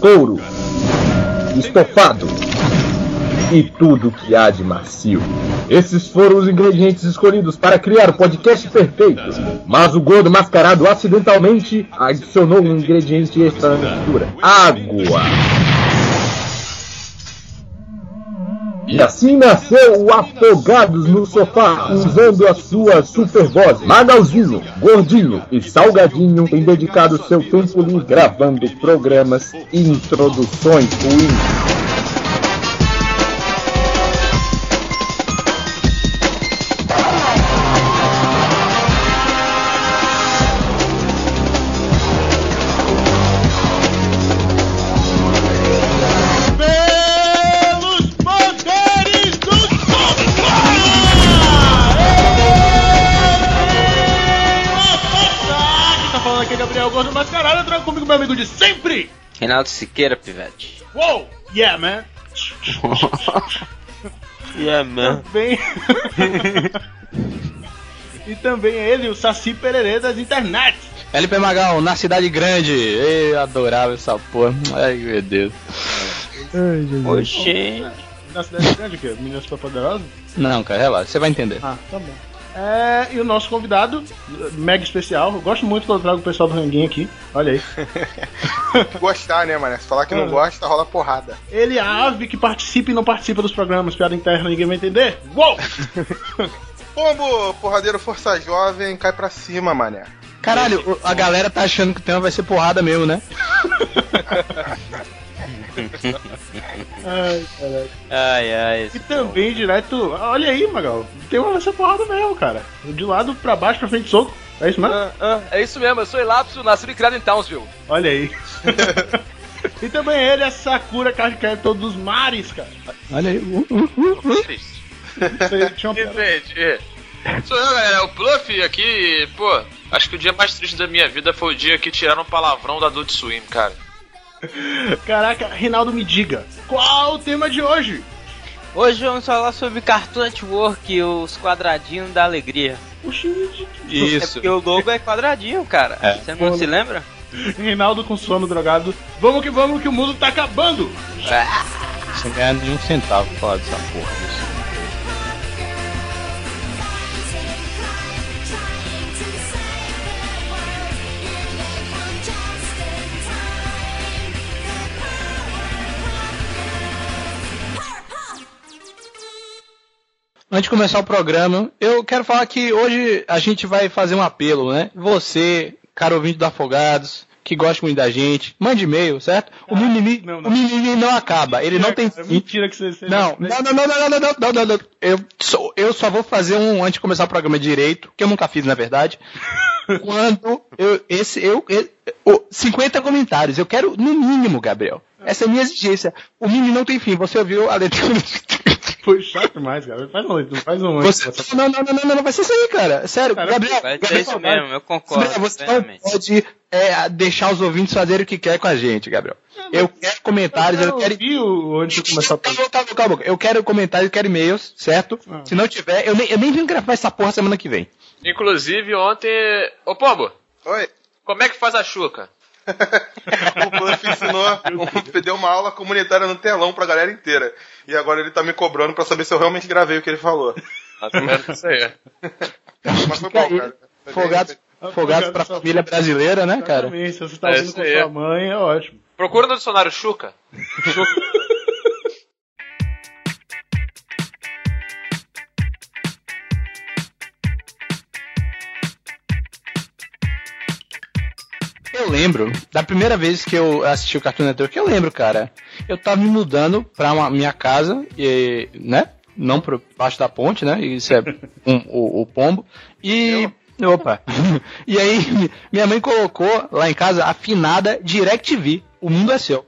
couro, estofado e tudo que há de macio. Esses foram os ingredientes escolhidos para criar o podcast perfeito. Mas o gordo mascarado acidentalmente adicionou um ingrediente extra na mistura: água. E assim nasceu o Afogados no Sofá, usando a sua super voz. Magalzinho, Gordinho e Salgadinho têm dedicado seu tempo livre gravando programas e introduções ruins. Reinaldo Siqueira, pivete. Uou! Yeah, man! Yeah, man. Também... e também é ele, o Saci Pererê das internet. LP Magal, na cidade grande. Ei, adorava essa porra. Ai, meu Deus. Ai, Jesus. Oxê. Na cidade grande, o quê? Meninas Superpoderosas? Não, cara, relaxa, você vai entender. Ah, tá bom. É, e o nosso convidado, mega especial, eu gosto muito quando eu trago o pessoal do Ranguinho aqui, olha aí. Gostar, né, mané? Se falar que não Ah. gosta, rola porrada. Ele é a ave que participa e não participa dos programas, piada interna, ninguém vai entender. Uou! Pombo, porradeiro Força Jovem, cai pra cima, mané. Caralho, a galera tá achando que o tema vai ser porrada mesmo, né? Ai, caralho. Ai, ai. E também direto, olha aí, Magal, tem uma ser porrada mesmo, cara. De lado pra baixo, pra frente, soco. É isso mesmo? Ah, ah, é isso mesmo, eu sou Elapso, nascido e criado em Townsville. Olha aí. e também ele, é Sakura Cardcapital dos mares, cara. Olha aí. uh, uh, uh, uh. Gente, sou eu, galera, o Pluff aqui, pô, acho que o dia mais triste da minha vida foi o dia que tiraram o palavrão da Adult Swim, cara. Caraca, Reinaldo, me diga, qual o tema de hoje? Hoje vamos falar sobre Cartoon Network e os quadradinhos da alegria. Oxi, É Isso. porque o logo é quadradinho, cara. É. Você não se lembra? Reinaldo com sono drogado. Vamos que vamos, que o mundo tá acabando. Sem ganhar de um centavo pra falar dessa porra. disso. Antes de começar o programa, eu quero falar que hoje a gente vai fazer um apelo, né? Você, caro ouvinte do Afogados, que gosta muito da gente, mande e-mail, certo? O ah, mimimi não, não. Não acaba, ele não é, tem é Mentira que você... Não, não, não, não, não, não, não, não, Eu, só, eu só vou fazer um, antes de começar o programa direito, que eu nunca fiz, na verdade, quando eu, esse, eu, eu, 50 comentários, eu quero no mínimo, Gabriel. É. Essa é a minha exigência. O mimimi não tem fim, você ouviu a letra... Foi chato demais, cara. Faz um, faz um Você, não, não, não, não, não, não vai ser isso aí, cara. Sério, Cara, Gabriel. Vai ser Gabriel, isso mesmo, eu concordo. Gabriel, você pode é, deixar os ouvintes fazerem o que quer com a gente, Gabriel. Eu quero comentários, eu quero. vi o antes de começar Calma, calma, calma. Eu quero comentários, eu quero e-mails, certo? Ah. Se não tiver, eu nem, eu nem vim gravar essa porra semana que vem. Inclusive, ontem... Ô, Pombo, Oi. como é que faz a chuca? O Pluff ensinou, um- deu uma aula comunitária no telão pra galera inteira. E agora ele tá me cobrando pra saber se eu realmente gravei o que ele falou. Mas foi bom, cara. Folgados pra família brasileira, né, cara? Exatamente, se você tá É ouvindo isso com sua mãe, é ótimo. Procura no dicionário chuca. Eu lembro, da primeira vez que eu assisti o Cartoon Network, eu lembro, cara. Eu tava me mudando pra uma, minha casa, e, né? Não por baixo da ponte, né? Isso é um- o, o pombo. E. Opa! e aí, minha mãe colocou lá em casa a finada DirecTV. O mundo é seu.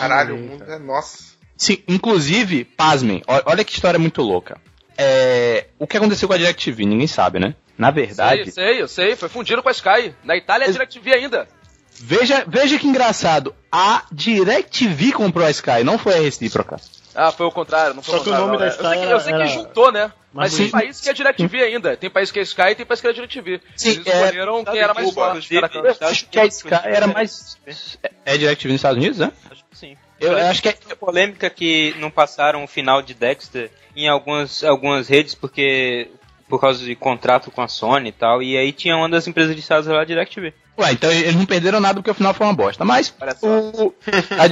Caralho, o mundo é nosso. Sim, inclusive, pasmem, olha que história muito louca. É, o que aconteceu com a DirecTV? Ninguém sabe, né? Na verdade, Sei, sei, eu sei, foi fundido com a Sky. Na Itália é DirecTV ainda. Veja, veja que engraçado. A DirecTV comprou a Sky, não foi a recíproca. Ah, foi o contrário, não foi Só o que o contrário. nome não, da é. eu sei que, Sky eu sei que juntou, né? Mas Mas tem país que é DirecTV ainda. Tem país que é Sky e tem país que é DirecTV. Sim, Eles é- escolheram quem era mais forte. Acho que a Sky era mais. É DirecTV nos Estados Unidos, né? Acho que sim. Eu, eu acho que é. A polêmica que não passaram o final de Dexter em algumas, algumas redes porque por causa de contrato com a Sony e tal, e aí tinha uma das empresas listadas lá DirecTV. Ué, então eles não perderam nada porque o final foi uma bosta. Mas o. A,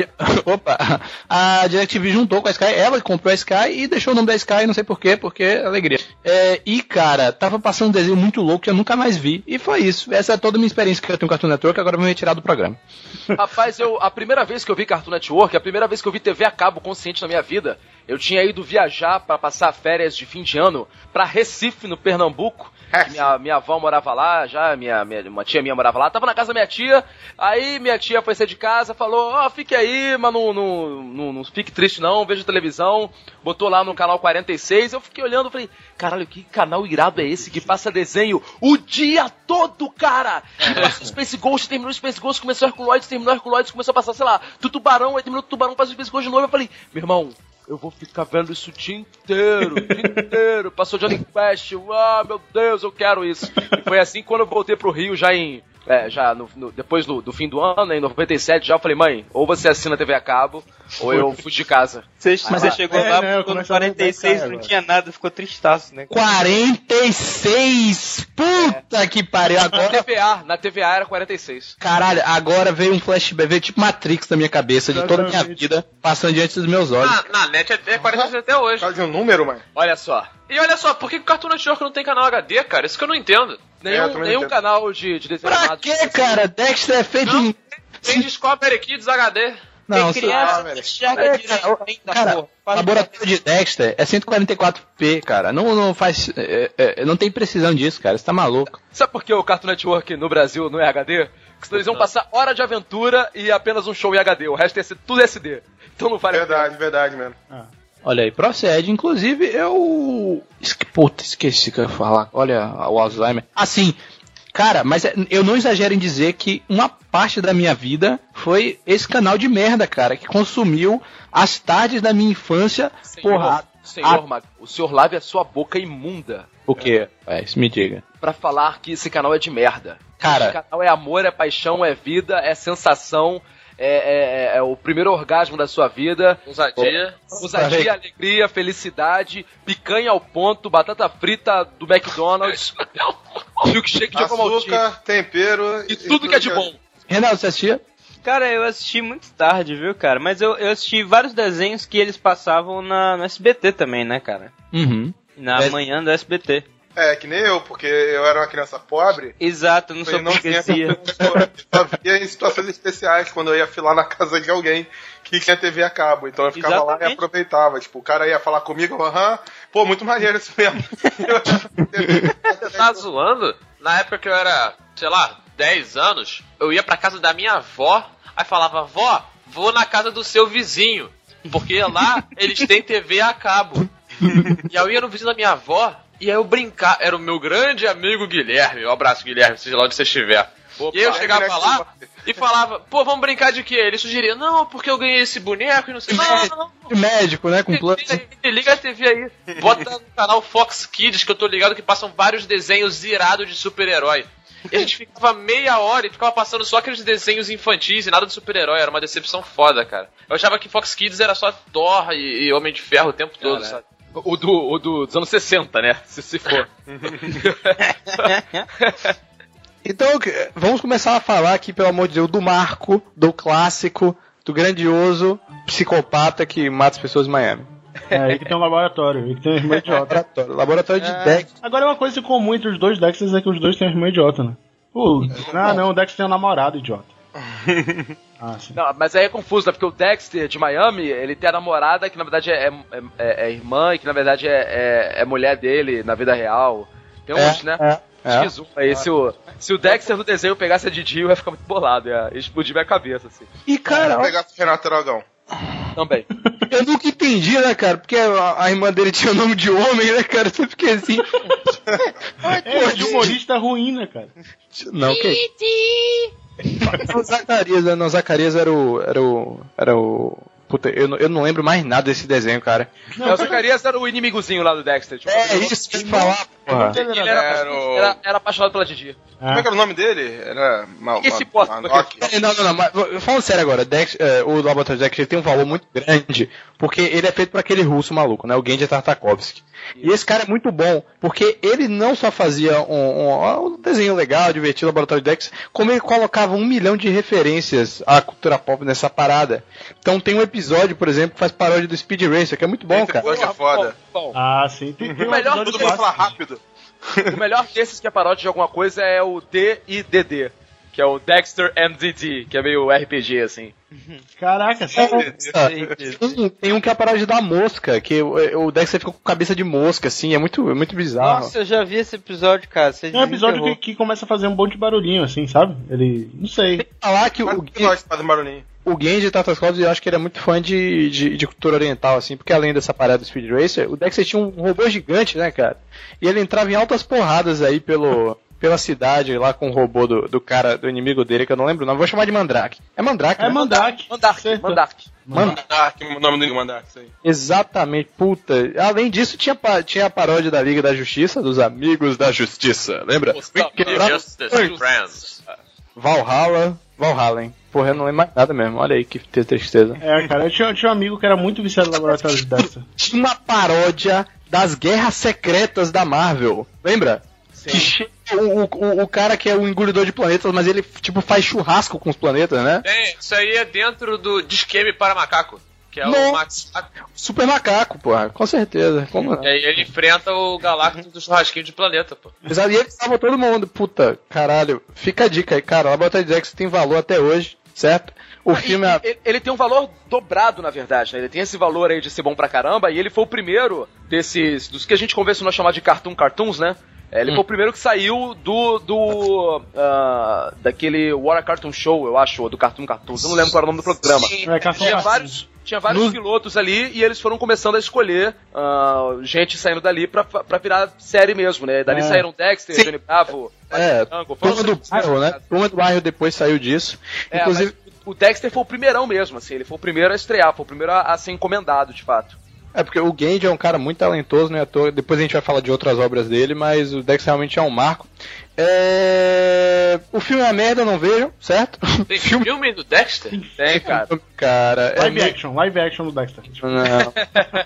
opa! A DirecTV juntou com a Sky, ela comprou a Sky e deixou o nome da Sky, não sei porquê, porque alegria. É, e, cara, tava passando um desenho muito louco que eu nunca mais vi. E foi isso. Essa é toda a minha experiência que eu tenho com Cartoon Network, agora eu vou me retirar do programa. Rapaz, eu, a primeira vez que eu vi Cartoon Network, a primeira vez que eu vi TV a cabo consciente na minha vida, eu tinha ido viajar pra passar férias de fim de ano pra Recife, no Pernambuco. Minha, minha avó morava lá, já, minha, minha, uma tia minha morava lá. Tava na casa da minha tia, aí minha tia foi sair de casa, falou: Ó, fique aí, mas não, não, não, não fique triste não, veja televisão. Botou lá no canal 46. Eu fiquei olhando falei: caralho, que canal irado é esse que passa desenho o dia todo, cara? E passa o Space Ghost, terminou o Space Ghost, começou Herculoides, terminou Herculoides, começou a passar, sei lá, do Tubarão, aí terminou o Tubarão, passa o Space Ghost de novo. Eu falei: meu irmão. Eu vou ficar vendo isso o dia inteiro, o dia inteiro. Passou Johnny Quest, ah, meu Deus, eu quero isso. E foi assim quando eu voltei pro Rio, já em. É, já no, no- depois do, do fim do ano, né, em 97, já eu falei, mãe, ou você assina a TV a cabo, ou eu fugi de casa. Você, Mas você é- chegou é, lá, né, no comecei a ver 46, Sky não tinha nada, ficou tristaço, né? 46! Puta que pariu! Na Agora. TVA, na TVA era 46. Caralho, agora veio um flashback, veio tipo Matrix na minha cabeça, de toda a minha vida, passando diante dos meus olhos. Na, na net é, é 46 até hoje. Por causa de um número, mano. Olha só, E olha só, por que que o Cartoon Network não tem canal HD, cara? Isso que eu não entendo. É, nenhum, também nenhum canal de, de desenho Pra animado- quê, cara? Dexter é feito Não. em. Tem Discovery Kids HD. Não, Tem criança Ah, que enxerga É, direito cara, ainda, cara, porra. o laboratório de Dexter é 144p, cara. Não, não faz. é, é, não tem precisão disso, cara. Você tá maluco. Sabe por que o Cartoon Network no Brasil não é HD? Porque senão eles iam passar hora de aventura e apenas um show em HD. O resto ia ser tudo SD. Então não vale a pena. Verdade, verdade mesmo. Olha aí, procede. Inclusive, eu. Puta, esqueci o que eu ia falar. Olha o Alzheimer. Assim, cara, mas é- eu não exagero em dizer que uma parte da minha vida foi esse canal de merda, cara, que consumiu as tardes da minha infância. Senhor, Porra. senhor Mag, o senhor lave a sua boca imunda O quê? É, isso me diga. pra falar que esse canal é de merda. Cara- Esse canal é amor, é paixão, é vida, é sensação, é, é- é- é o primeiro orgasmo da sua vida. Ousadia. Ousadia, alegria, felicidade, picanha ao ponto, batata frita do McDonald's, milkshake de Açúcar, tempero e tudo que é de bom. Renato, você assistia? Cara, eu assisti muito tarde, viu, cara? Mas eu, eu assisti vários desenhos que eles passavam na, no SBT também, né, cara? Uhum. Na Mas- manhã do SBT. É, que nem eu, porque eu era uma criança pobre. Exato, não sou Eu não tinha só via em situações especiais, quando eu ia filar na casa de alguém que tinha TV a cabo. Então eu ficava lá e Exatamente. aproveitava. Tipo, o cara ia falar comigo, aham, pô, muito maneiro isso mesmo. Você tá zoando? Na época que eu era, sei lá, 10 anos, eu ia pra casa da minha avó, aí falava, vó, vou na casa do seu vizinho. Porque lá eles têm TV a cabo. E aí eu ia no vizinho da minha avó, e aí eu brincar. Era o meu grande amigo Guilherme. Um abraço, Guilherme, seja lá onde você estiver. e aí eu chegava lá e falava, pô, vamos brincar de quê? Ele sugeria, não, porque eu ganhei esse boneco e não sei. Não, não, não. De médico, né? Com plano. Liga, liga a TV aí. Bota no canal Fox Kids, que eu tô ligado que passam vários desenhos irados de super-herói. E a gente ficava meia hora e ficava passando só aqueles desenhos infantis e nada de super-herói. Era uma decepção foda, cara. Eu achava que Fox Kids era só Thor e, e Homem de Ferro o tempo todo, Cara, sabe? O, do, o do- dos anos 60, né? Se, se for. Então, vamos começar a falar aqui, pelo amor de Deus, do marco, do clássico, do grandioso psicopata que mata as pessoas em Miami. É, aí que tem um laboratório, aí que tem um irmão idiota. Laboratório, laboratório de É. Dex. Agora, uma coisa comum entre os dois Dexters é que os dois têm um irmão idiota, né? O... Ah, não, o Dex tem um namorado idiota. Ah. Não, mas aí é confuso, né? Porque o Dexter de Miami, ele tem a namorada que na verdade é, é, é- é irmã e que na verdade é, é, é mulher dele na vida real. Tem uns, né? É, é. X1 aí. Se o, se o Dexter no desenho pegasse a Didi, eu ia ficar muito bolado, ia explodir minha cabeça, assim. E, cara, Vou pegar o Renato Aragão. Também. eu nunca entendi, né, cara? Porque a, a irmã dele tinha o nome de homem, né, cara? Eu sempre fiquei assim. É, de humorista ruim, né, cara? Não, que. Não, Zacarias, né? Não, Zacarias era o. Era o. Era o. Puta, eu, não- eu não lembro mais nada desse desenho, cara. É, o Zacarias era o inimigozinho lá do Dexter. Tipo, É isso que eu falar, porra. Ele era, Era o- era- era apaixonado pela Didi. Como é que era o nome dele? Era. Ma Esse. É, Não, não, não, mas falando sério agora, Dex, é, o Laboratório Dex ele tem um valor muito grande, porque ele é feito por aquele russo maluco, né? O Genji Tartakovsky. E esse cara é muito bom, porque ele não só fazia um, um- um desenho legal, divertido, Laboratório Dex, como ele colocava um milhão de referências à cultura pop nessa parada. Então tem um episódio, por exemplo, que faz paródia do Speed Racer, que é muito bom, Esse cara. episódio é foda. Bom, Ah, sim. Tem, tem um melhor episódio Todo mundo fala clássico. rápido. O melhor desses que é paródia de alguma coisa é o D&DD, que é o Dexter MDD, que é meio RPG, assim. Caraca, sério. Tem, tem um que é a paródia da mosca, que o, o Dexter fica com cabeça de mosca, assim, é muito, é muito bizarro. Nossa, eu já vi esse episódio, cara. Você É um episódio que, que começa a fazer um monte de barulhinho, assim, sabe? Ele. Não sei. falar que Mas o, que nós fazemos barulhinho. O Genji Tartakovsky, eu acho que ele é muito fã de, de, de cultura oriental, assim, porque além dessa parada do Speed Racer, o Dexter tinha um robô gigante, né, cara? E ele entrava em altas porradas aí pelo, pela cidade, lá com o robô do, do cara, do inimigo dele, que eu não lembro o nome, vou chamar de Mandrake. É Mandrake, É né? Mandark. Mandark, Certo. Mandark. Mandark, o nome do Mandark, isso aí. Exatamente, puta. Além disso, tinha, tinha a paródia da Liga da Justiça, dos Amigos da Justiça, lembra? Era Justice Friends. Valhalla, Valhalla, hein? Porra, eu não lembro mais nada mesmo, olha aí que tristeza. É, cara, eu tinha, eu tinha um amigo que era muito viciado no laboratório de Dexter. tinha uma paródia das guerras secretas da Marvel. Lembra? Que chega o, o, o cara que é o engolidor de planetas, mas ele tipo faz churrasco com os planetas, né? Tem, isso aí é dentro do Disqueme para Macaco. Que é Nossa. o macaco. Super macaco, porra, com certeza. Como não? E aí ele enfrenta o Galactus do churrasquinho de planeta, pô. E ele salva todo mundo. Puta, caralho. Fica a dica aí, cara. O Laboratório de tem valor até hoje, certo? O filme é. E- ele, ele tem um valor dobrado, na verdade, né? Ele tem esse valor aí de ser bom pra caramba, e ele foi o primeiro desses. dos que a gente convencionou chamar de cartoon cartoons, né? É, Ele foi o primeiro que saiu do. do. ah, daquele War Cartoon Show, eu acho, ou do Cartoon Cartoons. Eu não lembro qual era o nome do programa. É, Cação Tinha vários, tinha vários Nos- pilotos ali e eles foram começando a escolher ah, gente saindo dali pra, pra virar série mesmo, né? Dali É. saíram Dexter, Sim. Johnny Bravo, É, Tango, Turma do os- Bairro, né? Turma do Bairro depois saiu disso. É, Inclusive. o Dexter foi o primeirão mesmo, assim, ele foi o primeiro a estrear, foi o primeiro a, a ser encomendado, de fato. É porque o Genji é um cara muito talentoso, né? Depois a gente vai falar de outras obras dele, mas o Dex realmente é um marco. É... O filme é uma merda, não vejo, certo? Tem filme, filme do Dexter? Tem, cara. cara. É Live meio- action, live action do Dexter. Não.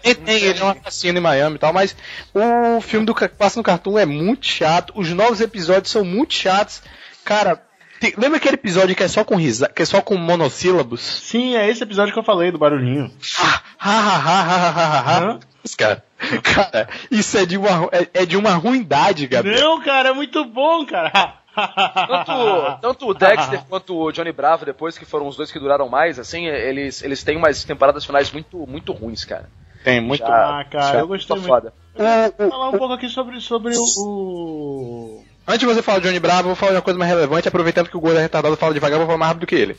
Tem, tem, ele é um assassino em Miami e tal, mas o filme do que passa no cartoon é muito chato. Os novos episódios são muito chatos. Cara, tem- lembra aquele episódio que é só com risa, que é só com monossílabos? Sim, é esse episódio que eu falei do barulhinho. Ha, ha, ha, ha, ha, ha, ha. Hã? Cara, cara, isso é de uma, é, é de uma ruindade, Gabriel. Não, cara, é muito bom, cara. Tanto, tanto o Dexter quanto o Johnny Bravo, depois que foram os dois que duraram mais, assim, eles, eles têm umas temporadas finais muito, muito ruins, cara. Tem muito. Ah, cara, já- eu gostei Tá muito. foda. Vou falar um pouco aqui sobre, sobre o, o- Antes de você falar de Johnny Bravo, eu vou falar de uma coisa mais relevante, aproveitando que o gordo é retardado fala devagar, eu vou falar mais rápido que ele.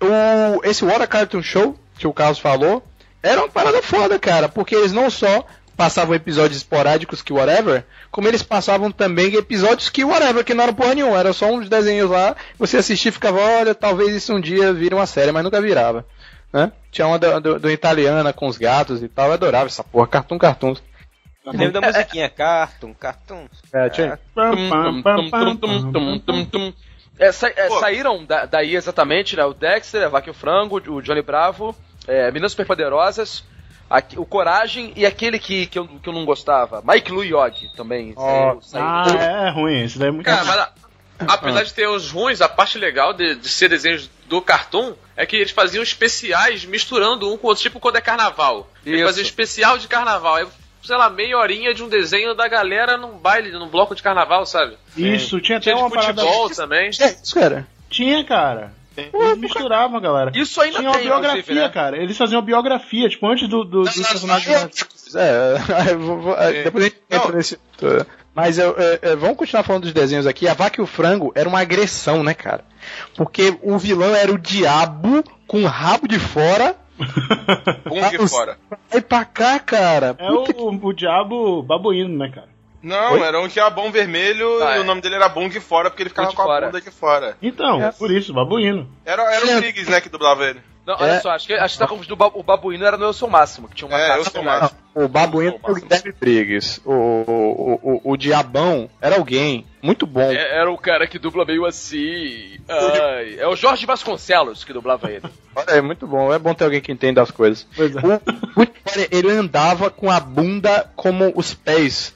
O, esse Water Cartoon Show, que o Carlos falou, era uma parada foda, cara, porque eles não só passavam episódios esporádicos que whatever, como eles passavam também episódios que whatever, que não eram porra nenhuma, era só uns desenhos lá, você assistia e ficava, olha, talvez isso um dia vire uma série, mas nunca virava. Né? Tinha uma do, do, do italiana com os gatos e tal, eu adorava essa porra, Cartoon Cartoon. Lembra da musiquinha? Cartoon, cartoon. É, tinha... Pam, pam, pam, pam, pam, pam. É, sa- é, saíram da- daí exatamente, né? O Dexter, a Vaca e o Frango, o Johnny Bravo, é, Meninas Superpoderosas, aqui- o Coragem e aquele que, que, eu, que eu não gostava, Mike Lu Yogi também. Saiu- saiu. Ah, é ruim, esse daí é muito Cara, mas apesar de ter os ruins, a parte legal de, de ser desenhos do Cartoon é que eles faziam especiais misturando um com o outro, tipo quando é carnaval. Eles Isso. faziam especial de carnaval. Aí, sei lá, meia horinha de um desenho da galera num baile, num bloco de carnaval, sabe? Isso, tinha até Tinha de uma parada. futebol também. É isso, cara. Tinha, cara. Eles misturavam, galera. Isso ainda Tinha uma tem, biografia, né? cara. Eles faziam uma biografia, tipo, antes do, do, dos personagens. É, vou- vou- depois a gente entra nesse. Mas eu, é, é, vamos continuar falando dos desenhos aqui. A vaca e o frango era uma agressão, né, cara? Porque o vilão era o diabo com o rabo de fora. Ah, de fora. Vai pra cá, cara. É o, o diabo babuíno, né, cara? Não, Oi? era um que era bom vermelho Ah, e é. o nome dele era Bung de fora porque ele ficava Bung com a fora. bunda de fora. Então, É. por isso, babuíno. Era, era o. Briggs, né, que dublava ele. Não, olha É. só, acho que, acho que tá confundindo o, ba- o babuíno era no Eu Sou o Máximo, que tinha uma É, eu sou máximo. O babuíno era o Guilherme Briggs. O, o, o, o diabão era alguém muito bom. É, era o cara que dubla meio assim. Ai, é o Jorge Vasconcelos que dublava ele. Olha, é muito bom. É bom ter alguém que entende das coisas. Pois é. O, ele andava com a bunda como os pés.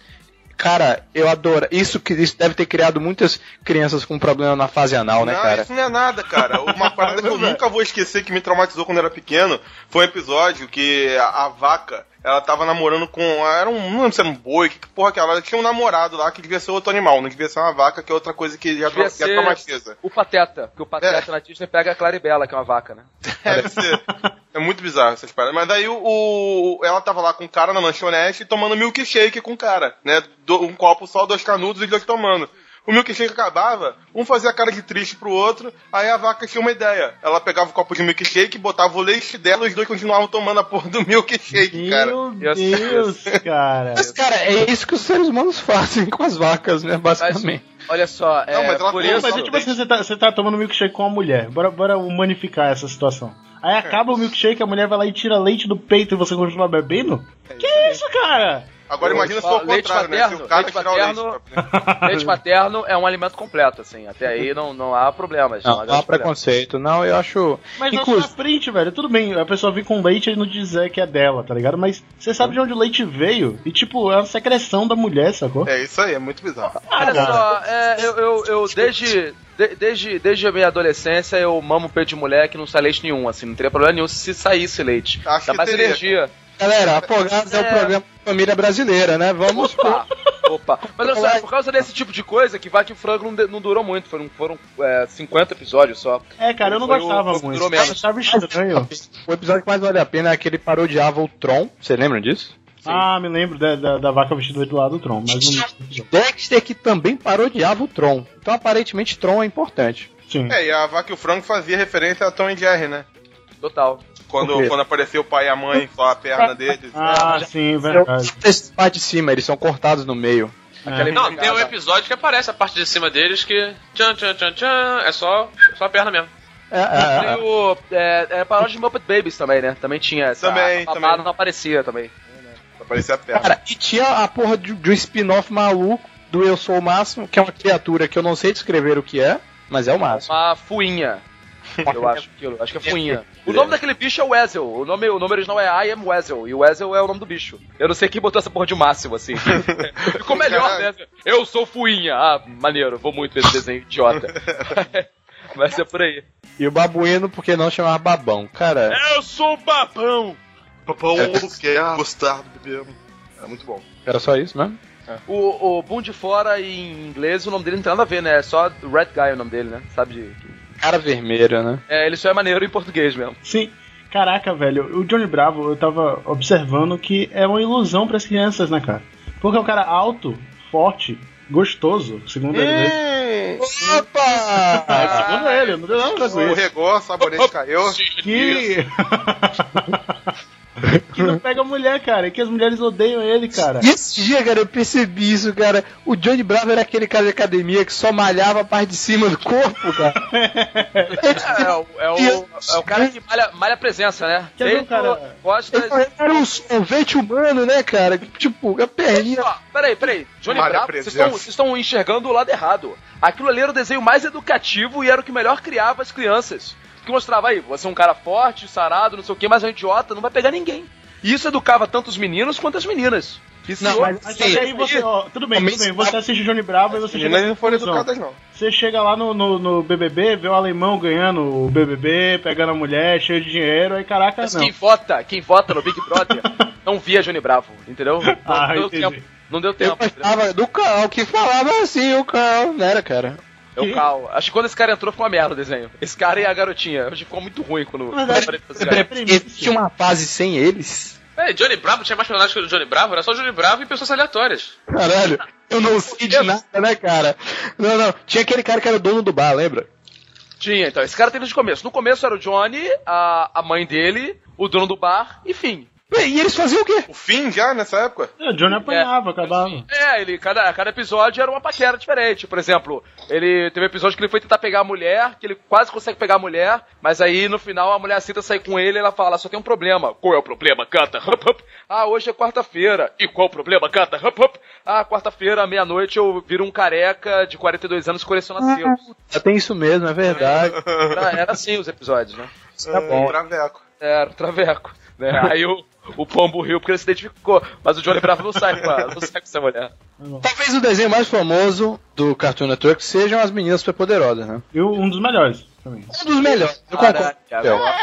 Cara, eu adoro. Isso que isso deve ter criado muitas crianças com problema na fase anal, né, não, cara? isso não é nada, cara. Uma parada que eu nunca vou esquecer que me traumatizou quando eu era pequeno foi um episódio que a, a vaca, ela tava namorando com. Era um. Não lembro se era um boi, que porra que ela, ela tinha um namorado lá que devia ser outro animal, não devia ser uma vaca, que é outra coisa que já, Devia ser- traumatiza. O Pateta, porque o Pateta na Disney pega a Claribela, que é uma vaca, né? Deve ser. É muito bizarro essas paradas. Mas daí o, o- ela tava lá com o cara na lanchonete tomando milkshake com o cara, né? Do- um copo só, dois canudos e dois tomando. O milkshake acabava, um fazia cara de triste pro outro, aí a vaca tinha uma ideia. Ela pegava o copo de milkshake, botava o leite dela e os dois continuavam tomando a porra do milkshake, cara. Meu Eu- Deus, cara. Mas, cara, é isso que os seres humanos fazem com as vacas, né, basicamente. Olha só, é, Não, mas ela por isso... Mas tipo assim, você tá, você tá tomando milkshake com uma mulher. Bora, bora humanificar essa situação. Aí acaba o milkshake, a mulher vai lá e tira leite do peito e você continua bebendo? Que isso, cara? Agora imagina se for o Leite contrário, né? Se materno, o cara leite tirar o leite. materno. pra- Leite materno é um alimento completo, assim. Até aí não, não há problemas. Não, há não há problemas. preconceito. Não, eu acho. Mas Inclusive- Inclusive... na frente, velho. Tudo bem, a pessoa vir com leite e não dizer que é dela, tá ligado? Mas você sabe de onde o leite veio? E tipo, é uma secreção da mulher, sacou? É isso aí, é muito bizarro. Olha só, é, eu, eu, eu desde, de- desde, desde a minha adolescência eu mamo peito de mulher que não sai leite nenhum, assim, não teria problema nenhum se saísse leite. Acho Dá que mais teria. energia. Galera, Afogados é, o É. programa de família brasileira, né? Vamos. Opa, opa. Mas olha só, é por causa desse tipo de coisa que Vaca e Frango não, não durou muito, foram, foram é, 50 episódios só. É, cara, eu não Foi gostava o- muito. Eu achava estranho. O episódio que mais vale a pena é aquele que parodiava o Tron. Você lembra disso? Ah, me lembro da, da, da vaca vestida do lado do Tron, mas não. Dexter que também parodiava o Tron. Então aparentemente Tron é importante. Sim. É, e a vaca e o frango fazia referência a Tom e Jerry, né? Total. Quando, quando apareceu o pai e a mãe, só a perna deles. Ah, sim, verdade. Esses parte de cima, eles são cortados no meio. É. Não, tem um episódio que aparece a parte de cima deles que. Tchan, tchan, tchan, tchan. É só, só a perna mesmo. É, é, é. o. É, é paródia de Muppet Babies também, né? Também tinha essa. Também, a também. não aparecia também. Aparecia a perna. Cara, e tinha a porra de, de um spin-off maluco do Eu Sou o Máximo, que é uma criatura que eu não sei descrever o que é, mas é o máximo. Uma fuinha. Eu acho aquilo. Acho que é fuinha. O nome daquele bicho é Weasel. O nome, o nome original é I am Weasel. E o Weasel é o nome do bicho. Eu não sei quem botou essa porra de máximo, assim. Ficou melhor, né? Eu sou fuinha. Ah, maneiro. Vou muito ver esse desenho idiota. Mas é por aí. E o babuíno, porque não chamava babão. Cara, Eu sou babão. Papão quer gostar do bebê. É muito bom. era só isso mesmo? O, o Boom de Fora em inglês, o nome dele não tem nada a ver, né? É só Red Guy o nome dele, né? Sabe de. Cara vermelho, né? É, ele só é maneiro em português mesmo. Sim. Caraca, velho, o Johnny Bravo, eu tava observando que é uma ilusão pras crianças, né, cara? Porque é um cara alto, forte, gostoso, segundo ele. Ah, Opa! segundo ele, não deu nada com o isso. regou, a sabonete caiu. Que. Que não pega mulher, cara, e que as mulheres odeiam ele, cara. Esse dia, cara, eu percebi isso, cara. O Johnny Bravo era aquele cara de academia que só malhava a parte de cima do corpo, cara. É, o, é, o, é o cara que malha, malha a presença, né? Quer ver cara-. Ele era um sorvete humano, né, cara? Tipo, a perninha. Ó, peraí, peraí. Johnny Malha Bravo, vocês estão, vocês estão enxergando o lado errado. Aquilo ali era o desenho mais educativo e era o que melhor criava as crianças. Que mostrava aí, você é um cara forte, sarado, não sei o que, mas é um idiota, não vai pegar ninguém. E isso educava tanto os meninos quanto as meninas. Isso Não, mas- Mas que aí você, ó, tudo bem, tudo bem, você assiste Johnny Bravo e você chega não foram educadas, não. Você chega lá no, no, no BBB, vê o alemão ganhando o BBB, pegando a mulher, cheio de dinheiro, aí caraca, Mas não. quem vota, quem vota no Big Brother não via Johnny Bravo, entendeu? Não, Ah, deu, tempo, não deu Eu tempo. entendeu? gostava do Cal, que falava assim, o Cal, não era, cara? É o Cal. Acho que quando esse cara entrou ficou uma merda o desenho. Esse cara e a garotinha. Acho que ficou muito ruim quando. É- apareceu esse cara. Existe uma fase sem eles? É, Johnny Bravo tinha mais personagens que o Johnny Bravo, era só o Johnny Bravo e pessoas aleatórias. Caralho, eu não sei de nada, né, cara? Não, não. Tinha aquele cara que era o dono do bar, lembra? Tinha, então. Esse cara teve de começo. No começo era o Johnny, a, a mãe dele, o dono do bar, enfim. E eles faziam o quê? O fim já nessa época? É, o Johnny apanhava, acabava. É, ele, cada, cada episódio era uma paquera diferente. Por exemplo, ele teve um episódio que ele foi tentar pegar a mulher, que ele quase consegue pegar a mulher, mas aí no final a mulher aceita sair com ele e ela fala: só tem um problema. Qual é o problema? Canta, hup, hup. Ah, hoje é quarta-feira. E qual o problema? Canta, hup, hup. Ah, quarta-feira, meia-noite, eu viro um careca de 42 anos que coleciona selos. Já tem isso mesmo, é verdade. Era, era assim os episódios, né? Tá bom. Traveco. Era, traveco. Né? Aí o, o pombo riu porque ele se identificou, mas o Johnny Bravo não sai com, a, não sai com essa mulher. Talvez o desenho mais famoso do Cartoon Network sejam as meninas superpoderosas, né? E um dos melhores também. Um dos melhores. Eu concordo. Caraca, agora-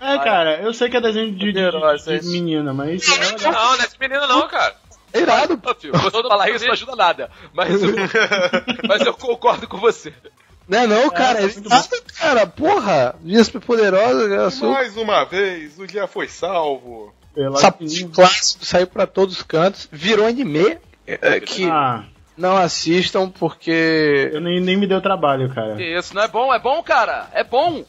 É, cara, eu sei que é desenho de, de, de, de menina, mas. É. Não, não é esse menino não, cara. É irado. Ô, filho, Você falar isso não ajuda nada, mas, eu- mas eu concordo com você. Não é não, cara. É irado, cara. Porra. Meninas superpoderosas, cara. Sou... Mais uma vez, o dia foi salvo. Pela clássico saiu pra todos os cantos. Virou anime. é, que Ah, não assistam porque... eu nem, nem me deu trabalho, cara. Isso, não é bom? É bom, cara. É bom.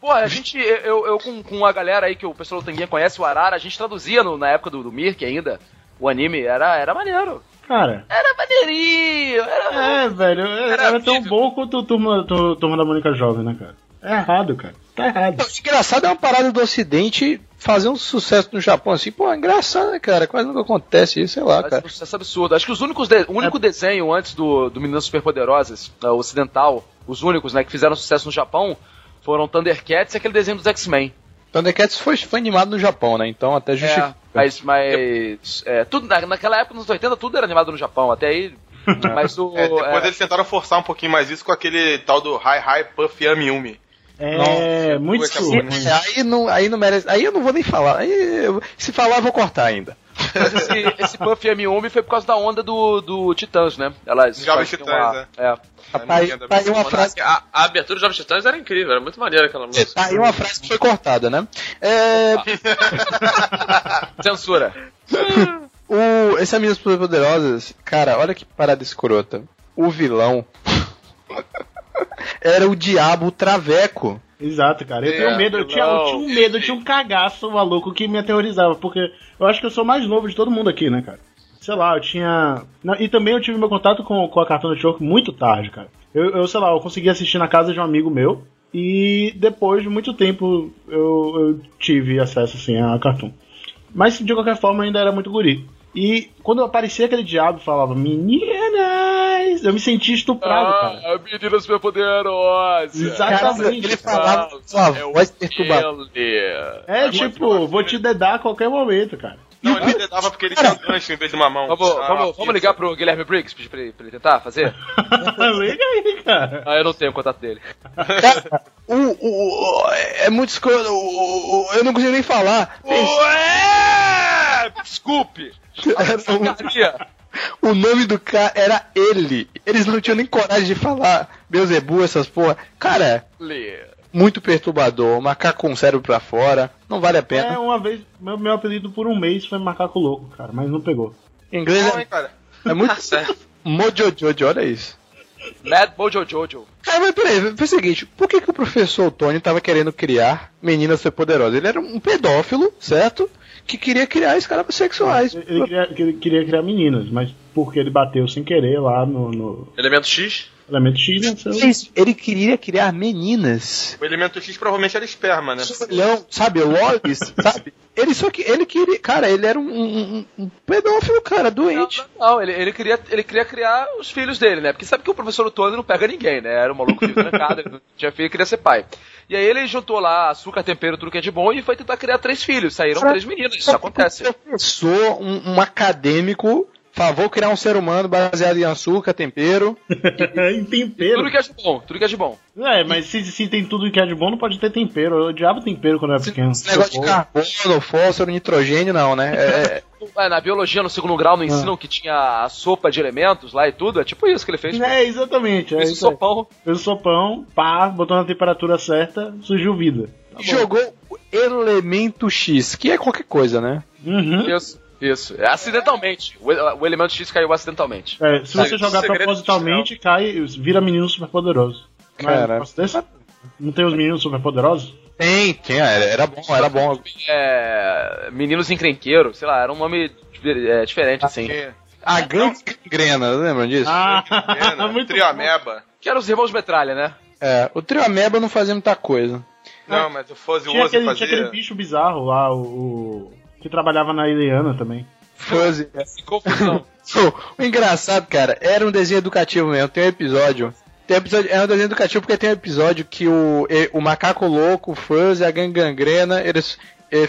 Pô, a gente, eu, eu com, com a galera aí que o pessoal do Tanguinha conhece, o Arara, a gente traduzia no- na época do, do Mirk ainda, o anime, era, era maneiro. Cara. Era maneirinho, era... É, velho, era, era tão bom quanto o turma, tu- turma da Mônica Jovem, né, cara? É errado, cara. Tá errado. Não, engraçado é uma parada do ocidente fazer um sucesso no Japão assim. Pô, é engraçado, né, cara? Quase nunca acontece isso, sei lá, Mas cara. um sucesso absurdo. Acho que os únicos de- o único desenho antes do, do Meninas Superpoderosas, uh, ocidental, os únicos, né, que fizeram sucesso no Japão, foram Thundercats e aquele desenho dos X-Men. Thundercats foi, foi animado no Japão, né? Então até É, justifica. mas, mas é, tudo, na, naquela época, nos 80, tudo era animado no Japão, até aí. Mas o. É, depois é, eles tentaram forçar um pouquinho mais isso com aquele tal do Hi Hi Puff Yami Yumi. É, muito Nossa, surdo. essa É, aí, não, aí não merece. Aí eu não vou nem falar. Aí eu- se falar, eu vou cortar ainda. mas esse, esse Puff Yami foi por causa da onda do, do Titãs, né? Elas Jovens faziam Titãs, uma- é. Tá aí, tá aí uma frase. A, a abertura dos Jovens Titãs era incrível, era muito maneira aquela música. Tá aí uma frase que foi cortada, né? É, Censura. o, esse Amigas Poderosas, cara, olha que parada escrota. O vilão era o diabo Traveco. Exato, cara. Eu É, tenho medo, eu tinha, eu tinha um medo, eu tinha um cagaço maluco que me aterrorizava, porque eu acho que eu sou mais novo de todo mundo aqui, né, cara? Sei lá, eu tinha. Não, e também eu tive meu contato com, com a Cartoon Network muito tarde, cara. Eu, eu, sei lá, eu consegui assistir na casa de um amigo meu, e depois de muito tempo eu, eu tive acesso, assim, à Cartoon. Mas de qualquer forma ainda era muito guri. E quando aparecia aquele diabo e falava, meninas, eu me sentia estuprado, cara. Ah, meninas superpoderosas. Exatamente. ele falava a voz perturbadora. É tipo, vou te dedar a qualquer momento, cara. Não, ele dedava porque ele tinha um gancho em vez de uma mão. Vamos, Ah, vamos, vamos ligar pro Guilherme Briggs pedir pra ele, pra ele tentar fazer? Liga aí, cara. Ah, eu não tenho o contato dele. Cara, o, o, o- é muito escroto. o- o- eu não consigo nem falar. Ué! Desculpe! Era um- o nome do cara era ele. Eles não tinham nem coragem de falar Beuzebu, essas porra. Cara, Lê. Muito perturbador. Macaco com o cérebro pra fora. Não vale a É, pena. uma vez, meu, meu apelido por um mês foi macaco louco, cara, mas não pegou. Em inglês Não, é, hein, cara. é muito Tá certo. mojojojo, olha isso. Mad Mojo Jojo. Cara, mas peraí, foi o seguinte, por que, que o professor Tony tava querendo criar meninas superpoderosas? Ele era um pedófilo, certo? Que queria criar escravos sexuais. Ele queria, ele queria criar meninas, mas porque ele bateu sem querer lá no, no Elemento X? Elemento X, nasceu. Isso, Ele queria criar meninas. O elemento X provavelmente era esperma, né? Olhão, sabe, Lolis, sabe? Ele só que ele queria, cara, ele era um, um, um pedófilo, cara, Não, doente. não, não, ele, ele, queria, ele queria criar os filhos dele, né? Porque sabe que o professor Tony não pega ninguém, né? Era um maluco vivo trancado, ele não tinha filho, queria ser pai. E aí ele juntou lá açúcar, tempero, tudo que é de bom e foi tentar criar três filhos. Saíram três meninas, isso acontece. Um professor, um, um acadêmico, favor criar um ser humano baseado em açúcar, tempero. em tempero. Tudo que é de bom, tudo que é de bom. É, mas se, se tem tudo que é de bom, não pode ter tempero. Eu odiava tempero quando eu era pequeno. Esse negócio de carbono, fósforo, nitrogênio, não, né? É, É, na biologia, no segundo grau, não ensinam que tinha a sopa de elementos lá e tudo. É tipo isso que ele fez. É, exatamente. É Fez aí. sopão. Fez o sopão, pá, botou na temperatura certa, surgiu vida. jogou o elemento X, que é qualquer coisa, né? Uhum. Isso, isso. É acidentalmente. O, o elemento X caiu acidentalmente. É, se você jogar propositalmente, cai, vira menino super poderoso. Cara. Não tem os meninos super poderosos? Tem, tinha, era, era bom, era bom. É, Meninos Encrenqueiros, sei lá, era um nome é, diferente, assim. A Gantz Gangrena, lembram disso? Ah, Pena, muito Trio. Ameba. Que eram os irmãos Metralha, né? É, o Trio Ameba não fazia muita coisa. Não, mas o Fuzzy Wuzzy aquele, tinha aquele fazia. bicho bizarro lá, o- que trabalhava na Ileana também. Fuzzy. Que confusão. o engraçado, cara, era um desenho educativo mesmo. Tem um episódio. Tem um episódio é um desenho educativo porque tem um episódio que o, o Macaco Louco, o Fuzzy, a Gang Gangrena, eles,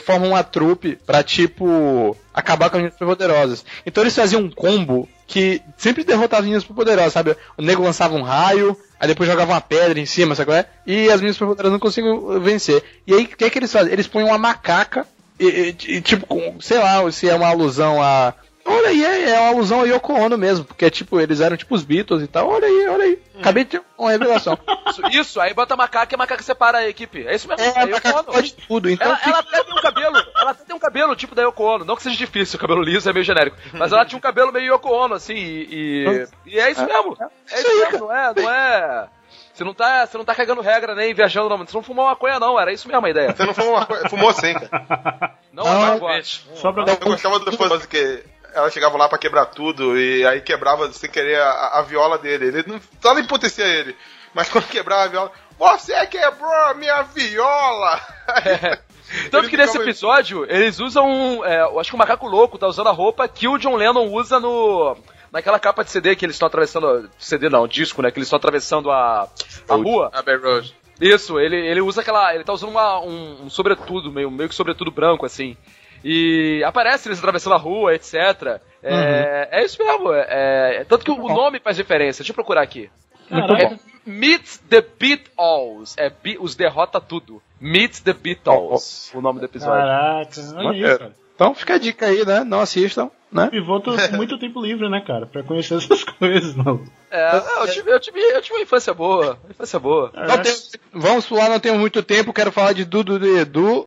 formam uma trupe pra, tipo, acabar com as meninas poderosas. Então eles faziam um combo que sempre derrotava as meninas poderosas, sabe? O nego lançava um raio, aí depois jogava uma pedra em cima, sabe qual é? E as meninas poderosas não conseguiam vencer. E aí, o que é que eles fazem? Eles põem uma macaca e, e- tipo, com- sei lá, se é uma alusão a. Olha aí, é, é uma alusão a Yoko Ono mesmo, porque tipo, eles eram tipo os Beatles e tal. Olha aí, olha aí. Acabei de ter uma revelação. Isso, isso, aí bota macaco e a macaca separa a equipe. É isso mesmo. é, a Aí macaca falo. pode tudo, então. Ela, fica- ela até tem um cabelo, ela até tem um cabelo tipo da Yoko Ono. Não que seja difícil, o cabelo liso é meio genérico. Mas ela tinha um cabelo meio Yoko Ono, assim, e. E, e é isso mesmo. É isso mesmo, não é? Não é. Você não, tá, você não tá cagando regra nem viajando, não. Você não fumou maconha, não. Era isso mesmo a ideia. Você não fumou uma coisa. Fumou sim, cara. Não, Não, não. Só pra. Eu gostava do Fuzzy que ela chegava lá pra quebrar tudo e aí quebrava sem querer a, a viola dele. Ele não só não emputecia ele. Mas quando quebrava a viola, você quebrou a minha viola! Tanto Ele que nesse episódio, eles usam. É, eu acho que o Macaco Louco tá usando a roupa que o John Lennon usa no. Naquela capa de CD que eles estão atravessando. CD não, disco, né? Que eles estão atravessando a, a rua. Abbey Road. Isso, ele, ele usa aquela. Ele tá usando uma, um, um sobretudo, meio, meio que sobretudo branco, assim. E aparece eles atravessando a rua, etc. É, é isso mesmo. É, é- tanto que o, nome faz diferença. Deixa eu procurar aqui. Caraca. É Meet the Beatles. É Be- os derrota tudo. Meet the Beatles. O nome do episódio. Caraca, olha Maneiro. isso, cara. Então fica a dica aí, né? Não assistam, né? Pivô muito tempo livre, né, cara? Pra conhecer essas coisas, não. É, eu tive, eu, tive, eu tive uma infância boa. Uma infância boa. Não tem- vamos pular, não temos muito tempo. Quero falar de Dudu do Edu,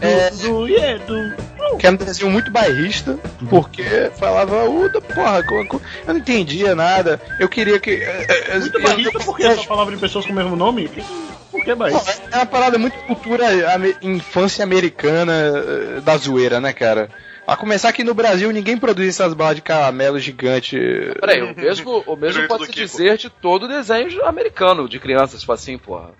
É. Do, yeah, do... que era um desenho muito bairrista, porque falava, o da porra, co- co- eu não entendia nada. Eu queria que. é, é, Muito eu- barrista eu- porque só falava de pessoas com o mesmo nome? Por que Pô, barrista? É uma parada muito cultura, infância americana eh, da zoeira, né, cara? A começar aqui no Brasil, ninguém produz essas balas de caramelo gigante. Peraí, o mesmo, o mesmo pode se dizer de todo desenho americano de crianças, tipo assim, porra.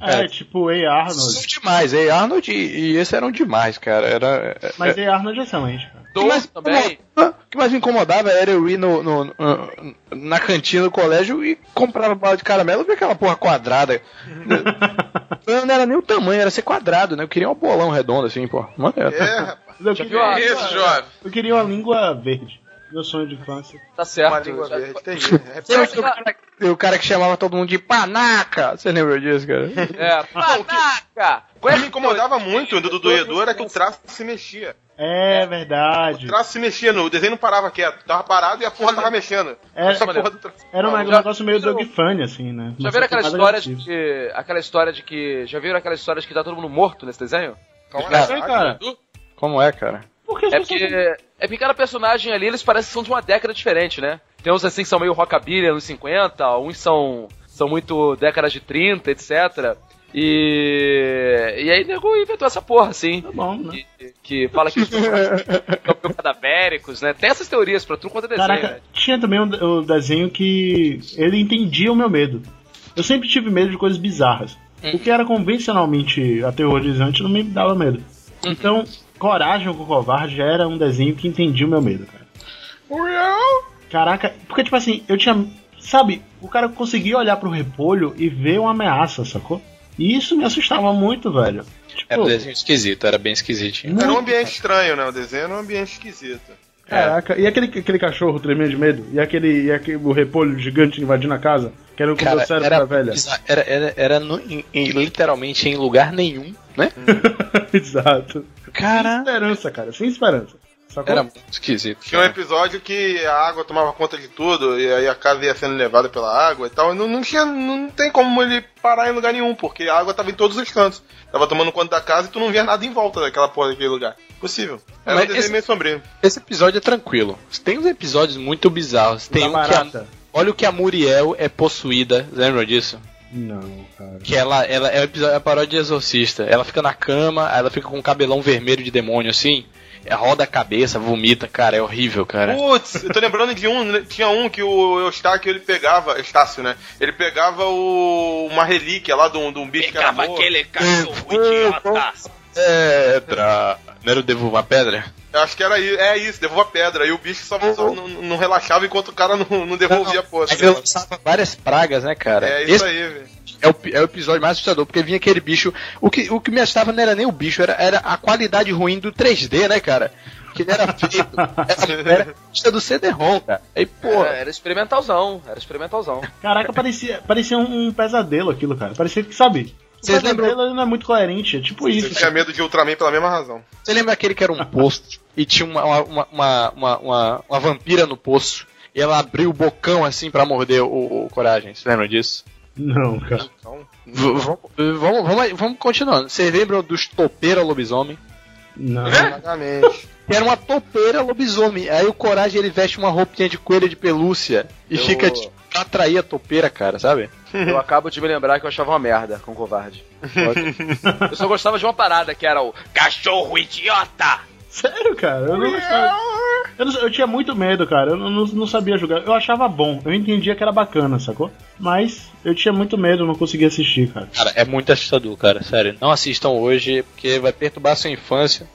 É, é. tipo A. São Arnold. demais, e Arnold e, e esse eram demais, cara. Era, é- Mas A. Arnold é excelente, cara. O que mais Dois também. incomoda- O que mais me incomodava era eu ir no, no- no- na cantina do colégio e comprar bala de caramelo e ver aquela porra quadrada. não era nem o tamanho, era ser quadrado, né? Eu queria um bolão redondo assim, pô. Maneiro. É, rapaz. Eu Já queria, viu Isso, jovem. eu queria uma língua verde. Meu sonho de infância. Tá certo. Uma língua verde. Tem Tem o, cara, o cara que chamava todo mundo de panaca. Você lembra disso, cara? É, panaca! O é que me incomodava muito do Dudu Edu era que o traço se mexia. É verdade. O traço se mexia, no, o desenho não parava quieto. Tava parado e a porra tava mexendo. É, Essa porra do traço. Era um negócio meio dog funny, assim, né? Já viram aquela história de que. Aquela história de que. Já viram aquela história de que tá todo mundo morto nesse desenho? Cara, aí, cara, Como é, cara? por que as É porque. É porque cada personagem ali, eles parecem que são de uma década diferente, né? Tem uns assim que são meio rockabilly anos 50, uns são. são muito décadas de 30, etc. E. E aí nego inventou essa porra, assim. Tá bom, né? Que, que fala que os são cadavéricos, né? Tem essas teorias pra tudo quanto é desenho, Caraca, né? tinha também um, um desenho que ele entendia o meu medo. Eu sempre tive medo de coisas bizarras. O que era convencionalmente aterrorizante não me dava medo. Então, Coragem com Covarde era um desenho que entendia o meu medo, cara. Caraca, porque tipo assim, eu tinha. Sabe, o cara conseguia olhar pro repolho e ver uma ameaça, sacou? E isso me assustava muito, velho. Tipo, desenho esquisito, era bem esquisitinho. Era um ambiente estranho, né? O desenho era um ambiente esquisito. Caraca, e aquele, aquele cachorro tremendo de medo? E aquele, e aquele o repolho gigante invadindo a casa? Que era o que Cara, era, velha. era, era, era no- em- em- literalmente em lugar nenhum, né? Exato. Sem Cara, esperança, cara, sem esperança. Sacou? era muito esquisito. Tinha um episódio que a água tomava conta de tudo e aí a casa ia sendo levada pela água e tal. E não, não tinha, não tem como ele parar em lugar nenhum, porque a água tava em todos os cantos. Tava tomando conta da casa e tu não via nada em volta daquela porra daquele lugar. Possível. Era Mas um desenho esse- meio sombrio. Esse episódio é tranquilo. Tem uns episódios muito bizarros. Tem Da um que a, barata. Olha o que a Muriel é possuída. Lembra disso? Não, cara. Que ela, ela é o episódio- é a paródia de Exorcista. Ela fica na cama, ela fica com um cabelão vermelho de demônio assim. é, Roda a cabeça, vomita, cara, é horrível, cara. Putz, eu tô lembrando de um, né, tinha um que o Eustáquio ele pegava, Estácio, né? Ele pegava o, uma relíquia lá de um, de um bicho que era Pegava aquele cachorro idiota. Pedra. Não era o Devolva a Pedra? Eu acho que era é isso, devolva a pedra. E o bicho só, só não, não relaxava enquanto o cara não, não devolvia a porra. Eu lançava várias pragas, né, cara? É isso Esse aí, velho. é o, é o episódio mais assustador, porque vinha aquele bicho. O que, o que me assustava não era nem o bicho, era, era a qualidade ruim do 3D, né, cara? Que ele era feito. Era, era pista do CD-ROM, cara. Aí, pô. Era, era experimentalzão, era experimentalzão. Caraca, parecia, parecia um, um pesadelo aquilo, cara. Parecia que, sabe? O Vocês lembram- ele não é muito coerente, é tipo Eu isso. tinha medo de Ultraman pela mesma razão. Você lembra aquele que era um poço e tinha uma, uma, uma, uma, uma, uma vampira no poço? E ela abriu o bocão assim pra morder o, o Coragem. Você lembra disso? Não, cara. V- vamos, vamos, vamos, continuando. Vocês lembram dos topeira lobisomem? Não. Vagamente. Que era uma topeira lobisomem. Aí o Coragem ele veste uma roupinha de coelho de pelúcia e Eu- fica tipo, pra atrair a topeira, cara, sabe? Eu acabo de me lembrar que eu achava uma merda com covarde. Eu só gostava de uma parada que era o Cachorro idiota. Sério, cara? Eu não gostava. Eu, não- eu tinha muito medo, cara. Eu não, não- não sabia jogar. Eu achava bom. Eu entendia que era bacana, sacou? Mas eu tinha muito medo, eu não conseguia assistir, cara. Cara, é muito assustador, cara, sério. Não assistam hoje, porque vai perturbar a sua infância.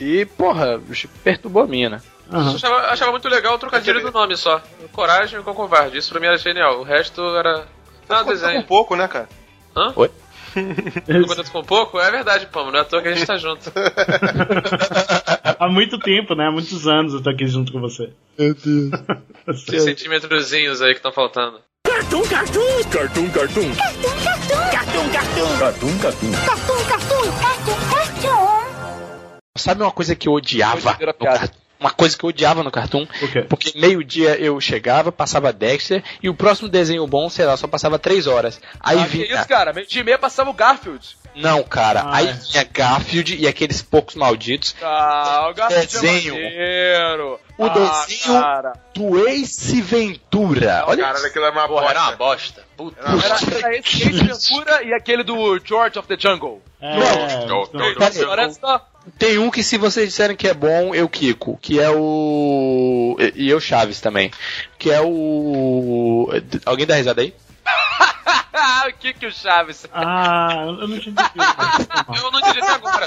E, porra, perturbou a minha, né? Eu Aham. achava, achava muito legal o trocadilho do nome só. Coragem com covarde. Isso pra mim era genial. O resto era. Com desenho. um pouco, né, cara? Hã? Oi? Acontece com pouco? É verdade, Pamo. Não é à toa que a gente tá junto. Há muito tempo, né? Há muitos anos eu tô aqui junto com você. Meu Deus. Tem centímetrozinhos aí que estão faltando. Cartoon, cartoon. Cartoon, cartoon. Cartoon, cartoon. Cartoon, cartoon. Cartoon, cartoon. Cartoon, cartoon. Sabe uma coisa que eu odiava? Hoje Uma coisa que eu odiava no Cartoon? O quê? Porque meio-dia eu chegava, passava Dexter, e o próximo desenho bom, sei lá, só passava três horas. Aí Ah, que vinha. isso, cara? Meio dia e meia passava o Garfield. Não, cara, Ah, aí é. vinha Garfield e aqueles poucos malditos. Ah, o Garfield Desenho. é maneiro. O ah, desenho- Cara. Do Ace Ventura. Olha Caralho, aquilo é uma Porra, era uma bosta. bosta. Puta. Era, era esse Ace Ventura e aquele do George of the Jungle. É, Não, então- não, Parece só. Tem um que se vocês disserem que é bom, eu quico. Que é o. E eu Chaves também. Que é o. Alguém dá risada aí? o que que o Chaves... Ah, eu não tinha entendido. Eu não entendi agora.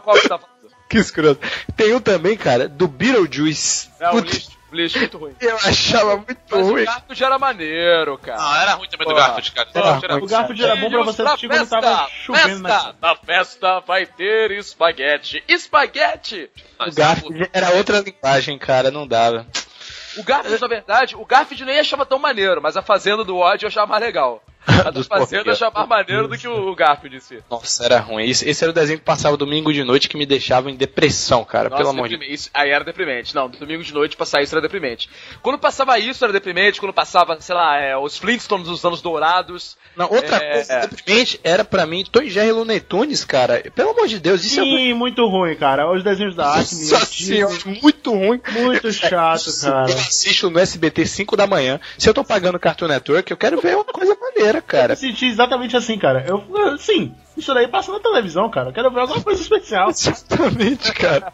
Qual você tá falando? Que escroto. Tem um também, cara, do Beetlejuice. É Putz, lixo, lixo muito ruim. Eu achava muito Mas ruim. o Garfield era maneiro, cara. Não, era ruim também do. Garfield, cara. Porra, Era- O Garfield era bom pra você assistir quando tava chovendo na festa, Na festa vai ter espaguete. Espaguete! O Garfield era outra linguagem, cara, não dava. O Garfield, na verdade, o Garfield nem achava tão maneiro, mas a Fazenda do ódio eu achava mais legal. A Dos Fazenda eu achava mais maneiro do que o Garfield em si. Nossa, era ruim. Esse, esse era o desenho que passava domingo de noite que me deixava em depressão, cara. Nossa, pelo amor de Deus. aí era deprimente. Não, domingo de noite passar isso era deprimente. Quando passava isso era deprimente, quando passava, sei lá, é, os Flintstones dos anos dourados. Não, outra É. coisa deprimente era pra mim Tom e Jerry e Looney Tunes, cara. Pelo amor de Deus, isso é muito. Sim, muito ruim, cara. Os desenhos da Acme, senhora, muito ruim. muito chato, cara. Eu assisto no SBT 5 da manhã. Se eu tô pagando Cartoon Network, eu quero ver uma coisa maneira, cara. Eu senti exatamente assim, cara. Eu, sim, isso daí passa na televisão, cara. Eu quero ver alguma coisa especial. Exatamente, cara.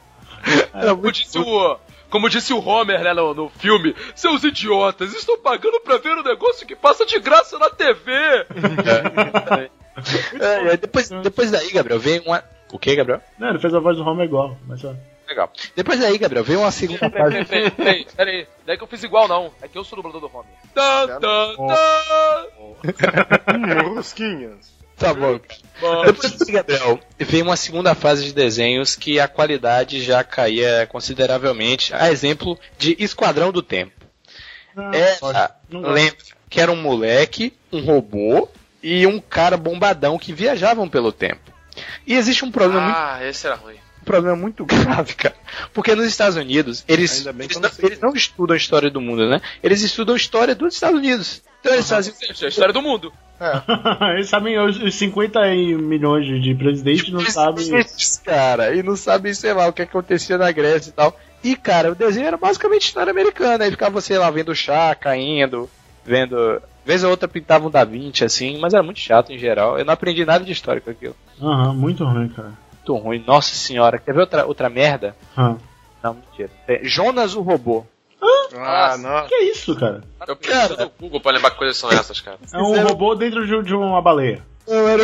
Era Como disse o, como disse o Homer, né, no, no filme, seus idiotas, estão pagando pra ver um negócio que passa de graça na TV. É, é, depois, depois daí, Gabriel, vem uma. O que, Gabriel? Não, ele fez a voz do Homer igual, mas ó. Legal. Depois daí, Gabriel, vem uma segunda Peraí, fase. peraí, peraí, peraí. Não é que eu fiz igual, não. É que eu sou o dublador do Homer. Tá, tá, tá. Rosquinhas. Tá bom. Depois daí, Gabriel, vem uma segunda fase de desenhos que a qualidade já caía consideravelmente. A exemplo de Esquadrão do Tempo. Era, Não gosto. lembra, que era um moleque, um robô e um cara bombadão que viajavam pelo tempo. E existe um problema muito Ah, esse era ruim. Um problema muito grave, cara. Porque nos Estados Unidos, eles, eles, não, eles não estudam a história do mundo, né? Eles estudam a história dos Estados Unidos. Então eles fazem. É a história do mundo. Eles sabem os, os 50 e milhões de, de presidentes, não sabem. cara, e não sabem, sei lá, o que acontecia na Grécia e tal. E, cara, o desenho era basicamente história americana. Aí ficava, sei lá, vendo chá caindo, vendo, Vez ou outra pintava um Da Vinci, assim, mas era muito chato em geral. Eu não aprendi nada de história com aquilo. Aham, muito ruim, cara. Muito ruim. Nossa senhora. Quer ver outra, outra merda? Ah. Não, mentira. É Jonas o Robô. Ah, não. Que é isso, cara? Eu preciso do Google pra lembrar que coisas são essas, cara. É um robô dentro de, de uma baleia. Eu era...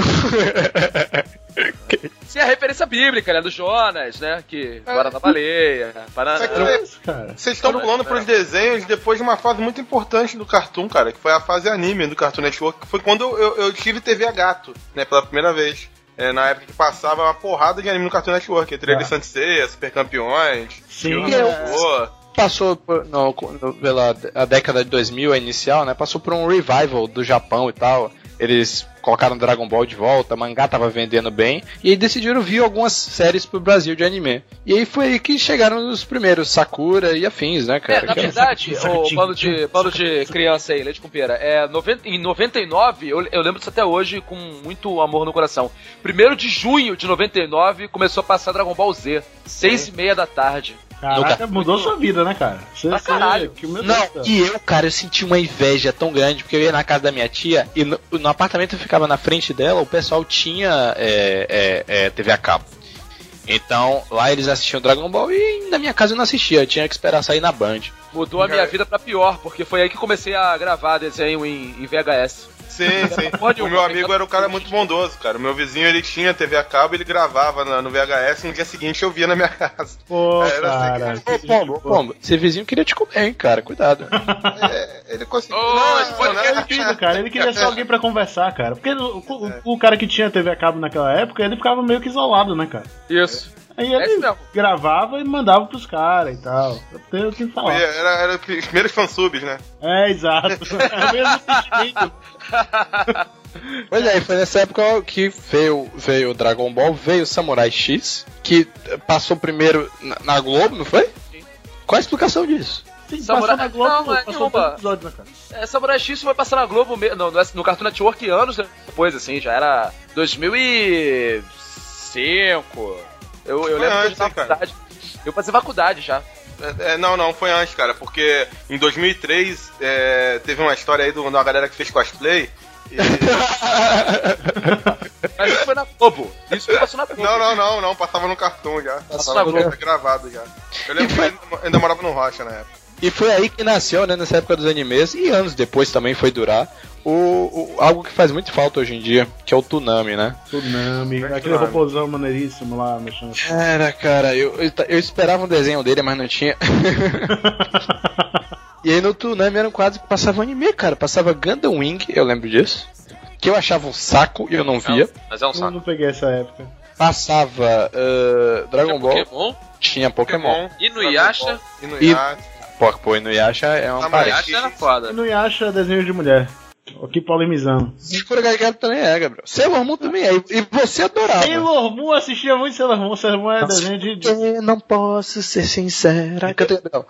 Sim, a referência bíblica, né? Do Jonas, né? Que agora na baleia. Para... Só que- Que é isso, cara? Vocês estão pulando pros desenhos depois de uma fase muito importante do Cartoon, cara, que foi a fase anime do Cartoon Network, que foi quando eu, eu- eu tive TV a gato, né, pela primeira vez. É, na época que passava uma porrada de anime no Cartoon Network, entre eles Ah. Sanseia, Super Campeões, Sim. Eu-. Passou por, no, no- pela a década de 2000, a inicial, né? Passou por um revival do Japão e tal. Eles colocaram Dragon Ball de volta, mangá tava vendendo bem, e aí decidiram vir algumas séries pro Brasil de anime. E aí foi aí que chegaram os primeiros, Sakura e afins, né, É, cara? na Que- verdade, Sacatinho, o bando de, bando de criança aí, leite com pera, é, 90, em 99, eu, eu lembro disso até hoje com muito amor no coração. Primeiro de junho de 99 começou a passar Dragon Ball Z, seis e meia da tarde. Caraca, mudou sua vida, né, cara? Você, Pra você- caralho. que meu Deus Não, céu. e eu, cara, eu senti uma inveja tão grande, porque eu ia na casa da minha tia e no, no apartamento que eu ficava na frente dela, o pessoal tinha é, é, é, TV a cabo. Então, lá eles assistiam Dragon Ball e na minha casa eu não assistia, eu tinha que esperar sair na Band. Mudou a minha vida pra pior, porque foi aí que comecei a gravar desenho em, em VHS. Sim, sim. Pode o meu amigo era um cara muito bondoso, cara. O meu vizinho, ele tinha TV a cabo, ele gravava na- no VHS e no dia seguinte eu via na minha casa. Pô, Era assim cara. que- Ô, Pombo, Pombo, esse vizinho queria te comer, hein, cara, cuidado. É, ele conseguiu. Esse Não, podcast né? É incrível, cara. Ele queria só alguém pra conversar, cara. Porque o, o- o cara que tinha TV a cabo naquela época, ele ficava meio que isolado, né, cara? Isso. Aí É ele gravava e mandava pros caras e tal. Eu tenho que Foi- falar. Era, era os primeiros fansubs, né? É, exato. É o mesmo sentimento. Pois é, foi nessa época que veio, veio o Dragon Ball, veio o Samurai X, que passou primeiro na, na Globo, não foi? Qual a explicação disso? Sim, Samurai- passou na Globo, Não, não é nenhuma. episódios, né, cara? É, Samurai X foi passar na Globo, no, no, no Cartoon Network anos depois, assim, já era 2005. Eu, eu Foi lembro que eu antes, hein, cara? faculdade. Eu passei faculdade já. É, é, não, não, foi antes, cara, porque em 2003 é, teve uma história aí de uma galera que fez cosplay. e- Mas isso foi na Globo. Isso foi passou na Globo. não, não, não, não, passava no cartão já. Passava na Globo. gravado já. Eu lembro que eu ainda morava no Rocha na época. E foi aí que nasceu, né, nessa época dos animes, e anos depois também foi durar, o, o- algo que faz muito falta hoje em dia, que é o Tsunami, né? Tsunami, aquele robôzão maneiríssimo lá mexendo. Cara, cara, eu, eu, eu esperava um desenho dele, mas não tinha. e aí no Tsunami era um quadro que passava anime, cara. Passava Gundam Wing, eu lembro disso. Que eu achava um saco e eu não via. Mas é um Eu saco. não peguei essa época. Passava uh, Dragon Tinha Ball, Pokémon tinha Pokémon. e no Yasha. No Yasha. Pô, pô, e no Yasha é uma Samurai parede. Yasha era foda. não acha desenho de mulher. Aqui polemizando. Sakura Gargado também é, Gabriel. Sailor Moon também é. E você adorava. Sailor Moon assistia muito Sailor Moon. Sailor Moon é desenho de. de- Eu não posso ser sincera. Canta, Gabriel.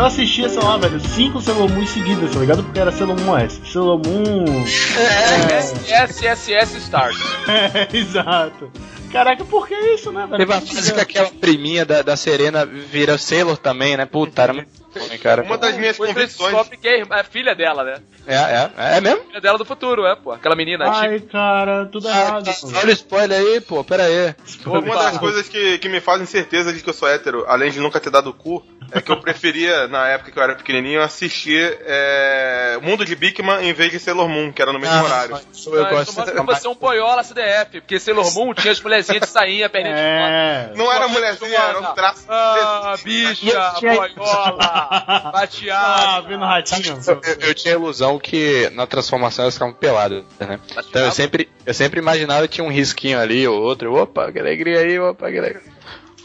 Eu assistia, sei lá, velho, cinco Sailor Moon seguidas, tá ligado? Porque era Sailor Moon S. Sailor Moon. SSS Stars. É, exato. Caraca, por que isso, né, velho? Teve a fase que aquela priminha da, da Serena vira Sailor também, né? Puta, era muito cara. Uma das minhas convicções. descobre que é a filha dela, né? É, é, é mesmo? Filha dela do futuro, é, pô. Aquela menina. tipo, Ai, cara, tudo errado. mano. Olha o spoiler aí, pô, pera aí. Uma das coisas que, que me fazem certeza de que eu sou hétero, além de nunca ter dado o cu, é que eu preferia, na época que eu era pequenininho, assistir é, Mundo de Bigman em vez de Sailor Moon, que era no mesmo Ah, horário. Eu Ah, gosto então mostra que você é um boiola CDF, porque Sailor Moon tinha as mulherzinhas de sainha, perninha de fora. É. Não era mulherzinha, era um traço. Ah, bicha, boiola, Ah, bateada. vendo ratinho. Eu, eu- eu tinha a ilusão que na transformação elas ficavam peladas, né? Então eu sempre, eu sempre imaginava que tinha um risquinho ali ou outro. Opa, que alegria aí, opa, que alegria.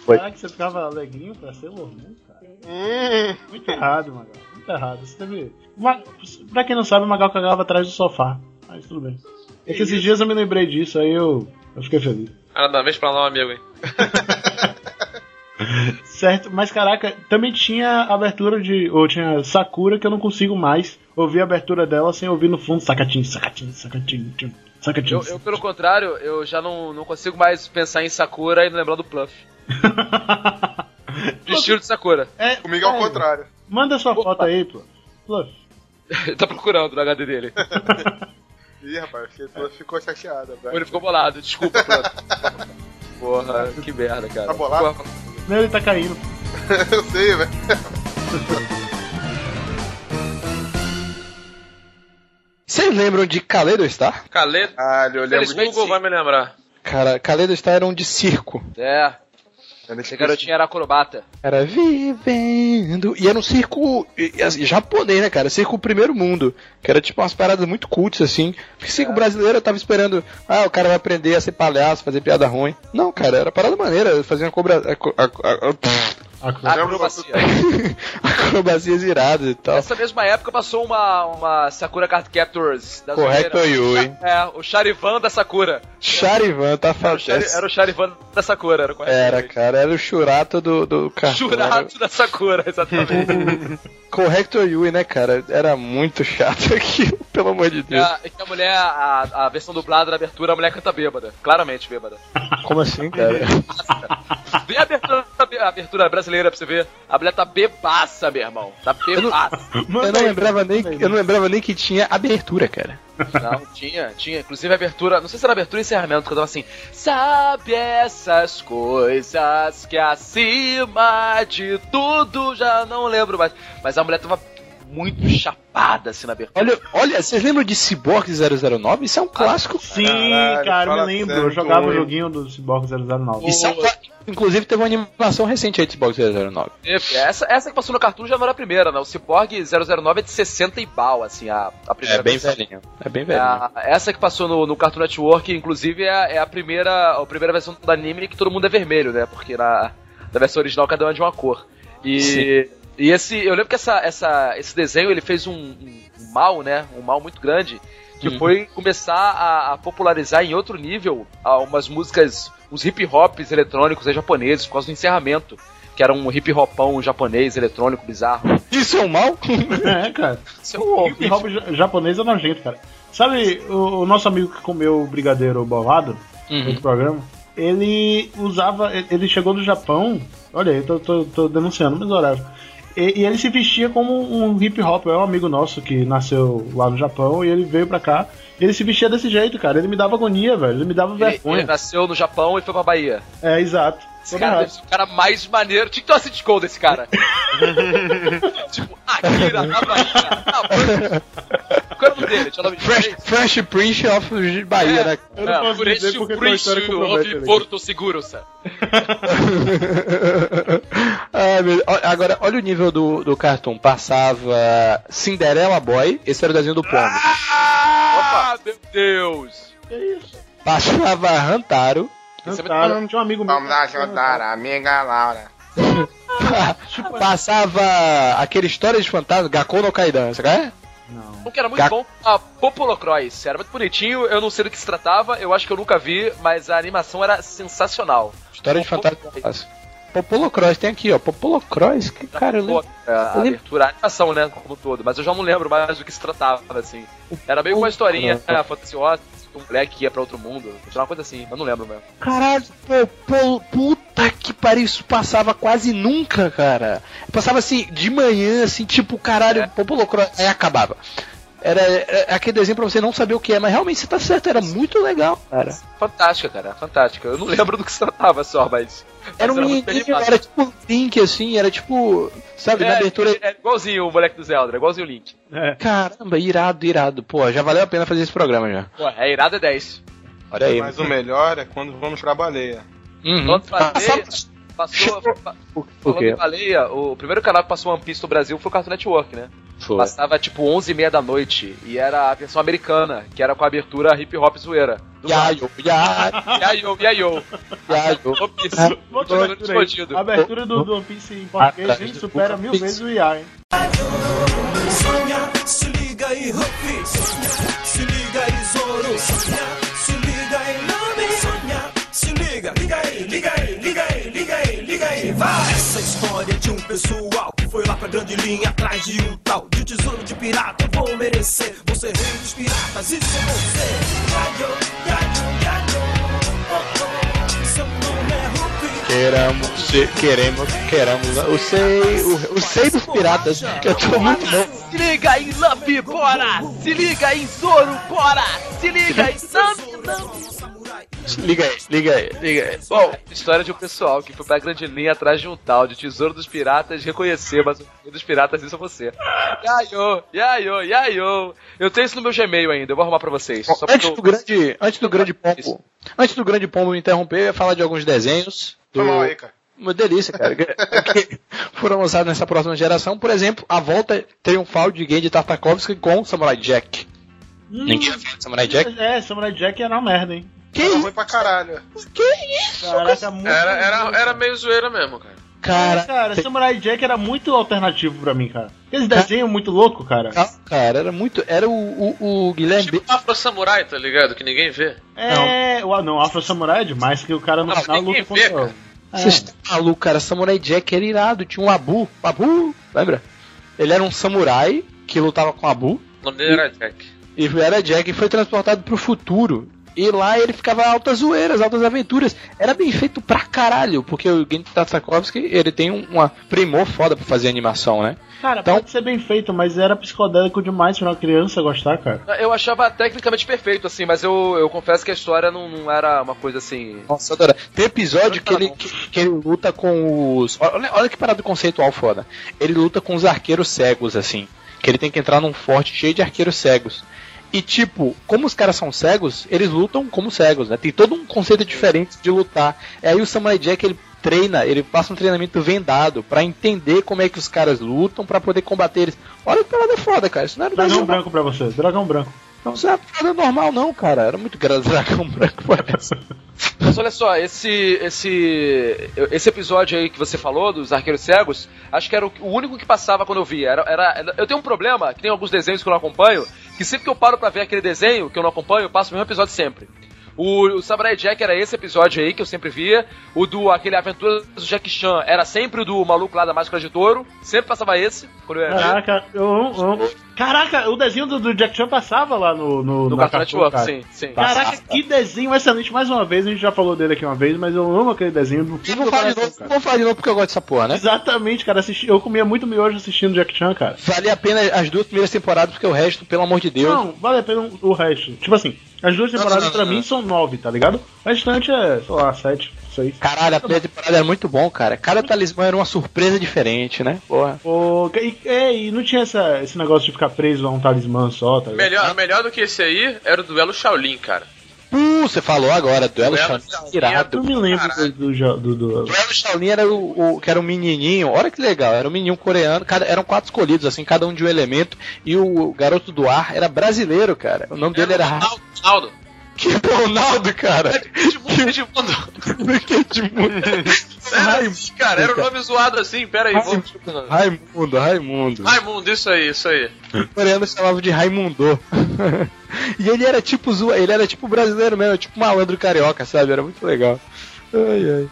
Foi. Será que você ficava alegrinho pra Sailor Moon, cara? Hum, Muito errado, Magal. Muito errado. Você teve. Ma- Pra quem não sabe, o Magal cagava atrás do sofá. Mas tudo bem. É que esses dias eu me lembrei disso, aí eu, eu fiquei feliz. Cara, dá uma vez pra lá um amigo, hein? Certo, mas caraca, também tinha abertura de. Ou tinha Sakura que eu não consigo mais ouvir a abertura dela sem ouvir no fundo sacatinho, sacatinho, sacatinho, sacatinho. Eu, eu, pelo contrário, eu já não, não consigo mais pensar em Sakura e não lembrar do Pluff. De estilo de Sakura. É, Comigo é o contrário. Manda sua foto aí. Fluff. Ele tá procurando no HD dele. Ih, rapaz, ficou chateada, Ou velho. ele ficou bolado, desculpa, Pluff. Porra, que merda, cara. Tá bolado? Porra, Não, ele tá caindo. Eu sei, velho. Vocês lembram de Kaledo Star? Calê, Caralho, eu lembro eles Google sim. vai me lembrar. Cara, Kaledo Star era um de circo. É, esse garotinho era acrobata. Era vivendo. E era um circo assim, japonês, né, cara? Circo primeiro mundo. Que era tipo umas paradas muito cultas, assim. Porque circo brasileiro eu tava esperando. Ah, o cara vai aprender a ser palhaço, fazer piada ruim. Não, cara, era parada maneira. Fazia uma cobra. aco- aco- a- Acrobacia. acrobacias iradas e tal. Nessa mesma época passou uma, uma Sakura Card Captors da Correto, zoeira. Yui. É, o Charivan da Sakura. Charivan, tá Era o, Chari- fantástico. era o Charivan da Sakura, era o correto. Era, cara, era o churato do, do cartão. Churato da Sakura, exatamente. Correcto Yui, né, cara? Era muito chato aquilo, pelo amor de É Deus. a, é que a mulher, a, a versão dublada da abertura, a mulher canta bêbada. Claramente bêbada. Como assim, cara? Vê a abertura, a abertura brasileira pra você ver. A mulher tá bebaça, meu irmão. Tá bebaça. Eu não lembrava nem, eu não lembrava nem que tinha abertura, cara. Não, tinha, tinha. Inclusive a abertura, não sei se era abertura ou encerramento, que eu tava assim. Sabe essas coisas que acima de tudo já não lembro mais. Mas a mulher tava muito chapada assim na abertura. Olha, olha, vocês lembram de Cyborg 009? Isso é um clássico. Sim, Caralho, cara, eu me lembro. Eu jogava o foi. joguinho do Cyborg 009. Isso é um Inclusive teve uma animação recente aí de Cyborg 009. Essa, essa que passou no cartoon já não era a primeira, né? O Cyborg 009 é de 60 e bal, assim, a, a primeira versão. velhinho. É bem É velhinho. a- essa que passou no, no Cartoon Network, inclusive, é, a- é a primeira a primeira versão do anime que todo mundo é vermelho, né? Porque na, na versão original cada um é de uma cor. E, Sim. E esse, eu lembro que essa, essa, esse desenho ele fez um, um- um mal, né? Um mal muito grande, que Uhum. foi começar a, a popularizar em outro nível a umas músicas, uns hip hops eletrônicos japoneses, por causa do encerramento. Que era um hip hopão japonês, eletrônico, bizarro. Isso é um mal? É, cara. Isso é um Hip hop ja- japonês é nojento, cara. Sabe o, o nosso amigo que comeu o brigadeiro bolado Uhum. no programa? Ele usava. ele- chegou do Japão. Olha aí, tô, tô, tô denunciando, mas horário. E, e ele se vestia como um hip hop. É um amigo nosso que nasceu lá no Japão e ele veio pra cá. E ele se vestia desse jeito, cara. Ele me dava agonia, velho. Ele me dava Ele, vergonha. ele nasceu no Japão e foi pra Bahia. É, exato. Esse cara deve ser o cara mais maneiro. Tinha que ter uma sitcom desse cara. tipo, Akira na Bahia. Ah, foi- Qual era o nome dele? Tinha o nome de Fresh, Fresh Prince of Bahia, É. né? Eu não posso por dizer porque uma história né? Porto Seguro, sabe? Meu- ó, Agora, olha o nível do, do cartoon. Passava Cinderella Boy, esse era o desenho do Pombo. Ah, meu Deus. Passava Hantaro. Esse é muito Cara, maneiro. tinha um amigo meu. Vamos lá jantar, amiga Laura. Passava aquele História de Fantasma, Gakkou no Kaidan, sabe Um que era muito Ga- bom, a Popolocross. Era muito bonitinho, eu não sei do que se tratava, eu acho que eu nunca vi, mas a animação era sensacional. História de Fantasma. Popolo Cross, tem aqui, ó. Popolo Cross, que cara, eu lembro. é, a eu abertura, a animação, né, como um todo, mas eu já não lembro mais do que se tratava, assim. Era meio uma historinha né, fantasiosa, um moleque que ia pra outro mundo, tinha uma coisa assim, eu não lembro mesmo. Caralho, pô, pô, puta que pariu, isso passava quase nunca, cara. Passava assim, de manhã, assim, tipo, caralho, É. Popolo Cross, aí acabava. Era, era aquele desenho pra você não saber o que é, mas realmente você tá certo, era muito legal, cara. Fantástica, cara, fantástica. Eu não lembro do que se tratava só, mas. Era um menininho, bem era tipo um Link, assim, era tipo, sabe, na É, abertura. é, é igualzinho o moleque do Zelda, é igualzinho o Link. É. Caramba, irado, irado. Pô, já valeu a pena fazer esse programa já. Pô, é irado é 10. Olha aí. Mas o melhor é quando vamos pra baleia. Uhum. Quando baleia, Passava- passou. pa- O Falando quê? em baleia, o primeiro canal que passou One Piece no Brasil foi o Cartoon Network, né? Foi. Passava tipo 11 e meia da noite e era a versão americana, que era com a abertura hip hop zoeira. Yayo, yayo, Yayo, yayo. yayo. One Piece. Escondido. A abertura do, do One Piece em português Ah, hein, tá. supera mil vezes o IA, hein? Sonha, se liga aí, Ruffy. Sonha, se liga aí, Zoro. Sonha, História de um pessoal que foi lá pra grande linha atrás de um tal de tesouro de pirata. Eu vou merecer. Você rei dos piratas, isso é você. Yayo, yayo, yayo. Seu nome é Rupi. Queremos, queremos, queremos. O sei, o, o sei dos piratas, que eu tô muito bom. Se liga em Luffy, bora! Se liga em Zoro, bora! Se liga em Nami, Nami. Liga aí, liga aí, liga aí. Bom, história de um pessoal que foi pra grande linha atrás de um tal de tesouro dos piratas reconhecer, mas o dos piratas isso é você. Yayo, yayo, yayo. Eu tenho isso no meu Gmail ainda, eu vou arrumar pra vocês. Só Antes do eu... grande, antes do grande pombo, antes do grande pombo me interromper, eu ia falar de alguns desenhos. Do... Mal aí, cara. Uma delícia, cara. que foram lançados nessa próxima geração. Por exemplo, a volta triunfal de Genji Tartakovsky com Samurai Jack. Nem tinha visto Samurai Jack? É, Samurai Jack era uma merda, hein? Que Era isso? ruim pra caralho. Caraca, muito. Era, era, era meio zoeira mesmo, cara. Cara, Cara, Samurai Jack era muito alternativo pra mim, cara. Aqueles desenhos muito louco, cara. Não, cara, era muito. Era o, o, o Guilherme. Tipo Afro Samurai, tá ligado? Que ninguém vê. É, o não, Afro Samurai é demais, que o cara no Não, final ninguém luta vê, contra. cara. É. Vocês estão malucos, cara. Samurai Jack era irado. Tinha um Abu. Abu, lembra? Ele era um samurai que lutava com Abu. O nome dele era Jack. E era Jack foi transportado pro futuro. E lá ele ficava altas zoeiras, altas aventuras. Era bem feito pra caralho, porque o Genji Tartakovsky, ele tem um- uma primor foda pra fazer animação, né? Cara, Então- pode ser bem feito, mas era psicodélico demais pra uma criança gostar, cara. Eu achava tecnicamente perfeito, assim, mas eu, eu confesso que a história não, não era uma coisa assim. Nossa, eu adoro. Tem episódio que ele, que, que ele luta com os. Olha, olha que parada conceitual foda. Ele luta com os arqueiros cegos, assim. Que ele tem que entrar num forte cheio de arqueiros cegos. E tipo, como os caras são cegos, eles lutam como cegos, né? Tem todo um conceito diferente de lutar. E aí o Samurai Jack ele treina, ele passa um treinamento vendado pra entender como é que os caras lutam pra poder combater eles. Olha que parada foda, cara. Isso não era Dragão branco pra você, dragão branco. não, isso não era normal, não, cara. Era muito grande dragão branco parece. Mas olha só, esse, esse, esse episódio aí que você falou, dos arqueiros cegos, acho que era o, único que passava quando eu via. Era, era, eu tenho um problema, que tem alguns desenhos que eu não acompanho, que sempre que eu paro pra ver aquele desenho que eu não acompanho, eu passo o mesmo episódio sempre. O, o Samurai Jack era esse episódio aí que eu sempre via. O do aquele Aventuras do Jack Chan era sempre o do maluco lá da Máscara de Touro. Sempre passava esse, quando eu. Caraca, eu, eu- Caraca, o desenho do, do Jack Chan passava lá no, no, No Cartoon Network, cara. sim, sim. Caraca, que desenho excelente. Mais uma vez, a gente já falou dele aqui uma vez, mas eu amo aquele desenho do Não fundo vou do falar de coração, novo, cara. vou falar de novo porque eu gosto dessa porra, né? Exatamente, cara. Assisti, eu comia muito miojo assistindo Jack Chan, cara. Vale a pena as duas primeiras temporadas, porque o resto, pelo amor de Deus. Não, vale a pena o resto. Tipo assim, as duas temporadas pra mim são nove, tá ligado? O restante é, sei lá, sete, seis. Caralho, a primeira temporada era muito bom, cara. Cada talismã era uma surpresa diferente, né? Porra. O, e, é, e não tinha essa, esse negócio de ficar preso a um talismã só, tá ligado? Melhor, melhor do que esse aí era o duelo Shaolin, cara. Uh, você falou agora, Duelo Duelo Shaolin. Eu Irado. não me lembro do, do, do, do- Duelo Shaolin era o, o- que era um menininho, olha que legal, era um menininho coreano, cada, eram quatro escolhidos, assim, cada um de um elemento, e o garoto do ar era brasileiro, cara. O nome dele era Ronaldo. Ronaldo. Que Ronaldo, cara. Edmundo, Edmundo. Que Edmundo. Era assim, cara, era um nome zoado assim, pera aí. Vou... Raimundo, Raimundo. Raimundo, isso aí, isso aí. O coreano chamava de Raimundo. e ele era tipo zoa, ele era tipo brasileiro mesmo, tipo malandro carioca, sabe? Era muito legal. Ai, ai.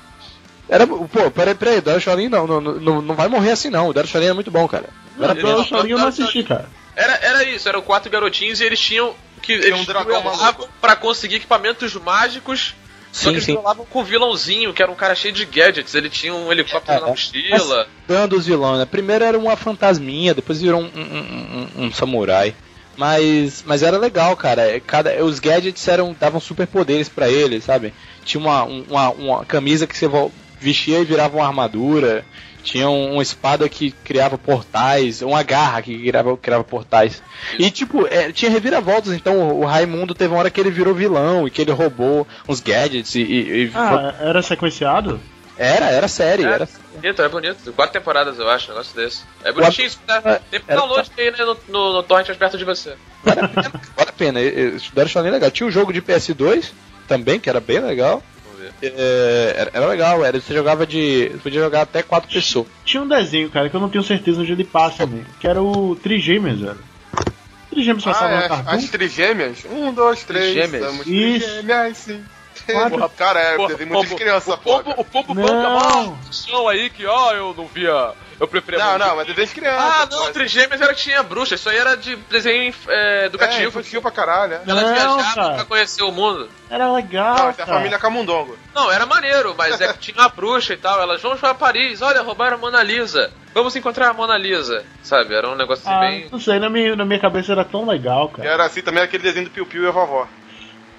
Era, pô, peraí, peraí, o Dario Shaolin não, não, não, não vai morrer assim não. O Dario Shaolin é muito bom, cara. Ele- Duelo Shaolin eu não assisti, cara. Era, era isso, eram quatro garotinhos e eles tinham que eles um dragão maluco. pra conseguir equipamentos mágicos. Só Sim, que sim. eles duelavam com o vilãozinho, que era um cara cheio de gadgets. Ele tinha um helicóptero É, na é. mochila. Dando os vilões, né? Primeiro era uma fantasminha, depois virou um, um, um- um samurai. Mas, mas era legal, cara. É, Cada, os gadgets eram, davam superpoderes pra ele, sabe? Tinha uma, um- uma, uma camisa que você vo- vestia e virava uma armadura. Tinha um, uma espada que criava portais, uma garra que criava, criava portais. E tipo, é, tinha reviravoltas, então o, o Raimundo teve uma hora que ele virou vilão e que ele roubou uns gadgets e. e- e- Ah, era sequenciado? Era, era série, É. era Bonito, é bonito. Quatro temporadas, eu acho, um negócio desse. É bonitinho isso, né? Tem Era- download aí, né, no, no, no torrent mais perto de você. Vale a pena. Vale a pena. Estudaram legal. Tinha um jogo de PS2 também, que era bem legal. Ver. É, era, era legal, era, você jogava de. Você podia jogar até quatro pessoas. Tinha um desenho, cara, que eu não tenho certeza onde ele passa, né? Que era o Trigêmeos, velho. Trigêmeos Ah, passava é. no Cartoon? As trigêmeas? Um, dois, três. Trigêmeas. Isso. trigêmeas, sim. Quatro. Cara, é, Porra, teve muitas crianças, o pô. o pombo Não. banca mal discussão aí que, ó, eu não via Eu preferia Não, não, mas desenho de criança. Ah, não, pô. Trigêmeos era que tinha bruxa. Isso aí era de desenho é, É, educativo. infantil pra caralho, é. Não, viajavam cara. pra conhecer o mundo. Era legal, Não, essa é a família Camundongo. Não, era maneiro, mas é que tinha uma bruxa e tal. Elas vão pra Paris, olha, roubaram a Mona Lisa. Vamos encontrar a Mona Lisa. Sabe, era um negócio assim Ah, bem. não sei, na minha, na minha cabeça era tão legal, E cara. era assim também aquele desenho do Piu Piu e a vovó.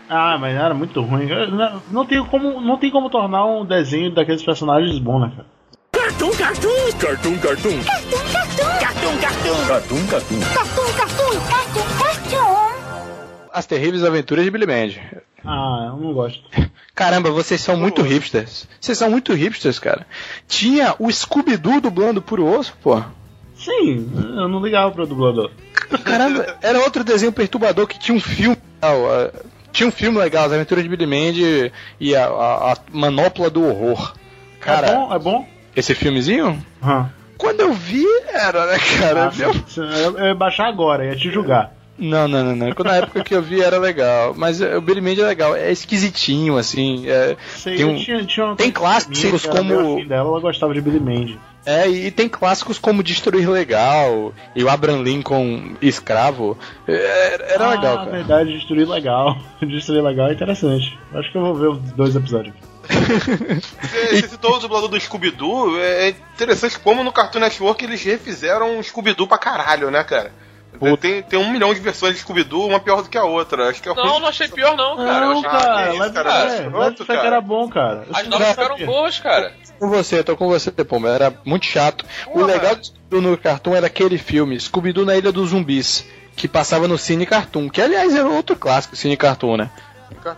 Ah, mas era muito ruim. Não, não tem como, não tem como tornar um desenho daqueles personagens bom, né, cara? Cartoon, cartoon. Cartoon, cartoon. Cartoon, cartoon. Cartoon, cartoon. Cartoon, cartoon. Cartoon, cartoon. Cartoon, cartoon. As Terríveis Aventuras de Billy Mandy. Ah, eu não gosto. Caramba, vocês são muito hipsters. Vocês são muito hipsters, cara. Tinha o Scooby-Doo dublando Puro Osso, pô. Sim, eu não ligava pro dublador. Caramba, era outro desenho perturbador que tinha um filme ah, Tinha um filme legal, As Aventuras de Billy Mandy e a, a- a Manopla do Horror. Cara, é bom? É bom? esse filmezinho? Aham. Quando eu vi, era, né, cara? Ah, eu, eu ia baixar agora, ia te julgar. Não, não, não, não. Quando Na época que eu vi era legal. Mas eh, o Billy Mandy é legal. É esquisitinho, assim. é- Sei, tem, um- tinha, tinha tem clássicos como- dela, ela gostava de Billy Mandy. É, e tem clássicos como Destruir Legal e o Abraham Lincoln Escravo. É, Era ah, legal, cara. verdade, destruir legal. destruir legal é interessante. Acho que eu vou ver os dois episódios. Você, você citou o dublador do Scooby-Doo, é é interessante como no Cartoon Network eles refizeram o Scooby-Doo pra caralho, né, cara? Tem, tem um milhão de versões de Scooby-Doo, uma pior do que a outra. Acho que é Não, não achei pior, não, cara. Não, cara, que isso, cara, é cara. era bom, cara. As não novas sabia. ficaram boas, cara. com você, tô com você, Pomba. Era muito chato. O Porra. legal do Scooby-Doo no Cartoon era aquele filme, Scooby-Doo na Ilha dos Zumbis, que passava no Cine Cartoon, que aliás era outro clássico, Cine Cartoon, né?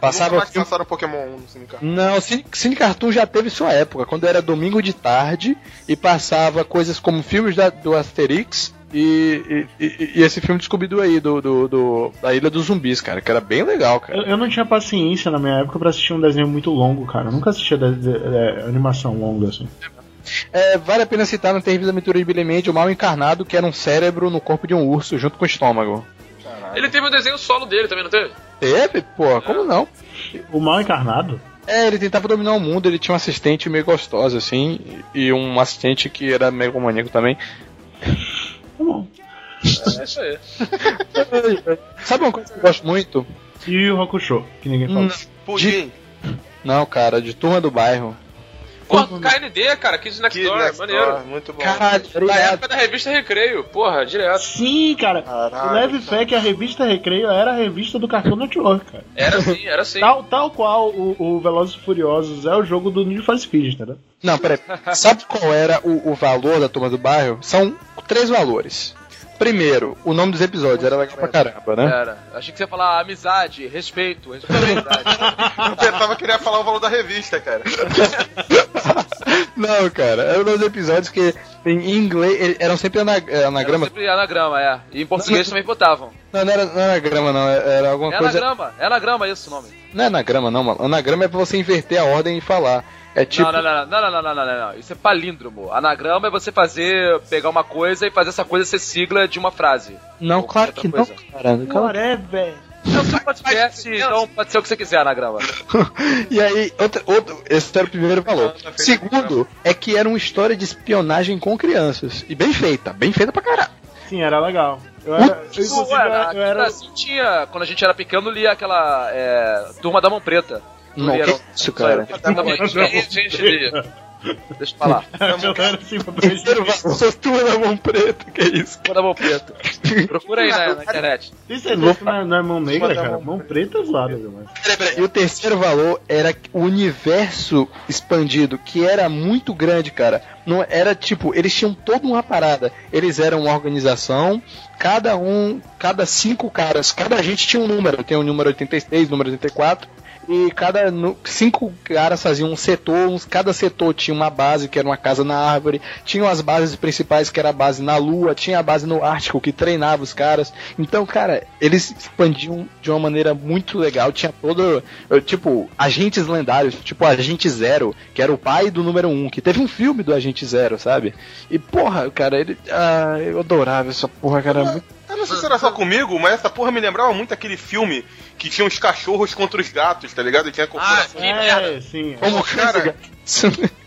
Passava Nunca mais filme- Pokémon 1 no Cine Cartoon. Não, o Cine, Cine Cartoon já teve sua época, quando era domingo de tarde e passava coisas como filmes da- do Asterix e, e- esse filme de Scooby-Doo aí, do, do- do- da Ilha dos Zumbis, cara, que era bem legal, cara. Eu, eu não tinha paciência na minha época pra assistir um desenho muito longo, cara. Eu nunca assistia de- de- de- animação longa assim. É, vale a pena citar na Terrível Aventura de Billy Mandy o mal encarnado, que era um cérebro no corpo de um urso, junto com o estômago. Ele teve um desenho solo dele também, não teve? Teve? Pô, como não? O mal encarnado? É, ele tentava dominar o mundo, ele tinha um assistente meio gostoso, assim, e um assistente que era meio maníaco também. Tá bom. É isso aí. Sabe uma coisa que eu gosto muito? E o Hakusho, que ninguém fala. Hum, Pudim. Não, cara, de turma do bairro. Porra, KND, cara, Kids Next Kids Door, Next maneiro. Door, muito bom. Caralho, Da obrigado. época da revista Recreio, porra, direto. Sim, cara. Caralho, Leve Fé que a revista Recreio era a revista do Cartoon Network, cara. Era assim, era assim. Tal, tal qual o, o Velozes e Furiosos é o jogo do Need for Speed, entendeu? Não, peraí. Sabe qual era o, o valor da turma do bairro? São três valores. Primeiro, o nome dos episódios era legal pra caramba, né? Era. Achei que você ia falar amizade, respeito, respeitabilidade. Eu pensava que ele ia falar o valor da revista, cara. Não, cara, eram dois episódios que em inglês eram sempre ana- eh, Era anagrama. sempre anagrama, é. E em português também botavam. Não, não era, não era anagrama, não, era alguma É coisa. anagrama, é anagrama esse o nome. Não é anagrama, não, mano. Anagrama é pra você inverter a ordem e falar. É tipo. Não, não, não, não, não, não, não, não, Isso é palíndromo. Anagrama é você fazer. pegar uma coisa e fazer essa coisa ser sigla de uma frase. Não, Ou claro que coisa. não, cara. Whatever. Não, você pode ser, então pode ser o que você quiser anagrama. e aí, outra, outro, esse era o primeiro valor. Segundo, é que era uma história de espionagem com crianças. E bem feita, bem feita pra caralho. Sim, era legal. Eu era, eu, era... Assim, tinha, quando a gente era pequeno, lia aquela é, Turma da Mão Preta. Não, que isso, cara. Gente, gente, de- Deixa eu falar. era assim pra da mão preta, que é isso? Turma da Mão Preta. Procura aí na, na internet. Certeza que não é, não é mão negra, cara? Mão preta é zoada. E o terceiro valor era o universo expandido, que era muito grande, cara. Não era tipo, eles tinham toda uma parada. Eles eram uma organização, cada um, cada cinco caras, cada gente tinha um número. Tem o número 86, número 84. E cada nu- cinco caras faziam um setor, uns- cada setor tinha uma base que era uma casa na árvore, tinham as bases principais que era a base na Lua, tinha a base no Ártico que treinava os caras. Então, cara, eles expandiam de uma maneira muito legal. Tinha todo, tipo, agentes lendários, tipo Agente Zero, que era o pai do número um, que teve um filme do Agente Zero, sabe? E porra, cara, ele, ah, eu adorava essa porra, cara. Eu não sei se era só comigo, mas essa porra me lembrava muito aquele filme que tinha os cachorros contra os gatos, tá ligado? E tinha a Ah, corporação. que merda. É, sim. Como cara, cara?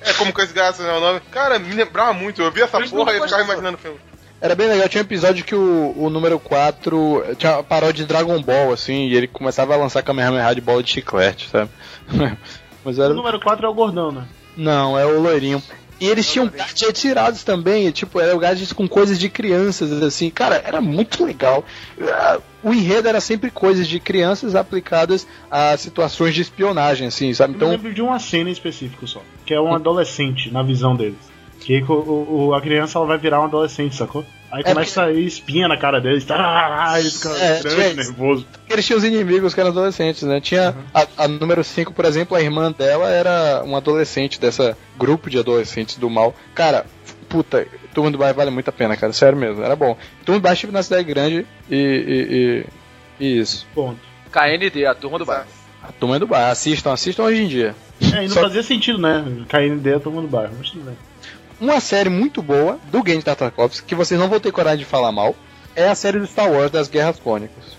É, como que esse graças é o nome. Cara, me lembrava muito. Eu vi essa Mas porra e ficava imaginando o filme. Era bem legal, tinha um episódio que o, o número 4 tinha uma paródia de Dragon Ball, assim, e ele começava a lançar Kamehameha de bola de chiclete, sabe? Mas O era. número 4 é o gordão, né? Não, é o loirinho. E eles tinham gadgets tirados também, tipo, eram gadgets com coisas de crianças, assim. Cara, era muito legal. Ah, O enredo era sempre coisas de crianças aplicadas a situações de espionagem, assim, sabe? Eu Então, me lembro de uma cena em específico só, que é um adolescente na visão deles. Que o, o- o- a criança ela vai virar um adolescente, sacou? Aí É começa a ir espinha na cara deles, tá? Ele fica É, grande, gente. nervoso. eles tinham os inimigos que eram adolescentes, né? Tinha a, a número 5, por exemplo, a irmã dela era um adolescente dessa grupo de adolescentes do mal. Cara, puta, Turma do Bairro vale muito a pena, cara, sério mesmo, era bom. Turma do Bairro estive na cidade grande e, e, e- e isso. Ponto. KND, a turma do bairro. A Turma do Bairro, assistam, assistam hoje em dia. É, e não Só- fazia sentido, né? KND é todo mundo bairro, mas tudo bem. Uma série muito boa do Game Tartakovsky, que vocês não vão ter coragem de falar mal, é a série do Star Wars das Guerras Clônicas.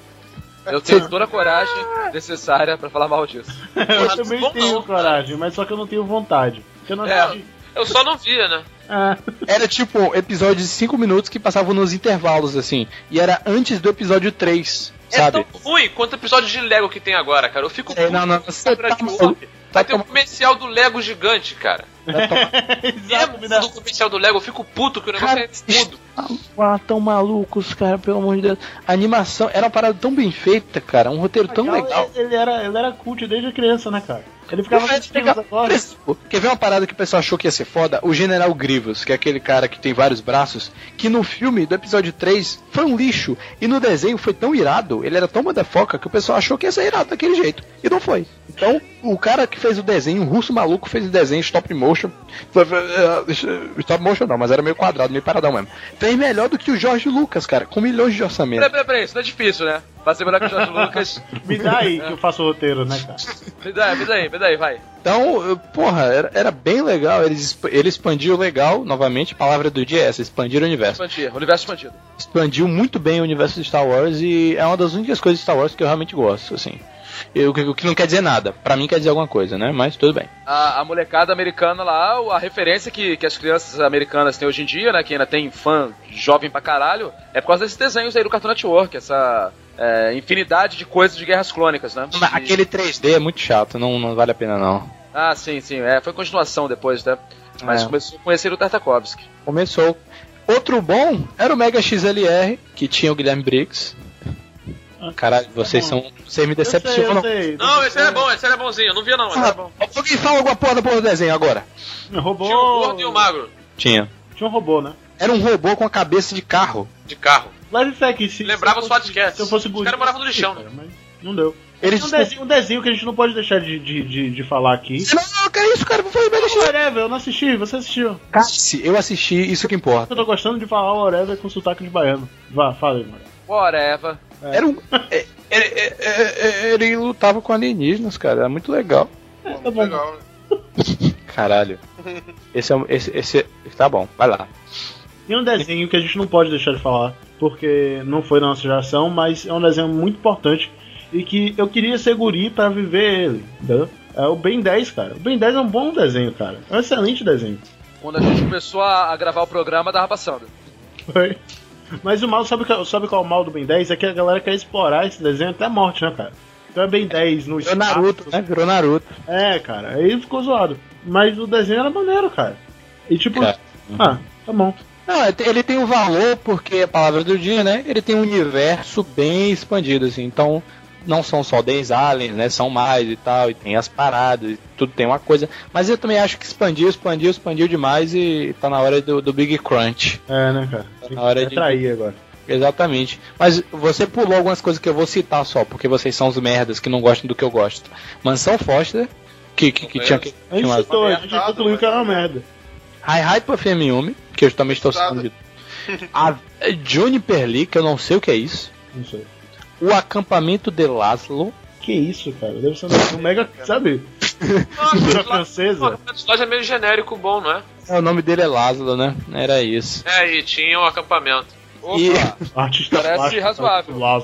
Eu tenho toda a coragem necessária pra falar mal disso. Eu também bom tenho não, coragem, mas só que eu não tenho vontade. Eu não É. assisti. Eu só não via, né? Ah, Era tipo episódios de 5 minutos que passavam nos intervalos, assim. E era antes do episódio 3, sabe? É tão ruim quanto o episódio de Lego que tem agora, cara. Eu fico É, não, não, você Cara, tá tipo, maluco. Vai Tá ter um comercial do Lego gigante, cara. Dá- Mesmo do comercial do Lego, eu fico puto que o negócio Cara, é mudo. Ah, tão malucos, cara, pelo amor de Deus. A animação era uma parada tão bem feita, cara. Um roteiro tão Legal, legal. Ele era, ele era cult desde criança, né, cara? Ele ficava com agora. Quer ver uma parada que o pessoal achou que ia ser foda? O General Grievous, que é aquele cara que tem vários braços, que no filme do episódio 3 foi um lixo. E no desenho foi tão irado, ele era tão motherfucker que o pessoal achou que ia ser irado daquele jeito. E não foi. Então, o cara que fez o desenho, o russo maluco, fez o desenho stop motion. Stop motion não, mas era meio quadrado, meio paradão mesmo. Fez melhor do que o Jorge Lucas, cara, com milhões de orçamento. Peraí, peraí, peraí, isso não é difícil, né? Pra ser melhor que o Jorge Lucas. Me dá aí que eu faço o roteiro, né, cara? Me dá, me dá aí, me dá aí, vai. Então, eu- porra, era, era bem legal. Eles, ele expandiu legal, novamente, a palavra do dia é essa, expandir o universo. Expandir, universo expandido. Expandiu muito bem o universo de Star Wars e é uma das únicas coisas de Star Wars que eu realmente gosto, assim. O que, não quer dizer nada. Pra mim quer dizer alguma coisa, né? Mas tudo bem. A, a molecada americana lá, a referência que, que as crianças americanas têm hoje em dia, né? Que ainda tem fã jovem pra caralho, é por causa desses desenhos aí do Cartoon Network, essa é, infinidade de coisas de guerras clônicas, né? Aquele 3D é muito chato, não, não vale a pena não. Ah, sim, sim. É, foi continuação depois, né? Mas É. começou a conhecer o Tartakovsky. Começou. Outro bom era o Mega XLR, que tinha o Guilherme Briggs. Caralho, vocês bom. são. Vocês me Eu sei, decepcionam. eu sei. Não, esse era bom, esse era bonzinho. Eu não via não, mas era bom. Ah, alguém fala alguma porra da porra do desenho agora. Robô. Tinha o gordo e o magro, Tinha. Tinha um robô, né? Era um robô com a cabeça de carro. de carro. Live Fact, se. Lembrava se os eu fosse- podcasts. Se eu fosse Os guri, caras moravam no lixão, Mas não deu. Eles Tem um desenho, um desenho que a gente não pode deixar de, de, de, de falar aqui. Não, não, que é isso, cara? Foi Mega XLR. Whatever, eu não assisti, você assistiu. Cássio, eu assisti, isso que importa. Eu tô gostando de falar o Whatever com sotaque de baiano. Vá, fala aí, mano. Whatever. Era um. é, é, é, é, ele lutava com alienígenas, cara. Era muito legal. É, Pô, tá bom. legal, né? Caralho. Esse é um. Esse, esse, tá bom, vai lá. Tem um desenho que a gente não pode deixar de falar, porque não foi da nossa geração, mas é um desenho muito importante e que eu queria ser guri pra viver ele, entendeu? É o Ben 10, cara. O Ben 10 é um bom desenho, cara. É um excelente desenho. Quando a gente começou a, gravar o programa, tava passando. Foi. Mas o mal, sabe, qual- sabe qual é o mal do Ben 10? É que a galera quer explorar esse desenho até a morte, né, cara? Então é Ben 10 no Virou. Naruto, né? Virou Naruto. É, cara, aí ficou zoado. Mas o desenho era maneiro, cara. E tipo, Cara. ah, tá bom. Não, ele tem- ele tem um valor porque é a palavra do dia, né? Ele tem um universo bem expandido, assim. Então, não são só 10 aliens, né? São mais e tal, e tem as paradas, e tudo tem uma coisa. Mas eu também acho que expandiu, expandiu, expandiu demais e tá na hora do, do Big Crunch. É, né, cara? Tem Na hora de- atrair agora. Exatamente. Mas você pulou algumas coisas que eu vou citar só, porque vocês são os merdas que não gostam do que eu gosto. Mansão Foster, que, que, que tinha que. A gente citou, a gente Merda, concluiu que era uma merda. Hi Hi Puffy M1, que eu também estou citando. de- A Juniper Lee, que eu não sei o que é isso. Não sei. O acampamento de Laszlo. Que isso, cara? Deve ser um, um mega, sabe? Cultura francesa. Esse loja é meio genérico bom, não é? É, o nome dele é Laszlo, né? Era isso. É, e tinha um acampamento. E Artista Parece plástico, razoável.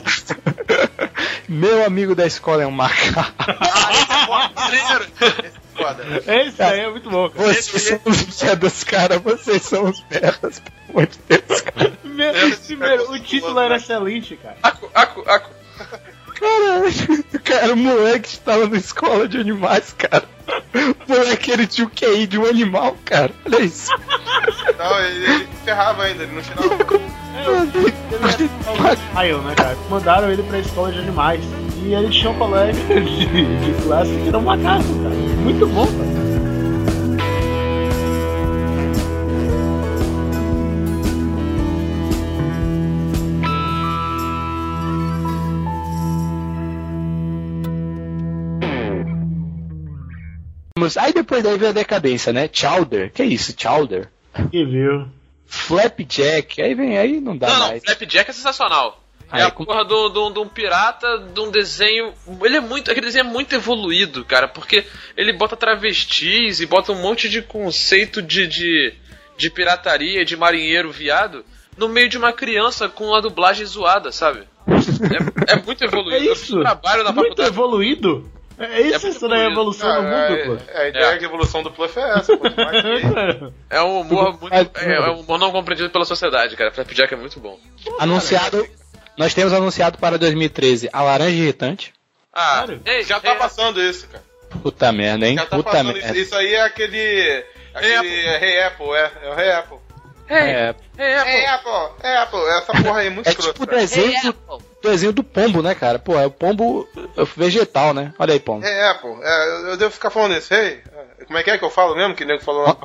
Meu amigo da escola é um macaco. Foda. Esse aí é muito bom, cara. Vocês são os merdas, cara. Vocês são os merdas, pelo amor de Deus, cara. Primeiro, primeiro, o título era excelente, cara. Aco, aco, aco. Caralho, cara, o moleque estava na escola de animais, cara. O moleque, ele tinha o QI de um animal, cara. Olha isso. Não, ele, ele ferrava ainda, ele não tirava. Aí eu, né, cara? Mandaram ele pra escola de animais. E ele tinha um colega de, de classe que era um macaco, cara. Muito bom, cara. Aí depois daí veio a decadência, né? Chowder. Que isso, Chowder? Que viu? Flapjack. Aí vem, aí não dá Não, não, mais. Flapjack é sensacional. Ah, é é a porra de um- de um de um pirata, de um desenho. Ele é muito. Aquele desenho é muito evoluído, cara, porque ele bota travestis e bota um monte de conceito de, de, de pirataria, de marinheiro viado, no meio de uma criança com uma dublagem zoada, sabe? É, é muito evoluído. É isso. trabalho na Muito faculdade. evoludo. É isso, muito isso daí é a bonito. evolução do Ah, mundo, é, pô. é, a ideia de evolução do Pluff é essa, pô. É um humor muito. Tudo- É, é um humor não compreendido pela sociedade, cara. Flapjack é muito bom. Anunciado. Nós temos anunciado para 2013 a Laranja Irritante. Ah, Sério? Já tá passando isso, cara. Puta merda, hein? Já tá Puta passando merda. isso. Isso aí é aquele. Aquele Rei Apple, é. É o Rei Apple. É, ei, Apple. É Apple, é Apple. Essa porra aí é muito é escrota. tipo o cara. desenho do, desenho do pombo, né, cara? Pô, é o pombo vegetal, né? Olha aí, pombo. É Apple. É, eu- devo ficar falando isso. Rei, é, como é que é que eu falo mesmo? Que nego falou lá?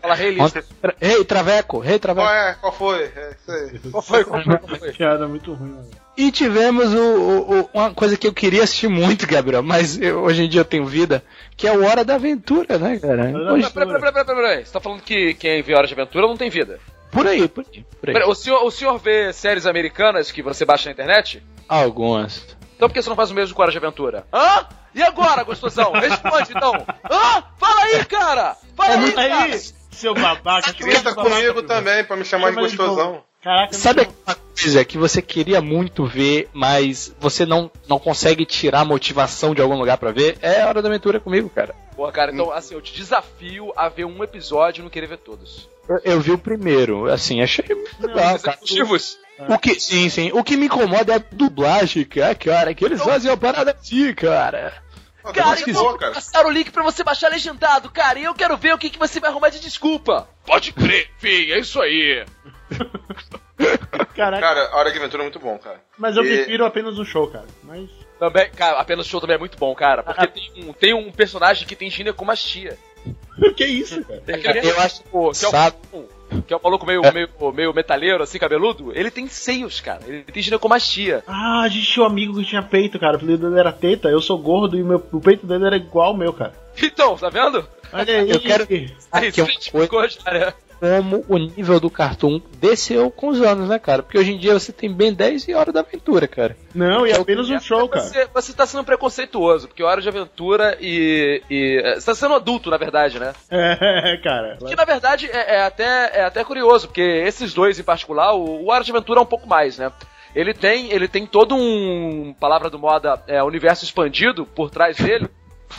Fala, rei Lister. Tra- Rei Traveco, Rei Qual Traveco. é? Qual foi? É isso aí. Qual foi? Qual foi? Qual foi? Piada muito ruim, mano. E tivemos o, o- o- uma coisa que eu queria assistir muito, Gabriel, mas eu- hoje em dia eu tenho vida, que é o Hora da Aventura, né, cara? Peraí, peraí, peraí, peraí, peraí. Você tá falando que quem vê Hora de Aventura não tem vida? Por aí, por aí. Por aí. O senhor, o senhor vê séries americanas que você baixa na internet? Algumas. Então por que você não faz o mesmo com de Aventura? Hã? E agora, gostosão? Responde então. Hã? Fala aí, cara! Fala aí, cara! Aí, seu babaca. Grita comigo também, pra me chamar de Chama ele de gostosão. Caraca, Sabe aquela coisa que você queria muito ver, mas você não, não consegue tirar a motivação de algum lugar pra ver? É Hora da Aventura comigo, cara. Pô, cara, então assim, eu te desafio a ver um episódio e não querer ver todos. Eu, eu vi o primeiro, assim, achei muito legal, cara. Motivos. O que, sim, sim. O que me incomoda é a dublagem, cara, cara, que eles fazem uma parada assim, cara. Ah, Cara, que então vou cara. passar o link pra você baixar legendado, cara, e eu quero ver o que, que você vai arrumar de desculpa. Pode crer, filho, é isso aí. Caraca, Cara, a Hora de Aventura é muito bom, cara. mas eu e- prefiro apenas um show, cara. Mas. Também, cara, apenas o show também é muito bom, cara, porque tem um, tem um personagem que tem ginecomastia. que isso, cara? Aquele Eu acho pô, que é o, sabe. que é o maluco meio, É. meio, meio metaleiro, assim, cabeludo, ele tem seios, cara. Ele tem ginecomastia. Ah, a gente tinha um amigo que tinha peito, cara. O apelido dele era Teta. Eu sou gordo e meu, o peito dele era igual ao meu, cara. Então, tá vendo? Olha aí. Eu quero- Aí que é uma coisa-. Como o nível do cartoon desceu com os anos, né, cara? Porque hoje em dia você tem bem 10 e Hora da Aventura, cara. Não, e é apenas um show, cara. Você, você tá sendo preconceituoso, porque Hora de Aventura e. e é, você tá sendo adulto, na verdade, né? É, cara. Que na verdade é, é até, é até curioso, porque esses dois em particular, o, o Hora de Aventura é um pouco mais, né? Ele tem, ele tem todo um, palavra do moda, é, universo expandido por trás dele,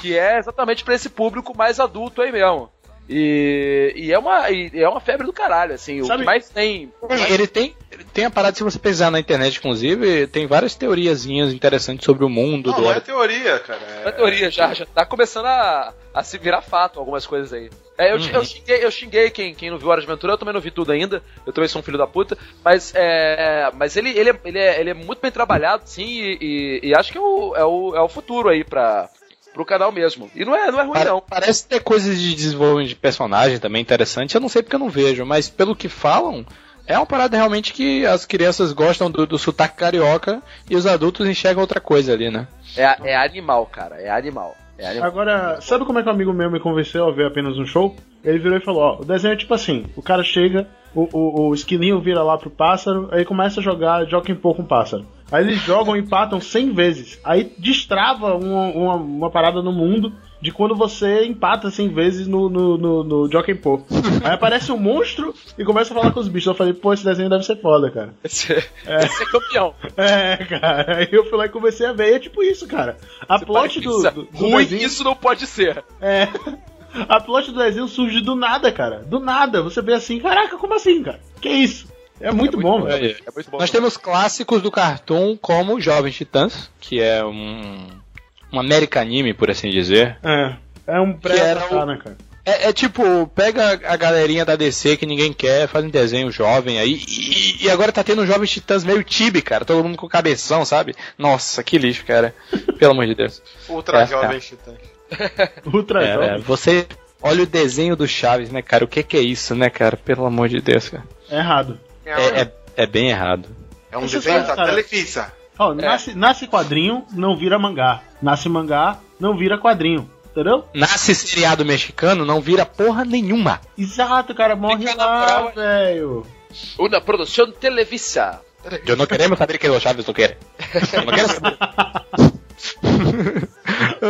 que é exatamente pra esse público mais adulto aí mesmo. E, e é uma e é uma febre do caralho, assim. O Sabe- que mais tem. Ele tem, ele tem a parada, se você pesquisar na internet, inclusive, tem várias teoriazinhas interessantes sobre o mundo Não, do não é teoria, cara. Na É... teoria já, já tá começando a, a se virar fato algumas coisas aí. É, eu, eu xinguei, eu xinguei quem, quem não viu Hora de Aventura, eu também não vi tudo ainda. Eu também sou um filho da puta. Mas, é, mas ele, ele, é, ele, é, ele é muito bem trabalhado, sim, e, e- e acho que é o, é, o, é o futuro aí pra, pro canal mesmo. E não é, não é ruim, não. Parece ter coisas de desenvolvimento de personagem também interessante. Eu não sei porque eu não vejo, mas pelo que falam, é uma parada realmente que as crianças gostam do, do sotaque carioca e os adultos enxergam outra coisa ali, né? É, é animal, cara. É animal. É animal. Agora, sabe como é que um amigo meu me convenceu a ver apenas um show? Ele virou e falou, ó, o desenho é tipo assim, o cara chega, o, o, o esquilinho vira lá pro pássaro, aí começa a jogar, joga em pouco um pássaro. Aí eles jogam e empatam 100 vezes. Aí destrava uma, uma, uma parada no mundo de quando você empata 100 vezes no, no, no, no Jockey Pô. Aí aparece um monstro e começa a falar com os bichos. Eu falei, pô, esse desenho deve ser foda, cara. Esse, esse é campeão. É, cara. Aí eu fui lá e comecei a ver. E é tipo isso, cara. A plot do, do, do ruim, desenho- isso não pode ser. É. A plot do desenho surge do nada, cara. Do nada. Você vê assim, caraca, como assim, cara? Que isso? É muito, bom, velho. É muito bom. Nós temos clássicos do Cartoon como Jovens Titãs, que é um, um American anime, por assim dizer. É. É um pré era o- né, cara? É, é tipo, pega a galerinha da DC que ninguém quer, faz um desenho jovem aí, e, e agora tá tendo um Jovens Titãs meio tibi, cara, todo mundo com cabeção, sabe? Nossa, que lixo, cara. Pelo amor de Deus. Ultra É, jovem titãs. Ultra É, é, jovem. você olha o desenho do Chaves, né, cara? O que que é isso, né, cara? Pelo amor de Deus, cara. É errado. É, É, é, é bem errado. é um Você desenho da cara. Televisa. Ó, nasce, nasce quadrinho, não vira mangá. Nasce mangá, não vira quadrinho. Entendeu? Nasce seriado mexicano, não vira porra nenhuma. Exato, cara. Morre Fica lá, velho. Uma produção televisa. Eu não queremos saber que o Chaves não quer. Eu não quero saber.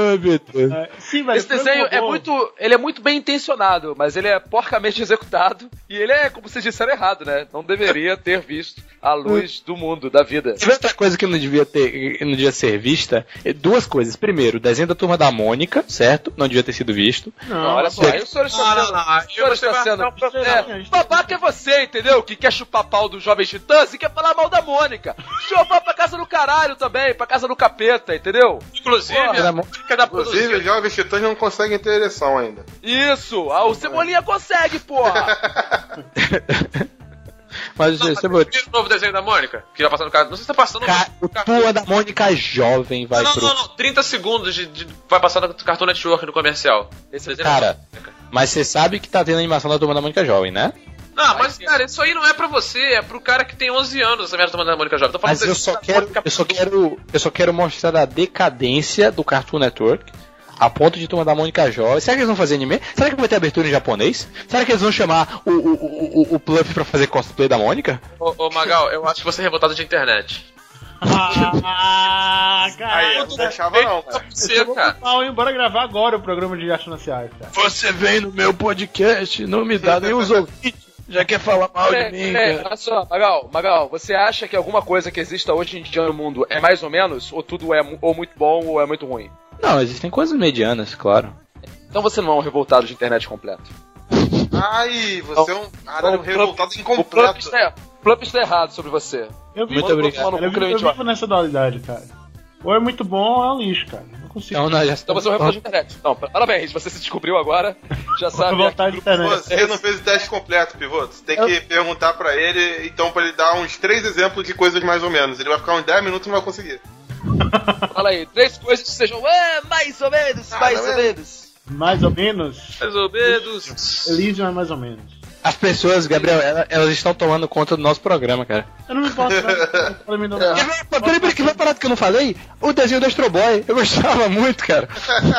Ai, meu Deus. É, Sim, velho. Esse desenho é muito. Ele é muito bem intencionado, mas ele é porcamente executado. E ele é, como vocês disseram, errado, né? Não deveria ter visto a luz do mundo, da vida. Teve outra coisa que não devia ter, não devia ser vista. É Duas coisas. Primeiro, o desenho da turma da Mônica, certo? Não devia ter sido visto. Não, Não, olha só, aí o senhor está sendo. O senhor está sendo. um. É, babaca é você, entendeu? Que quer chupar pau do Jovem Titãs e quer falar mal da Mônica. Chupar pra casa do caralho também, pra casa do capeta, entendeu? Inclusive, Porra. a música da Inclusive, produzida. os jovens titãs não conseguem ter ereção ainda. Isso! Ah, o Cebolinha consegue, porra! Mas Não, você, mas você viu o novo desenho da Mônica? Que vai passar no canal. Não sei se tá passando Ca- o no turma da Mônica jovem vai não, pro. não, não, 30 segundos de, de- vai passar no Cartoon Network no comercial. Esse Desenho Cara, Mônica. mas você sabe que tá tendo animação da turma da Mônica jovem, né? Não, mas cara, isso aí não é pra você, é pro cara que tem 11 anos, essa merda tomando da Mônica Jovem. Tô falando Mas eu só quero, Mônica eu só quero, eu só quero mostrar a decadência do Cartoon Network. A ponto de turma da Mônica Jovem. Será que eles vão fazer anime? Será que vai ter abertura em japonês? Será que eles vão chamar o, o, o, o, o Pluff pra fazer cosplay da Mônica? Ô, ô, Magal, eu acho que você é revoltado de internet. Ah, cara. Aí, eu não deixava não, cara. Você, cara. Pau, hein? Bora gravar agora o programa de artes marciais, cara. Você vem no meu podcast, não me dá nem os ouvintes. Já quer falar mal É, é, olha só, Magal, Magal, você acha que alguma coisa que exista hoje em dia no mundo é mais ou menos? Ou tudo é ou muito bom ou é muito ruim? Não, existem coisas medianas, claro. Então você não é um revoltado de internet completo. Ai, você é um caralho O Plump- revoltado O Plump incompleto. está, Plump está errado sobre você. Eu vi, Muito obrigado. Eu, o crente, vi- eu vivo nessa dualidade, cara. Ou é muito bom ou é um lixo, cara. Não consigo. Então, nós já Então você é um revoltado de internet. Então, parabéns, você se descobriu agora. Já sabe. voltar de internet. Você não fez o teste completo, Pivoto. Você tem que perguntar pra ele, então, pra ele dar uns três exemplos de coisas mais ou menos. Ele vai ficar uns 10 minutos e não vai conseguir. Fala aí, três coisas que sejam é, mais ou menos, Ah, mais não ou menos. Mais ou menos. Mais ou menos. Elysium é mais ou menos. As pessoas, Gabriel, ela- elas estão tomando conta do nosso programa, cara. Eu não me importo, não. Ver- Peraí, peraí, que vai parado que eu não falei? O desenho do Astro Boy, eu gostava muito, cara.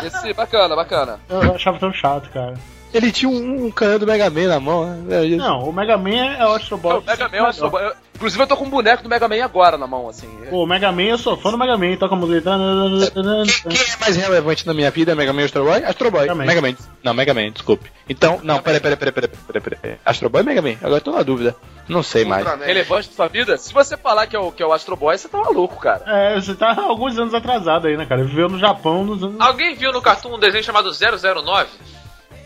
Esse, bacana, bacana. Eu achava tão chato, cara. Ele tinha um, um canhão do Mega Man na mão, né? Eu- Não, o Mega Man é o Astro Boy. O Mega Man, é Astro. Eu- inclusive eu tô com um boneco do Mega Man agora na mão, assim. Pô, o Mega Man, eu sou fã do Mega Man, toca a música. Quem, quem é mais relevante na minha vida? Mega Man ou Astro Boy? Astro Boy. Mega Man. Mega Man. Não, Mega Man, desculpe. Então, não, peraí, peraí, peraí, peraí, peraí, peraí. Astro Boy ou Mega Man? Agora eu tô na dúvida. Não sei mais. Relevante da sua vida? Se você falar que é o, que é o Astro Boy, você tá maluco, cara. É, você tá alguns anos atrasado aí, né, cara? Viveu no Japão nos anos. Alguém viu no Cartoon um desenho chamado 009?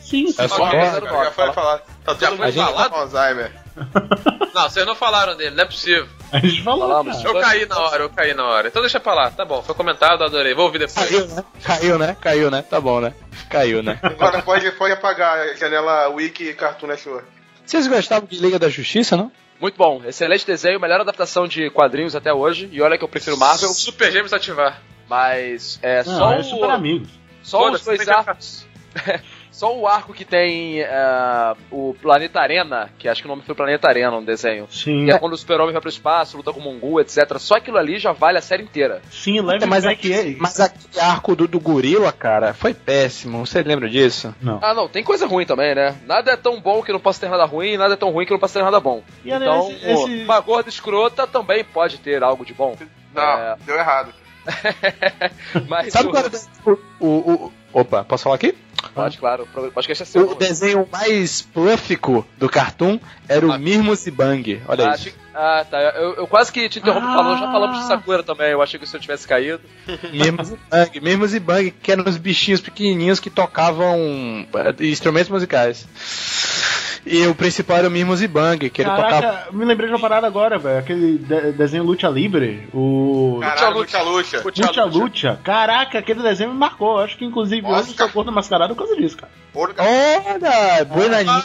Sim, sim. É só- Ok, Cara, já foi falar. Tá Já todo foi mundo falado? com Alzheimer. Não, vocês não falaram dele, não é possível. A gente falou, Falamos. cara. Eu caí na hora, eu caí na hora. Então deixa pra lá, tá bom, foi comentado, adorei. Vou ouvir depois. Caiu, né? Caiu, né? Caiu, né? Tá bom, né? Caiu, né? Agora pode, pode apagar a janela Wiki Cartoon Network. Vocês gostavam de Liga da Justiça, não? Muito bom, excelente desenho, melhor adaptação de quadrinhos até hoje. E olha que eu prefiro Marvel, Super Gêmeos ativar. mas é Não, só é o, super amigos. só os Foda-se, dois arcos. Só o arco que tem é, o Planeta Arena, que acho que o nome foi Planeta Arena no desenho. Sim, Que é quando o Super-Homem vai pro espaço, luta com o Mongu, etc. Só aquilo ali já vale a série inteira. sim, leve mas, aquele, mas aquele arco do, do gorila, cara, foi péssimo. Você lembra disso? Não. Ah, não, tem coisa ruim também, né? Nada é tão bom que não possa ter nada ruim, nada é tão ruim que não possa ter nada bom. E Então, esse- esse- uma gorda escrota também pode ter algo de bom. Não, É. deu errado. Mas Sabe o- qual era o, o, o- Opa, posso falar aqui? Pode, claro. O podcast é seu. O desenho mais plúfico do Cartoon era o Mirmos e Bang. Olha Ah, isso. Ah, tá. Eu, eu quase que te interrompo Ah. falando, já falamos de Sakura também. Eu achei que se eu tivesse caído. Mirmos e Bang. Mirmos e que eram os bichinhos pequenininhos que tocavam eh, instrumentos musicais. E o principal era o Mirmos e Bang, que ele tocava. Caraca, me lembrei de uma parada agora, velho. Aquele de- desenho Lucha Libre. O. Caralho, luta, luta. Lucha Lucha. Caraca, aquele desenho me marcou. Acho que inclusive Nossa, hoje eu sou mascarado por causa disso, cara. Olha, Buenaninha,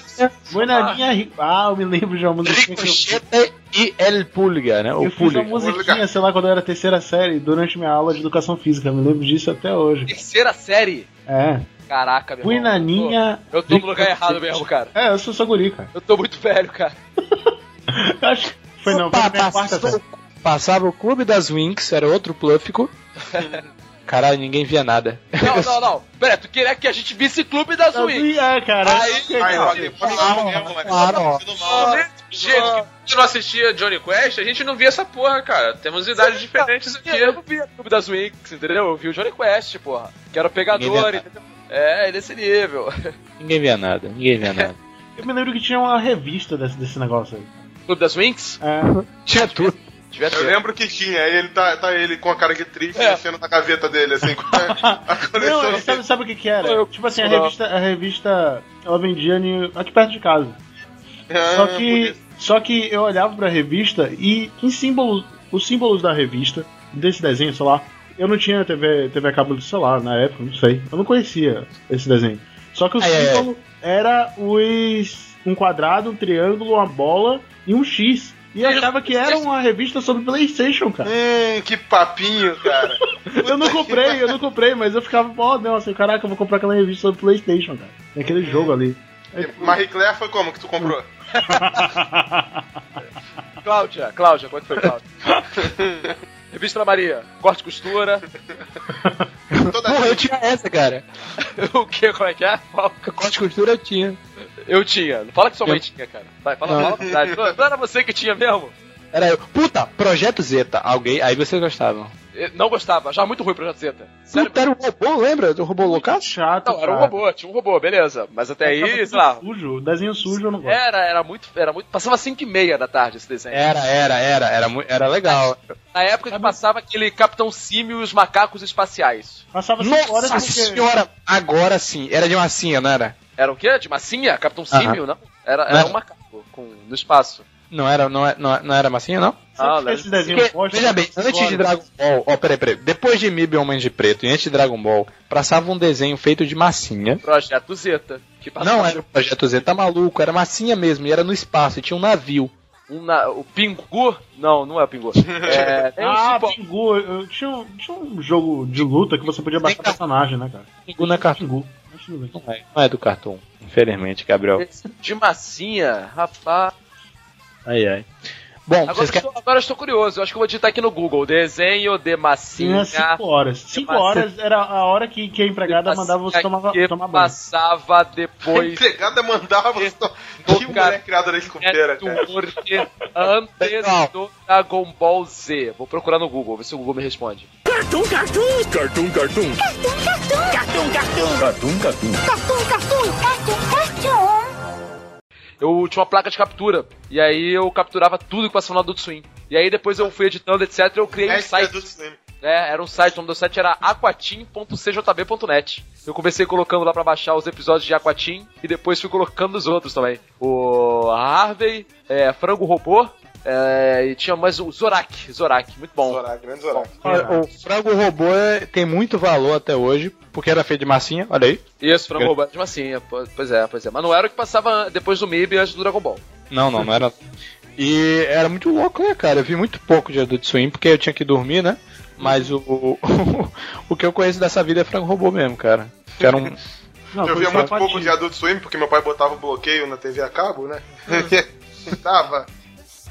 Buenaninha. Ri- Ah, eu me lembro de uma eu, Ricochete e El Pulga, né? O eu fiz uma Pulga. musiquinha, sei lá, quando eu era terceira série, durante minha aula de educação física. Eu me lembro disso até hoje. Terceira série. É. Caraca, meu irmão. Buenaninha. Eu tô, eu tô no lugar errado mesmo, cara. É, eu sou só guri, cara. Eu tô muito velho, cara. Acho que foi não, foi minha quarta passava o Clube das Winx, era outro plúfico. Caralho, ninguém via nada. Não, não, não. Pera, tu queria que a gente visse Clube das Wings. É, cara. Aí, Aí, Claro, tá ó. sendo mal. Gente, que não assistia Johnny Quest, a gente não via essa porra, cara. Temos idades diferentes aqui. Eu não vi o Clube das Wings, entendeu? Eu vi o Johnny Quest, porra. Que era o pegador, via entendeu? É, nesse nível. Ninguém via nada, ninguém via nada. Eu me lembro que tinha uma revista desse, desse negócio aí. Clube das Wings? É. Tinha tudo. Devia Eu ter. lembro que tinha, aí ele tá, tá ele com a cara de triste, É. mexendo na gaveta dele, assim, com a, a coleção. Não, sabe, sabe o que que era? Eu- tipo assim, a revista, a revista ela vendia aqui perto de casa. Ah, Só que, só que eu olhava pra revista e em símbolos, os símbolos da revista, desse desenho, sei lá, eu não tinha TV, TV a cabo do celular na época, não sei. Eu não conhecia esse desenho. Só que o Ai, ai, ai. símbolo era os um quadrado, um triângulo, uma bola e um X. E eu achava que era uma revista sobre Playstation, cara. Hum, que papinho, cara. Eu não comprei, eu não comprei, mas eu ficava, ó, não, assim, caraca, eu vou comprar aquela revista sobre Playstation, cara. Tem aquele jogo ali. Marie Claire foi como que tu comprou? Cláudia, Cláudia, quanto foi, Cláudia? Revista da Maria, corte e costura. Porra, eu tinha essa, cara. o que? Como é que é? Qual? Corte e costura eu tinha. Eu tinha. Não fala que sua mãe Eu- tinha, cara. Vai, fala, a verdade. Não, não era você que tinha mesmo? Era eu. Puta, Projeto Zeta. Alguém. Aí vocês gostavam. Eu não gostava, já muito ruim o Projeto Zeta. Sério, Puta, era um robô, lembra? Do robô loucaço? Chato, não, era um cara. robô, tinha um robô, beleza. Mas até aí, sei lá. Sujo, desenho sujo eu não gosto. Era, era muito, era muito. Passava 5 e meia da tarde esse desenho. Era, era, era. Era, era legal. Na época que passava aquele Capitão Símio e os macacos espaciais. Passava 5 horas Nossa senhora! Agora sim. Era de massinha, não era? Era o quê? De massinha? Capitão. Símio, não? Era, era Não. um macaco com, no espaço. Não era, não, é- não, é- não era massinha, não? Ah, esse desenho Porque, posta, veja bem, antes de. Dragon Ball, ó, peraí, peraí, depois de Mib e Homem de Preto e antes de Dragon Ball, passava um desenho feito de massinha. Projeto Zeta. Que passava Não era o Projeto Z, tá maluco, era massinha mesmo, e era no espaço, e tinha um navio. um na- o Pingu? Não, não é o Pingu. É, um Ah, cipó- Pingu. Tinha, um- tinha um jogo de luta que você podia baixar personagem, né, cara? Pingu não é. Pingu. Mas tudo bem. Não é, não é do Cartoon, infelizmente, Gabriel. de massinha, rapaz. Ai, ai. Bom, Agora, estou, agora eu estou curioso. Eu acho que eu vou digitar aqui no Google. Desenho de massinha. Tinha 5 horas. 5 massinha. horas era a hora que, que a empregada mandava você tomar, que tomar banho. passava A depois empregada mandava você. Do Que cara- mulher criada na escoteira, cara. Antes do Dragon Ball Z. Vou procurar no Google, ver se o Google me responde. Cartoon, cartoon. Cartoon, cartoon. Cartoon, cartoon. Cartoon, cartoon. Cartoon, cartoon. Cartoon, cartoon. Cartoon, cartoon. Eu tinha uma placa de captura. E aí eu capturava tudo que passava no Adult Swim. E aí depois eu fui editando, etc. Eu criei um é site. É, era um site, o nome do site era aquatim.cjb.net. Eu comecei colocando lá pra baixar os episódios de Aquatim e depois fui colocando os outros também. O Harvey, é, Frango Robô, é, e tinha mais o Zorak, Zorak, muito bom. Zorak, grande Zorak. Olha, O frango robô é- tem muito valor até hoje, porque era feito de massinha, olha aí. Isso, Frango Robô, de massinha, pois é, pois é. Mas não era o que passava depois do MIB e antes do Dragon Ball. Não, não, não era. E era muito louco, né, cara? Eu vi muito pouco de Adult Swim, porque eu tinha que dormir, né? Mas o, o, o que eu conheço dessa vida é frango robô mesmo, cara. Que era um. Não, Eu via muito pouco de Adult Swim, porque meu pai botava bloqueio na TV a cabo, né? Tava.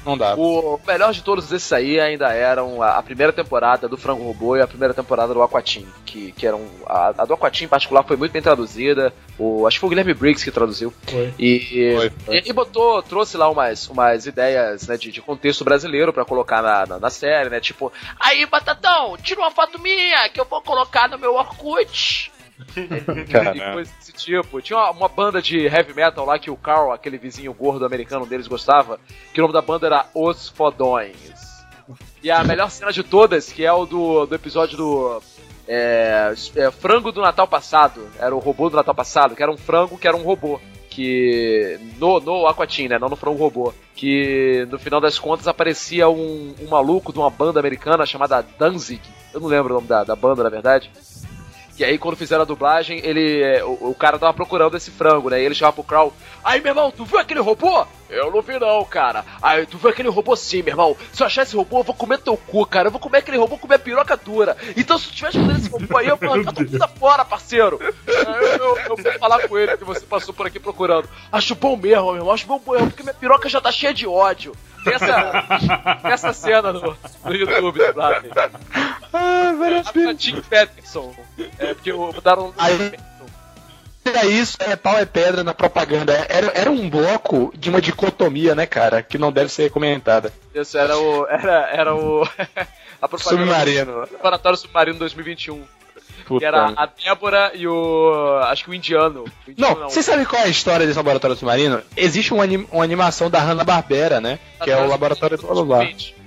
Não dá. O melhor de todos esses aí ainda eram a, a primeira temporada do Frango Robô e a primeira temporada do Aquatim, que, que eram. A, a do Aquatim em particular foi muito bem traduzida. O, acho que foi o Guilherme Briggs que traduziu. Foi. E, Foi, foi. e, e botou, trouxe lá umas, umas ideias né, de, de contexto brasileiro pra colocar na, na, na série, né? Tipo, aí, Batatão, tira uma foto minha que eu vou colocar no meu Orkut. e coisa desse tipo. Tinha uma, uma banda de heavy metal lá que o Carl, aquele vizinho gordo americano deles, gostava, que o nome da banda era Os Fodões. E a melhor cena de todas, que é o do, do episódio do. é, é, frango do Natal passado. Era o robô do Natal passado, que era um frango que era um robô. Que. No, no Aquatim, né? Não no frango robô. Que no final das contas aparecia um, um maluco de uma banda americana chamada Danzig. Eu não lembro o nome da, da banda, na verdade. E aí, quando fizeram a dublagem, ele. é, o, o cara tava procurando esse frango, né? E ele chamava pro Crow. Aí, meu irmão, tu viu aquele robô? Eu não vi não, cara. Aí, tu viu aquele robô sim, meu irmão. Se eu achar esse robô, eu vou comer teu cu, cara. Eu vou comer aquele robô, comer piroca dura. Então, se tu tivesse comendo esse robô aí, eu vou arrancar tua puta fora, parceiro. Aí Eu, eu, eu vou falar com ele que você passou por aqui procurando. Acho bom mesmo, meu irmão. Acho bom mesmo, porque minha piroca já tá cheia de ódio. Tem essa, essa cena no, no YouTube, lá, Ah, velho. a Tim Peterson. É, porque o- botaram. Aí- Era isso, é pau é pedra na propaganda. Era, era um bloco de uma dicotomia, né, cara? Que não deve ser comentada. Isso era o. Era, era o. a propaganda Submarino. Preparatório Submarino 2021. Puta. Que era a Débora e o. Acho que o indiano. O indiano Não, você sabe qual é a história desse laboratório submarino? Existe uma, anim- uma animação da Hanna-Barbera, né? Que é o laboratório do blá blá blá.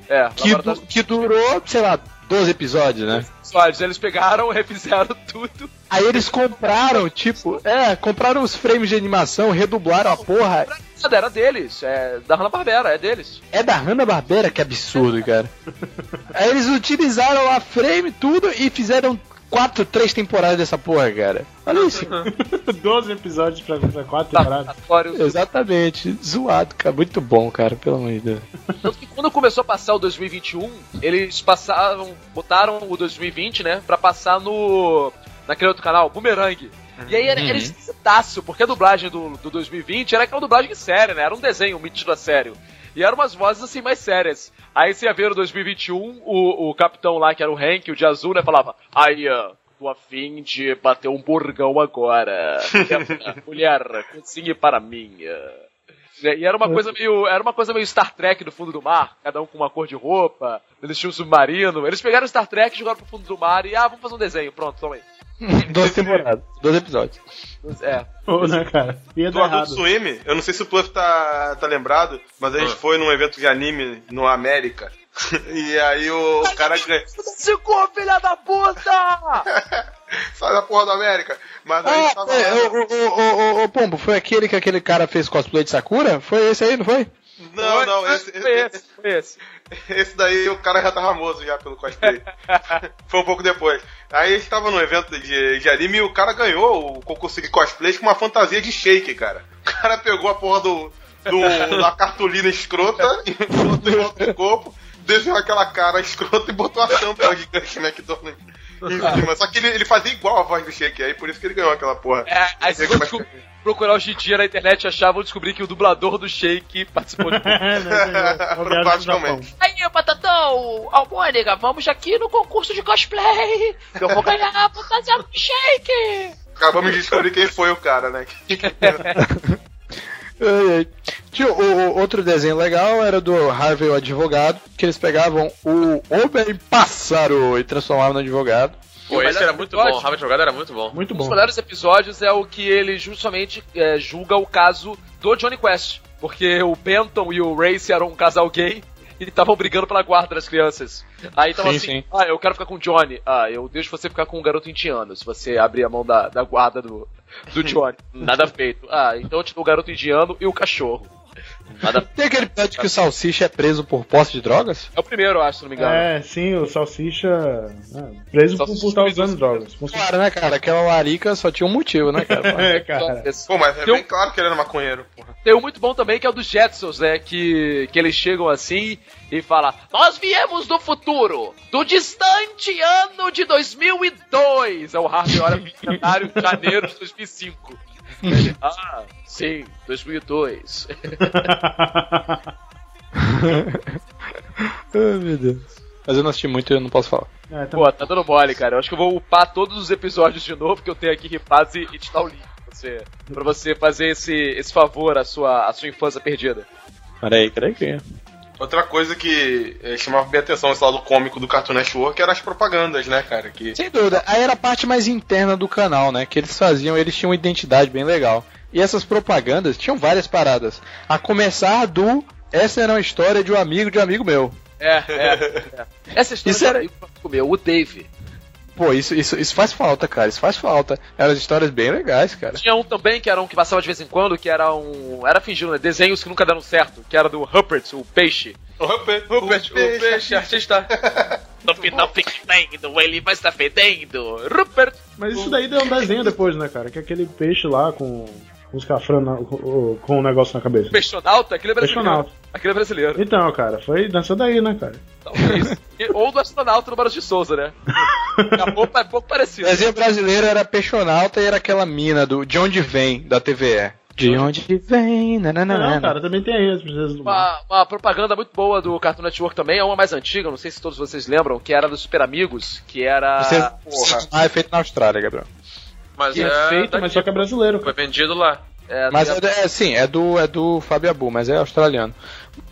É, Que, laboratório du- que durou, sei lá, 12 episódios, né? Sólidos. Eles pegaram, refizeram tudo. Aí eles compraram, tipo, é, compraram os frames de animação, redublaram a porra. Nada, era deles. É da Hanna-Barbera, é deles. É da Hanna-Barbera, que absurdo, cara. Aí eles utilizaram a frame, tudo, e fizeram quatro, três temporadas dessa porra, cara. Olha isso. 12 episódios pra, pra quatro temporadas. Laboratórios. Exatamente. Zoado, cara. Muito bom, cara, pelo amor de Deus. Tanto que quando começou a passar o 2021, eles passaram, botaram o 2020, né, pra passar no naquele outro canal, Boomerang. E aí era, era esquisitaço, porque a dublagem do, do 2020 era aquela dublagem séria, né? Era um desenho metido a sério. E eram umas vozes assim mais sérias. Aí você ia ver no 2021, o, o capitão lá, que era o Hank, o de azul, né, falava: Aí, ó, tô a fim de bater um burgão agora. Mulher, cozinhe para mim. E era uma coisa meio. Era uma coisa meio Star Trek do fundo do mar, cada um com uma cor de roupa, eles tinham um submarino. Eles pegaram Star Trek, jogaram pro fundo do mar e, ah, vamos fazer um desenho, pronto, toma aí. 12 temporadas, 12 episódios. É. Ô, né, cara? Ia Do Adult errado. Swim, eu não sei se o Pluff tá, tá lembrado, mas a gente Ah. foi num evento de anime no América. e aí o, cara ganha. Ficou, filha da puta! Sai da porra da América! Mas aí a gente Ah, tava é, lá. o, o, o, o, o Pombo, foi aquele que aquele cara fez cosplay de Sakura? Foi esse aí, não foi? Não, não, esse, Foi esse, foi esse. Esse daí o cara já tá famoso já pelo cosplay. Foi um pouco depois. Aí a gente tava num evento de, de anime e o cara ganhou o concurso de cosplay com uma fantasia de shake, cara. O cara pegou a porra do, do da cartolina escrota e botou em volta corpo, desenhou aquela cara escrota e botou a tampa gigante McDonald's cima. Só que ele, ele fazia igual a voz do shake, aí por isso que ele ganhou aquela porra. É, aí se desco- procurar hoje em dia na internet achar, vão descobrir que o dublador do Shake participou de. É, né, Roberto Provavelmente. Aí, Batatão, Almônica, vamos aqui no concurso de cosplay. Eu vou ganhar a fantasia do Shake. Acabamos de descobrir quem foi o cara, né? Tinha o, o- outro desenho legal era do Harvey o advogado, que eles pegavam o homem pássaro e transformavam no advogado. Pô, esse era muito episódio- bom. O Rabbit Jogado era muito bom. Muito Um dos bom. melhores episódios é o que ele justamente é, julga o caso do Johnny Quest. Porque o Benton e o Race eram um casal gay e estavam brigando pela guarda das crianças. Aí tava Sim, assim, sim. ah, eu quero ficar com o Johnny. Ah, eu deixo você ficar com um garoto indiano, se você abrir a mão da, da guarda do, do Johnny. Nada feito. Ah, então eu te dou o garoto indiano e o cachorro. Nada Tem aquele episódio que o Salsicha é preso por posse de drogas? É o primeiro, eu acho, se não me engano. É, sim, o Salsicha. é, preso por Salsicha estar usando usa drogas. Claro, né, cara? Aquela larica só tinha um motivo, né, cara? É, cara. Esse- Pô, mas é bem claro que ele era maconheiro, porra. Tem um muito bom também que é o dos Jetsons, né? Que, que eles chegam assim e falam: Nós viemos do futuro, do distante ano de 2002. É o Harvey olha pro calendário de janeiro de 2005. Ele, ah, sim, 2002. Ai, meu Deus. Mas eu não assisti muito e eu não posso falar. É, tá- Pô, tá dando mole, cara. Eu acho que eu vou upar todos os episódios de novo que eu tenho aqui ripados e, e te dar o link você, pra você fazer esse, esse favor à sua, à sua infância perdida. Peraí, peraí que. Outra coisa que eh, chamava bem atenção esse lado cômico do Cartoon Network eram as propagandas, né, cara? Que Sem dúvida, aí era a parte mais interna do canal, né? Que eles faziam, eles tinham uma identidade bem legal. E essas propagandas tinham várias paradas. A começar do. Essa era uma história de um amigo de um amigo meu. É, é. é. Essa história Isso de um era- amigo meu, o Dave. Pô, isso, isso, isso faz falta, cara. Isso faz falta. Eram histórias bem legais, cara. Tinha um também que era um que passava de vez em quando, que era um. Era fingindo, né? Desenhos que nunca deram certo, que era do Rupert, o peixe. o Rupert, Rupert, o peixe, artista. No final fica fedendo, ele vai estar fedendo. Rupert! Mas isso daí deu um desenho depois, né, cara? Que é aquele peixe lá com cafrão na- com, com um negócio na cabeça. Peixonauta, aquele é brasileiro. Peixonauta. Aquele é brasileiro. Então, cara, foi dessa daí, né, cara? Talvez. E- Ou do astronauta no Barão de Souza, né? É pouco, é pouco O parecido. desenho brasileiro era Peixonauta e era aquela mina do De Onde Vem, da TVE. De onde vem, nananana. Não, cara, também tem aí as princesas do. Uma, uma propaganda muito boa do Cartoon Network também, é uma mais antiga, não sei se todos vocês lembram, que era dos Super Amigos, que era. Você, Porra. ah, é feito na Austrália, Gabriel. Mas Que é é, feito, daqui. mas só que é brasileiro, Foi cara. vendido lá. É, Mas do- é, é, sim, é do, é do Fábio Abu, mas é australiano.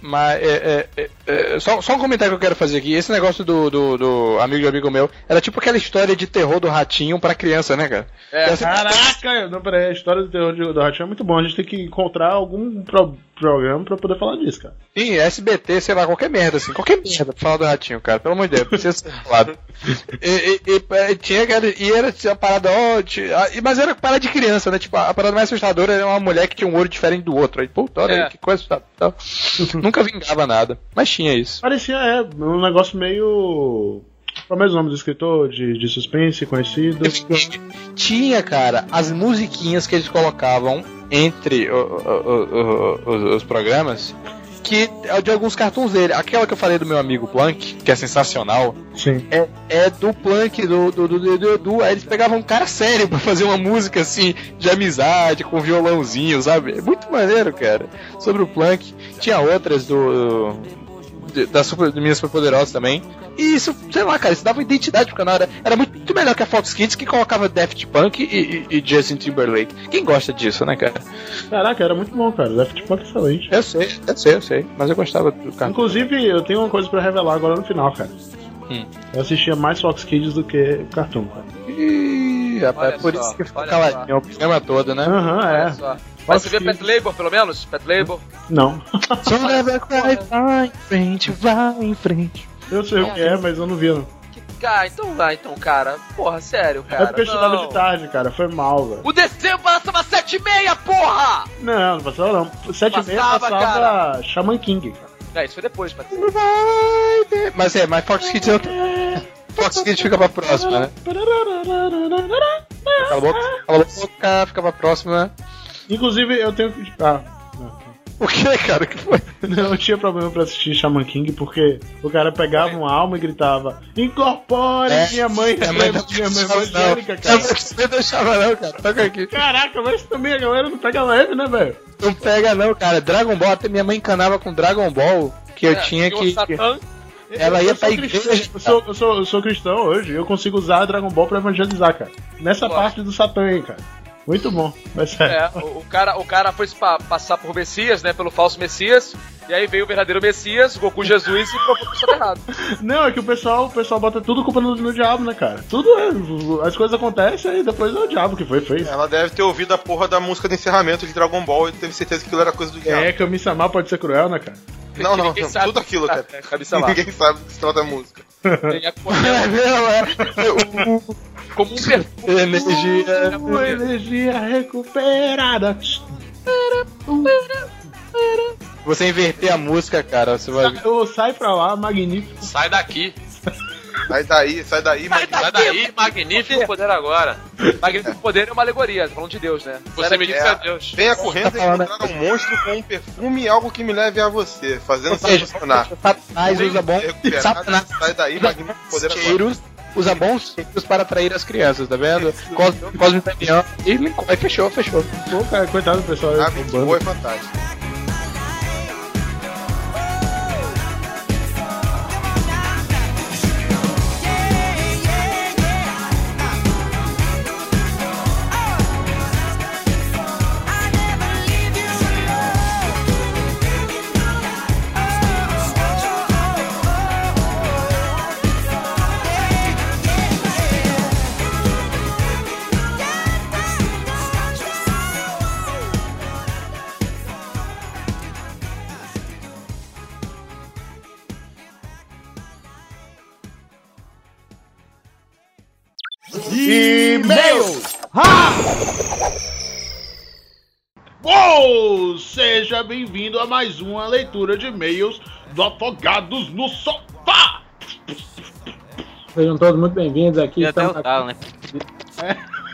Mas é, é, é, é, só, só um comentário que eu quero fazer aqui. Esse negócio do, do, do amigo de amigo meu era tipo aquela história de terror do ratinho pra criança, né, cara? É, Caraca! Não, peraí, a história do terror de- do Ratinho é muito bom. A gente tem que encontrar algum pro- programa pra poder falar disso, cara. Sim, SBT, sei lá, qualquer merda, assim, qualquer merda pra falar do ratinho, cara, pelo amor de Deus, precisa ser falado. E, e- e, é, tinha e era assim, a parada, ó, ti- a- e- mas era parada de criança, né? Tipo, a, a parada mais assustadora era uma mulher que tinha um olho diferente do outro. Aí, puta, olha É. aí, que coisa assustadora. Nunca vingava nada, mas tinha isso. Parecia, é, um negócio meio. Qual é o mesmo nome do escritor de, de suspense conhecido? Tinha, cara, as musiquinhas que eles colocavam entre o- o- o- os programas. Que é de alguns cartoons dele. Aquela que eu falei do meu amigo Plank, que é sensacional, Sim. é, é do Plank, do, do, do, do, do Edu. Aí eles pegavam um cara sério pra fazer uma música assim, de amizade, com violãozinho, sabe? É muito maneiro, cara. Sobre o Plank. Tinha outras do. Das super, do Minas Superpoderosas também. E isso, sei lá, cara, isso dava identidade pro canal. Era, era muito melhor que a Fox Kids que colocava Daft Punk e, e, e Justin Timberlake. Quem gosta disso, né, cara? Caraca, era muito bom, cara. Daft Punk é excelente. Eu sei, eu sei, eu sei. Mas eu gostava do cara. Inclusive, eu tenho uma coisa pra revelar agora no final, cara. Hum. Eu assistia mais Fox Kids do que Cartoon, cara. Ih, rapaz, Olha por só, isso que ficou caladinho o programa todo, né? Aham, Olha é. Mas você vê Fox Pet Label, pelo menos? Pet Label. Não. Cry, vai em frente, vai em frente. Eu sei o que é, mas eu não vi, não. Que, cara, então vai, então, cara. Porra, sério, cara. é porque eu estudava de tarde, cara. Foi mal, velho. O desenho passava sete e meia, porra! Não, não passava não. Sete e meia Passava, passava Shaman King, cara. É, isso foi depois, Pet Vai ter- Mas é, mas Fox Kids é outra. Fox Kids fica pra próxima, né? Cala a boca, cala a boca, fica pra próxima. Inclusive, eu tenho que. Ah. não. O que, cara? O que foi? Não, eu tinha problema pra assistir Shaman King porque o cara pegava uma alma e gritava: Incorpore É, minha mãe, minha minha mãe não minha mãe deixava, evangélica, cara. Você não deixava não, cara. Toca aqui. Caraca, mas também a galera não pega leve, né, velho? Não pega não, cara. Dragon Ball, até minha mãe encanava com Dragon Ball, que eu É, tinha o que... Satã, Ela ia eu sou pra cristão, igreja. Eu sou, eu, sou, eu sou cristão hoje, eu consigo usar Dragon Ball pra evangelizar, cara. Nessa parte do Satã aí, cara. Muito bom, mas sério. É, o, o cara, o cara foi passar por Messias, né? Pelo falso Messias. E aí veio o verdadeiro Messias, Goku Jesus, e provou que tá errado. Não, é que o pessoal, o pessoal bota tudo culpa no, no diabo, né, cara? Tudo é. As coisas acontecem e depois é o diabo que foi, fez. ela deve ter ouvido a porra da música de encerramento de Dragon Ball e teve certeza que aquilo era coisa do diabo. É, que eu me chamar pode ser cruel, né, cara? não, não, não, sabe. tudo aquilo, cara. É, cabeça lá. Ninguém sabe do que se trata a música. Tem a É, é. como um perfume. Energia. Uma energia recuperada. Você inverter a música, cara, você vai. Eu sai pra lá, magnífico. Sai daqui. Sai daí, sai daí, mas Sai daí, magnífico poder agora. Magnífico Poder é uma alegoria, tá falando de Deus, né? Você me disse É. a Deus. venha correndo e falando- encontrar um monstro com um perfume e algo que me leve a você, fazendo seja, funcionar. Satanás usa bom. Satanás sai daí, magnífico poder agora. Usa bons cheiros para atrair as crianças, tá vendo? Cosme Cosme Damião. E. Aí fechou, fechou. Pô, cara, coitado do pessoal. Ah, boa e fantástica. E-mails! Uou! Seja bem-vindo a mais uma leitura de e-mails do Afogados no Sofá! Sejam todos muito bem-vindos aqui. E até o tal, né?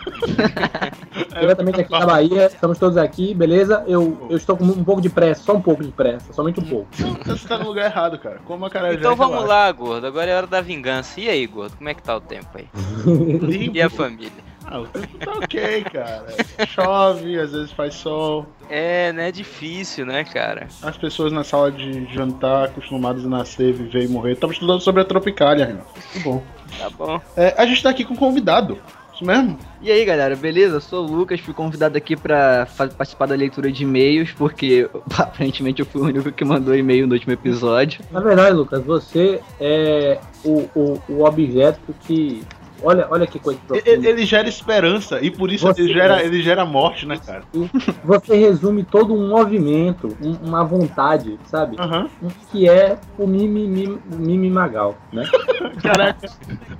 diretamente aqui da Bahia. Estamos todos aqui, beleza? Eu, eu estou com um pouco de pressa, só um pouco de pressa, somente um pouco. Você tá no lugar errado, cara. Como a cara Então vamos lá, gordo. Agora é hora da vingança. E aí, gordo? Como é que tá o tempo aí? E a família? Ah, o tempo tá ok, cara. Chove, às vezes faz sol. É, né? É difícil, né, cara? As pessoas na sala de jantar, acostumadas a nascer, viver e morrer. Tava estudando sobre a Tropicália, Renato. Que bom. Tá bom. É, a gente tá aqui com um convidado. Isso mesmo? E aí galera, beleza? Sou o Lucas, fui convidado aqui pra fa- participar da leitura de e-mails, porque aparentemente eu fui o único que mandou e-mail no último episódio. Na verdade, Lucas, você é o, o, o objeto que. Olha, olha que coisa profunda. Ele, ele gera esperança e por isso Você ele gera, é. ele gera morte, né, cara? Você resume todo um movimento, um- uma vontade, sabe? Aham. Que é o Mimi, Mimi, Mimi Magal, né? Caraca.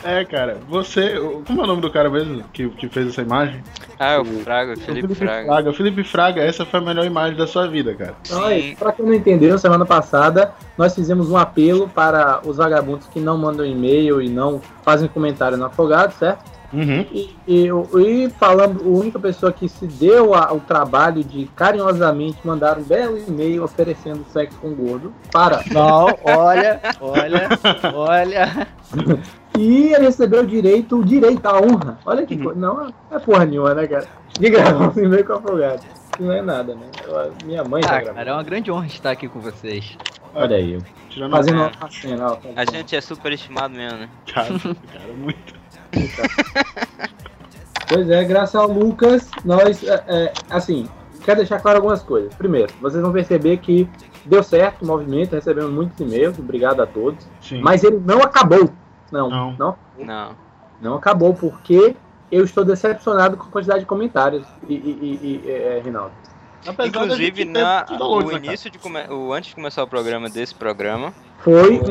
É, cara, você. Como é o nome do cara mesmo que, que fez essa imagem? Ah, o Fraga, Felipe Fraga. Fraga. Felipe Fraga, essa foi a melhor imagem da sua vida, cara. Aí, pra quem não entendeu, semana passada nós fizemos um apelo para os vagabundos que não mandam e-mail e não fazem comentário no Afogado, certo? Uhum. E, e, e falando, a única pessoa que se deu a- ao trabalho de carinhosamente mandar um belo e-mail oferecendo sexo com gordo para. Não, olha, olha, olha. E ele recebeu o direito, o direito, a honra. Olha que coisa. Não é porra nenhuma, né, cara? De gravar um e-mail com o Afogado. Isso não é nada, né? Eu- minha mãe tá Ah, gravando. cara, é uma grande honra estar aqui com vocês. Olha aí. Tirando Fazendo É. uma cena. A gente é super estimado mesmo, né? Cara, cara, muito. Pois é, graças ao Lucas, nós, é, é, assim, quero deixar claro algumas coisas. Primeiro, vocês vão perceber que deu certo o movimento, recebemos muitos e-mails, obrigado a todos. Sim. Mas ele não acabou. Não, Não. não, Não. não acabou, porque eu estou decepcionado com a quantidade de comentários, e, e, e- e, é, Rinaldo. Apesar Inclusive, na, o né, início de come- o antes de começar o programa desse programa, Foi Foi.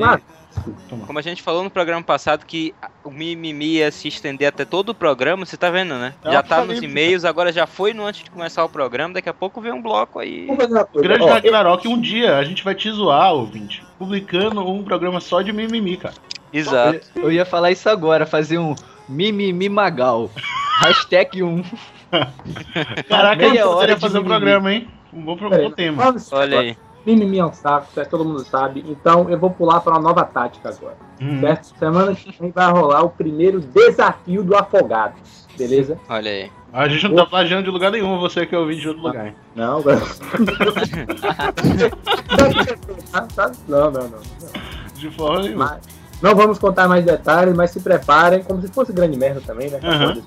Uma. como a gente falou no programa passado que o mimimi ia se estender até todo o programa, você tá vendo, né? É já um tá nos e-mails, agora já foi no antes de começar o programa, daqui a pouco vem um bloco aí. Vamos fazer uma coisa. Grande ó, Ragnarok, um dia a gente vai te zoar, ouvinte, publicando um programa só de mimimi, cara. Exato. Eu ia falar isso agora, fazer um mimimi magal. Hashtag 1. Caraca, Meia eu hora fazer um programa, hein? Um bom, peraí, bom tema. Olha aí. Mimimi é um saco, certo? todo mundo sabe. Então eu vou pular para uma nova tática agora. Hum. Certo? Semana que vem vai rolar o primeiro desafio do afogado. Beleza? Olha aí. A gente não tá plagiando de lugar nenhum, você que é ouvinte de outro lugar. hein? Não, tá? não, não, não. De forma nenhuma. Mas não vamos contar mais detalhes, mas se preparem, como se fosse grande merda também, né? Aham.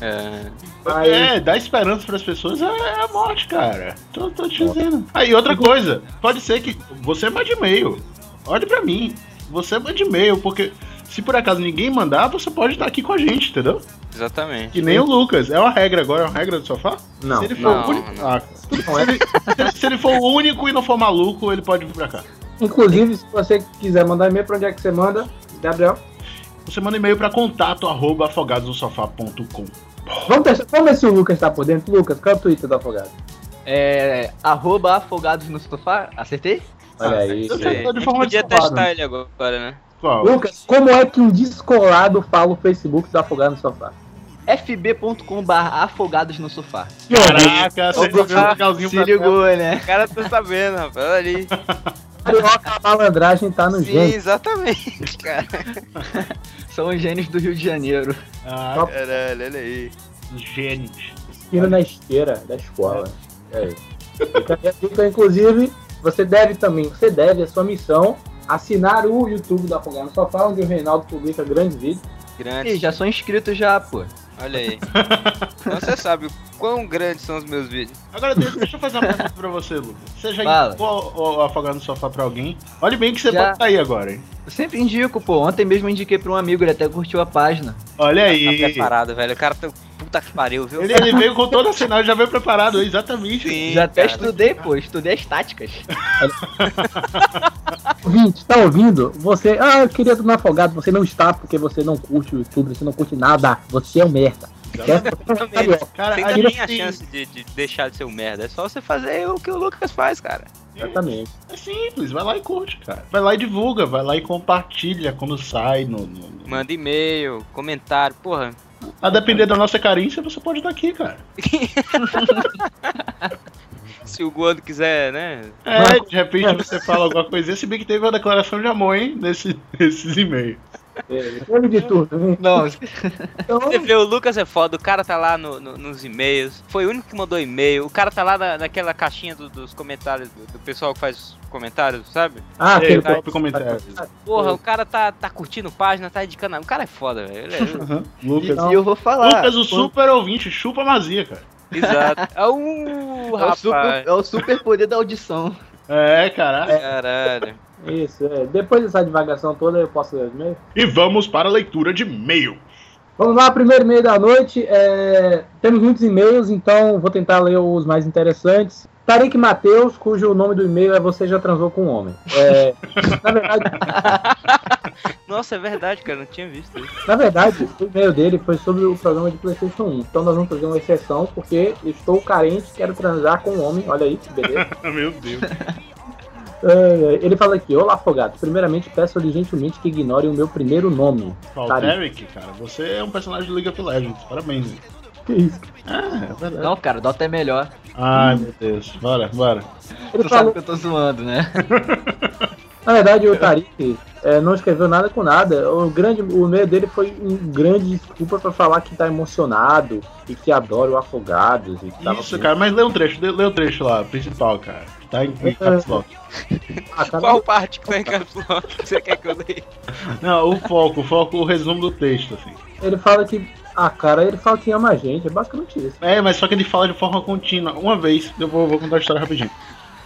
É, Mas, É, dar esperança pras pessoas é é a morte, cara. Tô, tô te dizendo. Aí, outra coisa, pode ser que você mande e-mail. Olhe pra mim. Você mande e-mail, porque se por acaso ninguém mandar, você pode estar aqui com a gente, entendeu? exatamente. Que nem o Lucas. É uma regra agora, é uma regra do sofá? não, se ele for não, o único. não. Ah, não é. se, ele, se ele for o único e não for maluco, ele pode vir pra cá. Inclusive, se você quiser mandar e-mail, pra onde é que você manda? Gabriel? Você manda e-mail pra contato arroba afogadosnosofá.com. Vamos, testar, vamos ver se o Lucas tá por dentro. Lucas, qual é o Twitter do afogado? É. Arroba afogados no sofá. Acertei? Olha Ah, aí. eu tô de A gente forma podia desculpada. testar ele agora, né? Qual? Lucas, como é que um descolado fala o Facebook do Afogado no Sofá? fb.com.br afogados no sofá. Caraca, você jogou um legalzinho Se ligou, né? O cara tá sabendo, rapaz. Olha ali. Carioca, a malandragem tá no Sim, exatamente, cara. São os gênios do Rio de Janeiro. Ah, Caralho, olha aí. gênios. Esquina na esteira da escola. É isso. Fica a dica, inclusive, você deve também, você deve a sua missão assinar o YouTube do Afogado no Sofá, onde o Reinaldo publica grandes vídeos. Grande. Ih, já sou inscrito já, pô. Olha aí. Então você sabe o quão grandes são os meus vídeos. Agora, deixa eu fazer uma pergunta pra você, Lucas. Você já Fala. indicou o, Afogado no Sofá pra alguém? Olha bem que você Já. pode sair agora, hein? Eu sempre indico, pô. Ontem mesmo eu indiquei pra um amigo, ele até curtiu a página. Olha Tá aí. preparado, velho. O cara tá. Puta que pariu, viu? Ele, ele veio com todo o cenário, já veio preparado, exatamente. Sim, Já até cara. estudei, pô. Estudei as táticas. Ouvinte, tá ouvindo? Você, ah, eu queria no afogado. Você não está porque você não curte o YouTube, você não curte nada. Você é um merda. Exatamente. Cara, a ainda gente tem a tem- chance de, de deixar de ser um merda. É só você fazer o que o Lucas faz, cara. Exatamente. É simples, vai lá e curte, cara. Vai lá e divulga, vai lá e compartilha quando sai no. no- no- Manda e-mail, comentário, porra. A depender da nossa carência, você pode estar aqui, cara. Se o Gordo quiser, né? É, de repente você fala alguma coisinha, se bem que teve uma declaração de amor, hein, nesse, nesses e-mails. É, teve de tudo, né? Não, Então, Você vê, o Lucas é foda, o cara tá lá no- no- nos e-mails. Foi o único que mandou e-mail. O cara tá lá na, naquela caixinha do- dos comentários do, do pessoal que faz comentários, sabe? ah, aquele tá pro comentário. Porra, o cara tá, tá curtindo página, tá indicando. O cara é foda, velho. Ele é- Lucas. e eu vou falar. Lucas, o super ouvinte, chupa mazia, cara. Exato. É o É o, rapaz. super, é o super poder da audição. É, caralho. Caralho. Isso, é. Depois dessa divagação toda, eu posso ler os e-mails? E vamos para a leitura de e-mail. Vamos lá, primeiro e-mail da noite. É, Temos muitos e-mails, então vou tentar ler os mais interessantes. Tarek Matheus, cujo nome do e-mail é Você Já Transou com um Homem. É, na, verdade, Nossa, é verdade, cara. Não tinha visto isso. na verdade, o e-mail dele foi sobre o programa de PlayStation 1. Então nós vamos fazer uma exceção, porque estou carente, quero transar com um homem. Olha aí, que beleza. Meu Deus. É, ele fala aqui: Olá, afogados. Primeiramente, peço-lhe gentilmente que ignorem o meu primeiro nome. Qual, Tarek. Cara, você é um personagem do League of Legends. Parabéns. Que isso? Ah, é verdade. Não, cara, Dota é melhor. Ai, meu Deus. Bora, bora. Ele Tu sabe falou, que eu tô zoando, né? na verdade, o Tarik é, não escreveu nada com nada. O grande, o e-mail dele foi um grande desculpa pra falar que tá emocionado e que adora o Afogados. E que tava Isso, cara, mas lê um trecho, lê, lê o trecho lá, principal, cara. Que Tá em, em caps lock. Ah, Qual parte que tá em caps lock que você quer que eu leia? Não, o foco, o foco, o resumo do texto, assim. Ele fala que. Ah, cara, ele fala que ama a gente, é basicamente isso. É, mas só que ele fala de forma contínua. Uma vez, eu vou, vou contar a história rapidinho.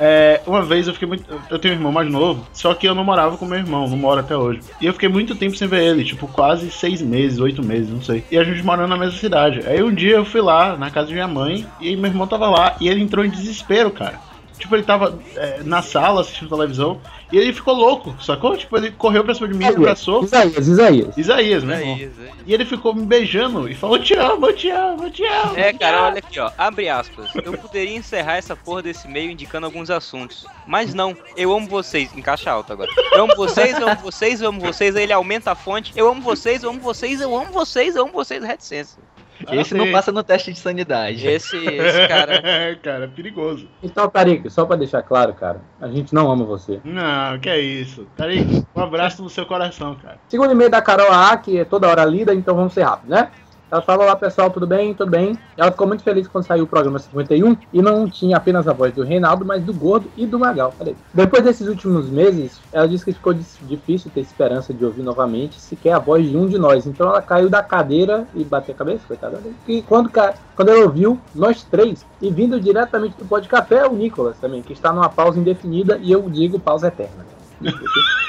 É, uma vez eu fiquei muito. Eu tenho um irmão mais novo, só que eu não morava com meu irmão, não moro até hoje. E eu fiquei muito tempo sem ver ele, tipo, quase seis meses, oito meses, não sei. E a gente morando na mesma cidade. Aí um dia eu fui lá, na casa de minha mãe, e meu irmão tava lá, e ele entrou em desespero, cara. Tipo, ele tava é, na sala assistindo televisão, e ele ficou louco, sacou? Tipo, ele correu pra cima de mim, me abraçou. Isaías, Isaías. Isaías, irmão. E ele ficou me beijando e falou: Te amo, eu te amo, eu te amo. É, cara, amo." olha aqui, ó. Abre aspas. Eu poderia encerrar essa porra desse e-mail indicando alguns assuntos. Mas não, eu amo vocês. Em caixa alta agora. Eu amo vocês, eu amo vocês, eu amo vocês. Aí ele aumenta a fonte. Eu amo vocês, eu amo vocês, eu amo vocês, eu amo vocês. Reticência. Esse não passa no teste de sanidade. Esse, esse cara. É, cara, é perigoso. Então, Tarik, só pra deixar claro, cara, a gente não ama você. Não, que é isso. Tarik, um abraço no seu coração, cara. Segundo e-mail da Carol A, que é toda hora lida, então vamos ser rápidos, né? Ela falou lá, pessoal, tudo bem? Tudo bem. Ela ficou muito feliz quando saiu o programa 51 e não tinha apenas a voz do Reinaldo, mas do Gordo e do Magal. Falei. Depois desses últimos meses, ela disse que ficou difícil ter esperança de ouvir novamente sequer a voz de um de nós. Então ela caiu da cadeira e bateu a cabeça, coitada. E quando, quando ela ouviu, nós três, e vindo diretamente do pó de café, o Nicolas também, que está numa pausa indefinida e eu digo pausa eterna.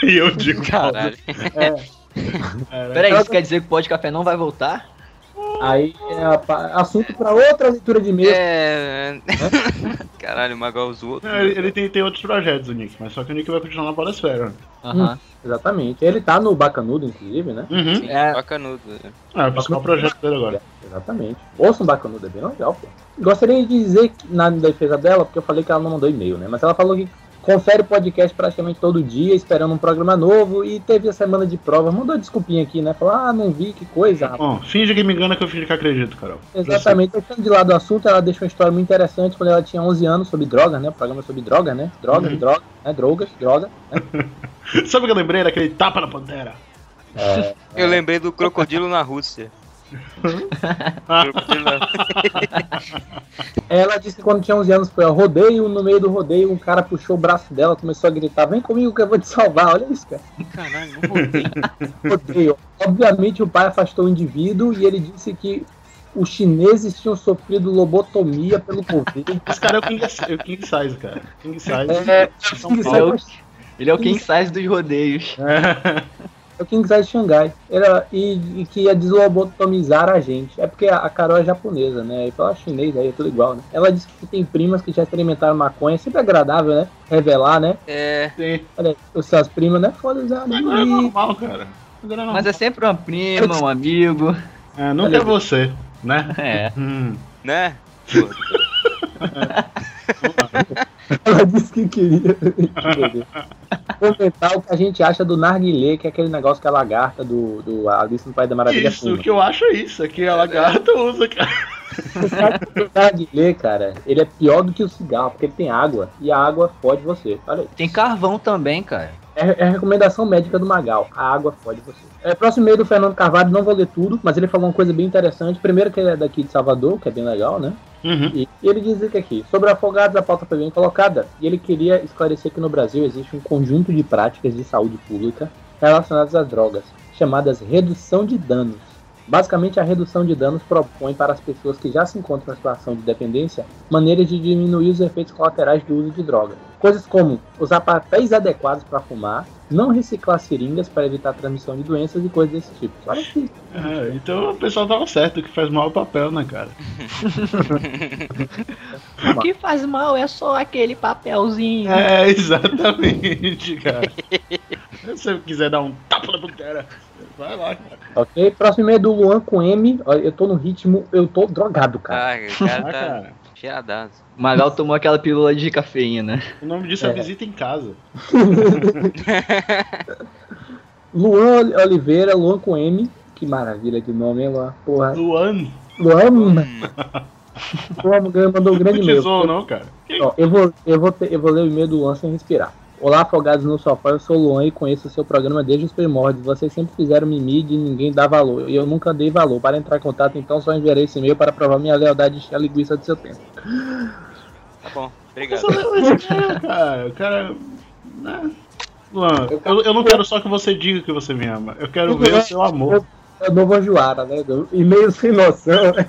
E eu digo, Caralho. É, Peraí, isso quer dizer que o pó de café não vai voltar? Aí é assunto para outra leitura de e-mail. É. Caralho, o Magal zoou. Não, ele, ele tem, tem outros projetos, o Nick, mas só que o Nick vai continuar na Podosfera. Aham. Exatamente. Ele tá no Bacanudo, inclusive, né? Uhum. Sim, É. bacanudo. Ah, é o principal projeto dele agora. Exatamente. Ouça um Bacanudo, é bem legal, pô. Gostaria de dizer que, na defesa dela, porque eu falei que ela não mandou e-mail, né? Mas ela falou que confere o podcast praticamente todo dia, esperando um programa novo, e teve a semana de prova. Mandou desculpinha aqui, né? Falou, ah, não vi, que coisa, rapaz. Bom, finge que me engana que eu finge que acredito, Carol. Exatamente. Deixando de lado o assunto, ela deixou uma história muito interessante quando ela tinha 11 anos sobre drogas, né? O programa sobre drogas, né? Drogas, Uhum. drogas, né? Drogas, droga. Sabe o que eu lembrei daquele tapa na pantera? É, Eu lembrei do crocodilo na Rússia. Ela disse que quando tinha 11 anos foi ao rodeio, no meio do rodeio um cara puxou o braço dela, começou a gritar, vem comigo que eu vou te salvar, olha isso, cara. Caralho, não voltei. Rodeio. Obviamente o pai afastou o indivíduo e ele disse que os chineses tinham sofrido lobotomia pelo Covid. Esse cara é o King, é o King Size, cara. King Size. É, São Ele é o, ele é o King Size dos rodeios. É. É o King Size Xangai. Era, e, e que ia deslobotomizar a gente. É porque a, a Carol é japonesa, né? E falar chinês aí é tudo igual, né? Ela disse que tem primas que já experimentaram maconha. É sempre agradável, né? Revelar, né? É. Sim. Olha, os suas primas, né? Foda-se. Mas não é e- normal, cara. Agora não. Mas é sempre uma prima, um amigo. É, nunca é você, né? É. Hum. Né? Ela disse que queria. Comentar o que a gente acha do narguilé, que é aquele negócio que a lagarta do, do Alice no País da Maravilha Isso, fuma. o que eu acho é isso. É que a lagarta usa, cara. O narguilé, cara, ele é pior do que o cigarro, porque ele tem água, e a água fode você. Olha aí. Tem carvão também, cara. É, é a recomendação médica do Magal. A água fode você. É, próximo e-mail do Fernando Carvalho, não vou ler tudo, mas ele falou uma coisa bem interessante. Primeiro que ele é daqui de Salvador, que é bem legal, né? Uhum. E, e ele diz que aqui, sobre afogados, a pauta foi bem colocada, e ele queria esclarecer que no Brasil existe um conjunto de práticas de saúde pública relacionadas às drogas, chamadas redução de danos. Basicamente, a redução de danos propõe para as pessoas que já se encontram em situação de dependência maneiras de diminuir os efeitos colaterais do uso de drogas. Coisas como usar papéis adequados para fumar, não reciclar seringas para evitar a transmissão de doenças e coisas desse tipo. Olha aqui. É, então o pessoal tava certo, que faz mal o papel, né, cara? O que faz mal é só aquele papelzinho. É, exatamente, cara. Se você quiser dar um tapa na buquera, vai lá, cara. Ok? Próximo e-mail do Luan com M. Eu tô no ritmo, eu tô drogado, cara. Ah, o cara Ah, tá cara. Cheiradaço. O Magal tomou aquela pílula de cafeína. O nome disso é, É. visita em casa. Luan Oliveira, Luan com M. Que maravilha de nome, hein, Luan? Porra. Luan. Luan. Luan mandou um grande Não e-mail. zoou, não, cara. Ó, eu, vou, eu, vou ter- eu vou ler o e-mail do Luan sem respirar. Olá, afogados no sofá, eu sou o Luan e conheço o seu programa desde os primórdios. Vocês sempre fizeram mimimi e ninguém dá valor. E eu nunca dei valor. Para entrar em contato, então só enviarei esse e-mail para provar minha lealdade e encher a linguiça do seu tempo. Tá bom, obrigado. É, cara, o cara. Né? Luan, eu, eu não quero só que você diga que você me ama. Eu quero ver o seu amor. É o novo Joara, né? Do- E-mail sem noção, né?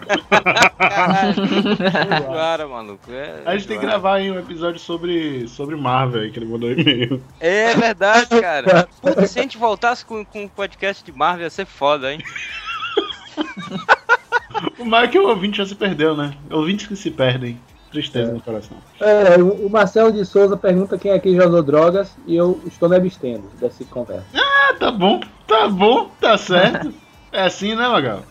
Cara, maluco. É, A gente tem que gravar aí um episódio sobre, sobre Marvel aí, que ele mandou e-mail. É verdade, cara. Puta, se a gente voltasse com, com o podcast de Marvel ia ser foda, hein? O Mike é o ouvinte já se perdeu, né? Ouvintes que se perdem. Tristeza no coração. É, o o Marcelo de Souza pergunta quem aqui já usou drogas e eu estou me abstendo dessa conversa. Ah, tá bom, tá bom, tá certo. É assim, né, Magal?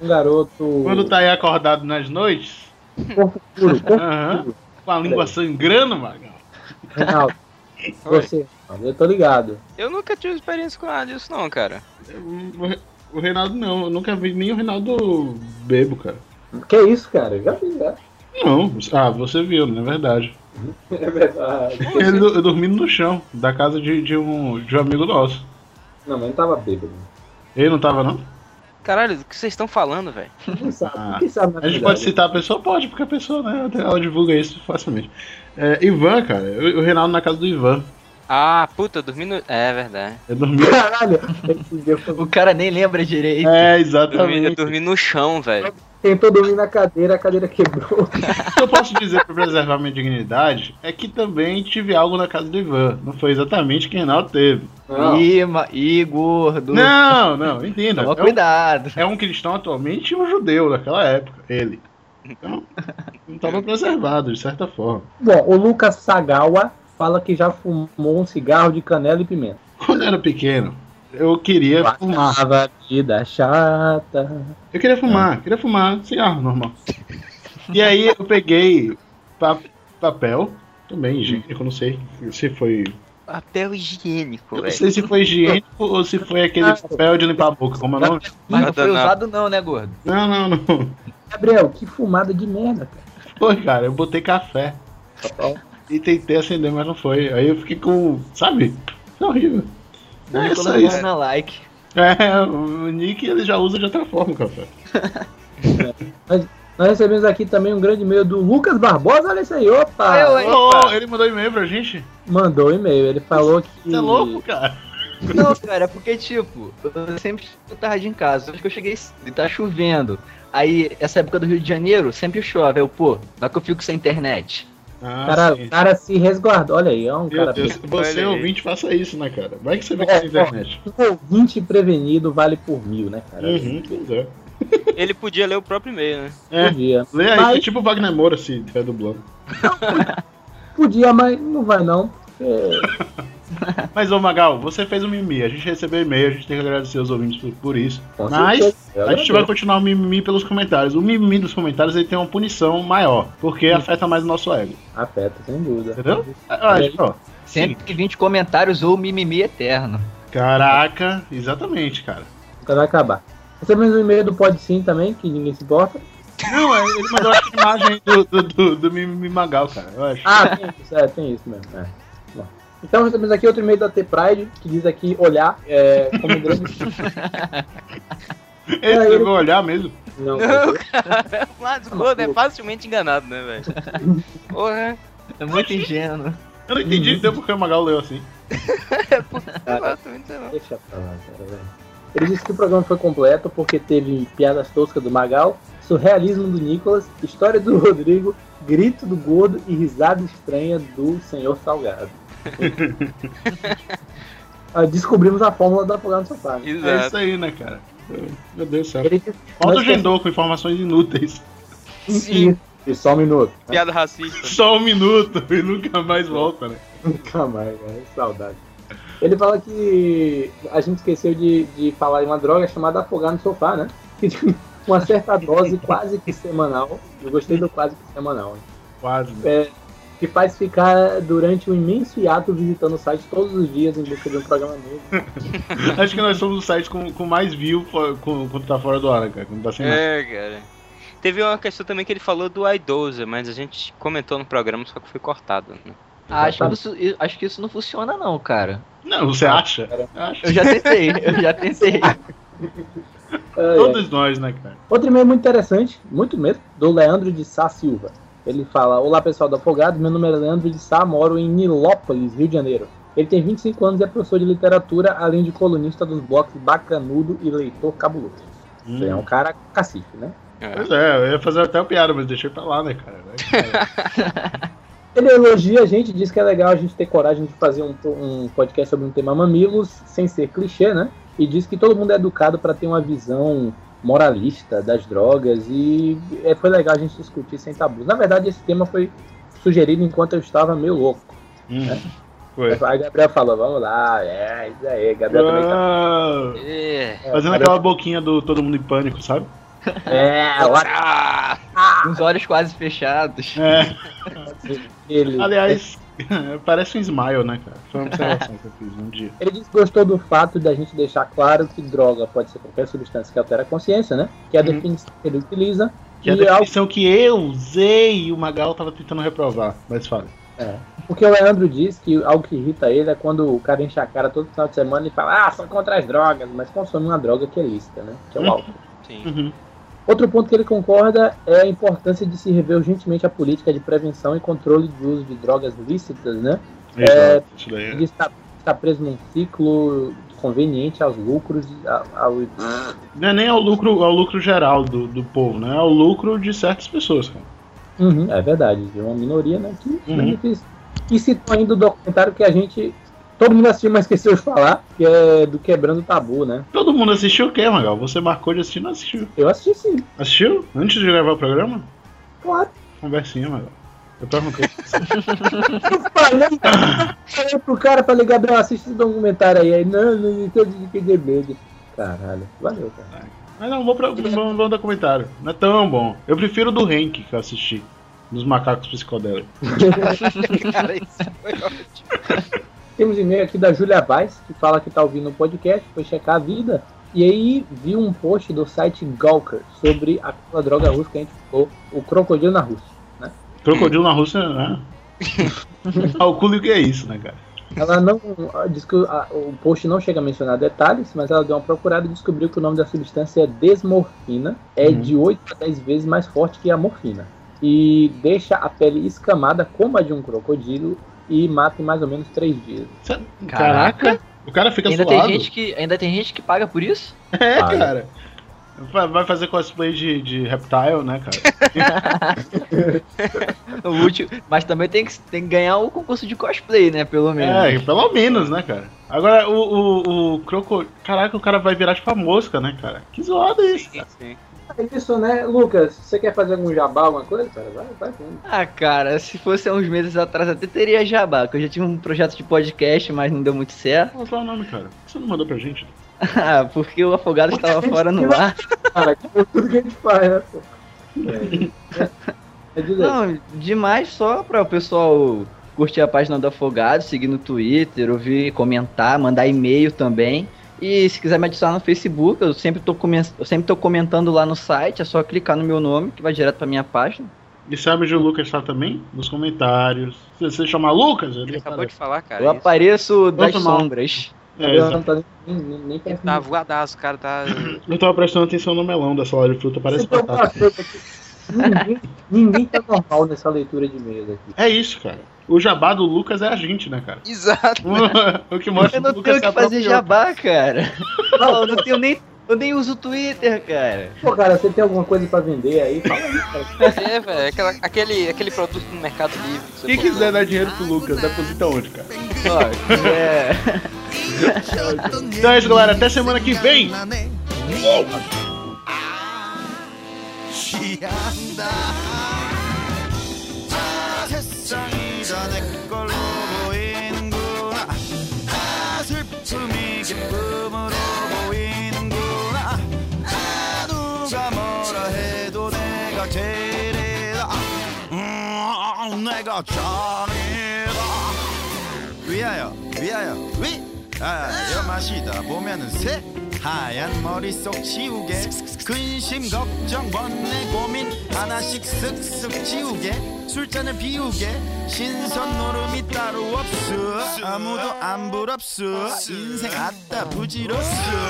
Um garoto. Quando tá aí acordado nas noites, Corpo puro, corpo puro. com a língua sangrando, Magal. Reinaldo, você, eu tô ligado. Eu nunca tive experiência com nada disso, não, cara. O Re- O Reinaldo não, eu nunca vi nem o Reinaldo bebo, cara. Que isso, cara? Eu já fiz, né? Não, ah, você viu, não é verdade. É verdade. Ele do- dormindo no chão, da casa de, de um, de um amigo nosso. Não, mas não tava bêbado. Ele não tava, não? Caralho, do que vocês estão falando, velho? Quem sabe? Ah, Quem sabe na A gente verdade? pode citar a pessoa? Pode, porque a pessoa, né, ela divulga isso facilmente. É, Ivan, cara, o o Reinaldo na casa do Ivan. Ah, puta, dormindo. É verdade. Eu dormi. Caralho, O cara nem lembra direito. É, Dormi, eu exatamente. dormi no chão, velho. Tentou dormir na cadeira, a cadeira quebrou. O que eu posso dizer pra preservar minha dignidade é que também tive algo na casa do Ivan. Não foi exatamente que o Reinaldo teve. Não. Ih, ma- ih, gordo. Não, não, entenda. Toma É um, cuidado. é um cristão atualmente e um judeu naquela época, ele. Então, não estava preservado, de certa forma. Bom, o Lucas Sagawa fala que já fumou um cigarro de canela e pimenta. Quando eu era pequeno, eu queria fumar. A vida chata. Eu queria fumar, queria fumar, cigarro normal. E aí eu peguei pa- papel, também higiênico, eu não sei se foi. Papel higiênico, Eu não velho. sei se foi higiênico ou se foi aquele papel de limpar a boca, como é o nome? Mas não foi usado não, né, gordo? Não, não, não. Gabriel, que fumada de merda, cara. Foi, cara, eu botei café. E tentei acender, mas não foi. Aí eu fiquei com. Sabe? Foi horrível. É isso aí. Na like. É, o Nick ele já usa de outra forma o café. Nós recebemos aqui também um grande e-mail do Lucas Barbosa. Olha isso aí, opa! Eu, hein? Ô, ele mandou e-mail pra gente. Mandou e-mail. Ele falou que. Você é louco, cara? Não, cara, é porque, tipo, eu sempre fico tarde em casa. Acho que eu cheguei e tá chovendo. Aí, essa época do Rio de Janeiro, sempre chove. Aí Eu, pô, vai que eu fico sem internet. Ah, O cara, sim. cara se resguardou. Olha aí, é um Meu cara. Deus, você aí. ouvinte, faça isso, né, cara? Vai que você vê que É, na internet. Ouvinte prevenido vale por mil, né, cara? Uhum, pois é. Ele podia ler o próprio e-mail, né? É, Podia. lê aí, Mas- que tipo o Wagner Moura se tiver dublando. Podia, mas não vai não. porque- Mas, ô Magal, você fez um mimimi. A gente recebeu e-mail, a gente tem que agradecer os ouvintes por, por isso. Com Mas certeza, a gente vai continuar o mimimi pelos comentários. O mimimi dos comentários ele tem uma punição maior, porque afeta mais o nosso ego. Afeta, sem dúvida. Entendeu? Eu acho, ó. 120 comentários ou mimimi eterno. Caraca, exatamente, cara. Nunca vai acabar. Recebemos um e-mail do Pode Sim também, que ninguém se importa. Não, é, ele mandou a imagem do, do, do, do mimimi Magal, cara. Eu acho. Ah, tem isso, é, tem isso mesmo. é. Então recebemos aqui outro e-mail da T-Pride, que diz aqui olhar é, como grande. Ele ele- vai olhar mesmo. Não, Não, cara. Mas o gordo é facilmente enganado, né, velho? Porra. É muito ingênuo. Eu não entendi então porque o Magal leu assim. Exatamente, não. Deixa pra lá, cara, velho. Ele disse que o programa foi completo porque teve piadas toscas do Magal, surrealismo do Nicolas, história do Rodrigo, grito do gordo e risada estranha do senhor Salgado. Ah, Descobrimos a fórmula da afogada no sofá. né? É isso Exato. aí, né, cara? Meu Deus do céu. Falta o Gendou com informações inúteis. Sim. E só um minuto. Piada racista. Só um minuto e nunca mais volta, né? Nunca mais, né? Saudade. Ele fala que a gente esqueceu de, de falar em uma droga chamada afogar no sofá, né? Uma certa dose quase que semanal. Eu gostei do quase que semanal. Quase. Né? É, que faz ficar durante um imenso hiato visitando o site todos os dias em busca de um programa novo. Acho que nós somos o site com, com mais view quando tá fora do ar, né, cara? Quando tá sem nada. É, cara. Teve uma questão também que ele falou do iDozer, mas a gente comentou no programa, só que foi cortado. Né? Ah, acho, que isso, acho que isso não funciona não, cara. Não, você acha? Acho. Eu já tentei, eu já tentei. Ai, ai. Todos nós, né, cara? Outro e-mail muito interessante, muito mesmo, do Leandro de Sá Silva. Ele fala: Olá pessoal do Afogado, meu nome é Leandro de Sá, moro em Nilópolis, Rio de Janeiro. Ele tem 25 anos e é professor de literatura, além de colunista dos blocos Bacanudo e Leitor Cabuloso. Ele é um cara cacife, né? Pois é, eu ia fazer até o piada, mas deixei pra lá, né, cara. Ele elogia a gente, diz que é legal a gente ter coragem de fazer um, um podcast sobre um tema mamilos, sem ser clichê, né? E diz que todo mundo é educado para ter uma visão moralista das drogas e é, foi legal a gente discutir sem tabus. Na verdade, esse tema foi sugerido enquanto eu estava meio louco. Hum, Foi. Aí Gabriel falou, vamos lá, é, isso aí, Gabriel também tá. Ah, É. fazendo Gabriel- aquela boquinha do Todo Mundo em Pânico, sabe? É, olha Ah, Com os olhos quase fechados. É. ele. Aliás, parece um smile, né, cara? Foi uma observação que eu fiz um dia. Ele disse que gostou do fato da gente deixar claro que droga pode ser qualquer substância que altera a consciência, né? Que é a Uhum. definição que ele utiliza. Que é a definição que eu usei e o Magal tava tentando reprovar. Mas fala. É. Porque o Leandro diz que algo que irrita ele é quando o cara enche a cara todo final de semana e fala, ah, sou contra as drogas, mas consome uma droga que é lícita, né? Que é o Hum. álcool. sim. Uhum. Outro ponto que ele concorda é a importância de se rever urgentemente a política de prevenção e controle de uso de drogas lícitas, né? Exato, isso daí. Ele está, está preso num ciclo conveniente aos lucros, ao, Não é nem ao lucro, ao lucro geral do, do povo, né? É ao lucro de certas pessoas, cara. Uhum, é verdade, de uma minoria, né? Que Uhum. E citou ainda o documentário que a gente. Todo mundo assistiu, mas esqueceu de falar, que é do Quebrando o Tabu, né? Todo mundo assistiu o quê, Magal? Você marcou de assistir, não assistiu. Eu assisti sim, Assistiu? Antes de gravar o programa? claro. Conversinha, Magal. Eu perguntei. Eu falei, falei pro cara, falei, Gabriel, assiste esse documentário aí. Aí, não, não, não tô de de medo. Caralho, valeu, cara. Mas não, vou pra vou, vou dar comentário. Não é tão bom. Eu prefiro o do Henk que eu assisti. Dos macacos psicodélicos. Cara, isso foi ótimo. Temos e-mail aqui da Julia Vaz, que fala que tá ouvindo o podcast, foi checar a vida. E aí viu um post do site Gawker sobre aquela droga russa que a gente falou, o crocodilo na Rússia. Crocodilo na Rússia, né? Calcule o que é isso, né, cara? Ela não. Diz que a- o post não chega a mencionar detalhes, mas ela deu uma procurada e descobriu que o nome da substância é desmorfina. É Uhum. de 8 a 10 vezes mais forte que a morfina. E deixa a pele escamada como a de um crocodilo e mata em mais ou menos 3 dias. Cê- Caraca! O cara fica Ainda suado. tem, gente que, ainda tem gente que paga por isso? É, Paga. cara. Vai fazer cosplay de, de Reptile, né, cara? O último, mas também tem que, tem que ganhar o concurso de cosplay, né? Pelo menos. É, pelo menos, né, cara? Agora, o, o, o Croco... Caraca, o cara vai virar tipo a mosca, né, cara? Que zoado isso, cara. É isso, né? Lucas, você quer fazer algum jabá, alguma coisa, cara? Vai, vai fundo. Ah, cara, se fosse há uns meses atrás até teria jabá, que eu já tive um projeto de podcast, mas não deu muito certo. Qual é o nome, cara? Por que você não mandou pra gente? Ah, porque o afogado estava fora no ar. Cara, que é tudo que a gente faz, né, pô? É. É dizer, Não, demais só para o pessoal curtir a página do Afogado, seguir no Twitter, ouvir, comentar, mandar e-mail também. E se quiser me adicionar no Facebook, eu sempre tô, eu sempre tô comentando lá no site, é só clicar no meu nome que vai direto pra minha página. E sabe onde o Lucas tá também? Nos comentários. Se você chamar Lucas, ele Ele acabou de falar, cara. eu isso. apareço das sombras. É, eu exato. não tá nem, nem, nem Ele tá voadaço, o cara tá. Eu tava prestando atenção no melão da salada de fruta, parece batata. Ninguém, ninguém tá normal nessa leitura de e-mails aqui. É isso, cara. O jabá do Lucas é a gente, né, cara? Exato. o que mostra Eu não Lucas tenho que fazer apropriou. jabá, cara. Não, eu não tenho nem. Eu nem uso o Twitter, cara. Pô, cara, você tem alguma coisa pra vender aí? Fala aí, cara. É, velho. aquela- Aquele, aquele produto no Mercado Livre. que Quem quiser dar dinheiro pro Lucas, deposita onde, cara? Ó, é. Então é isso, galera. Até semana que vem. 희한 다 아, 내 걸로 보이는구나. 아, 슬픔이 기쁨으로 보이는구나. 아, 누가 뭐라 해도 내가 제일이다 음, 내가 짱이다 위하여 위하여 위? 하여 마시다. 보면은 새 하얀 머릿속 지우개 근심 걱정 번뇌 고민 하나씩 쓱쓱 지우개 술잔을 비우게. 신선 노름이 따로 없어. 아무도 안 부럽소. 인생 아따 부지럽소.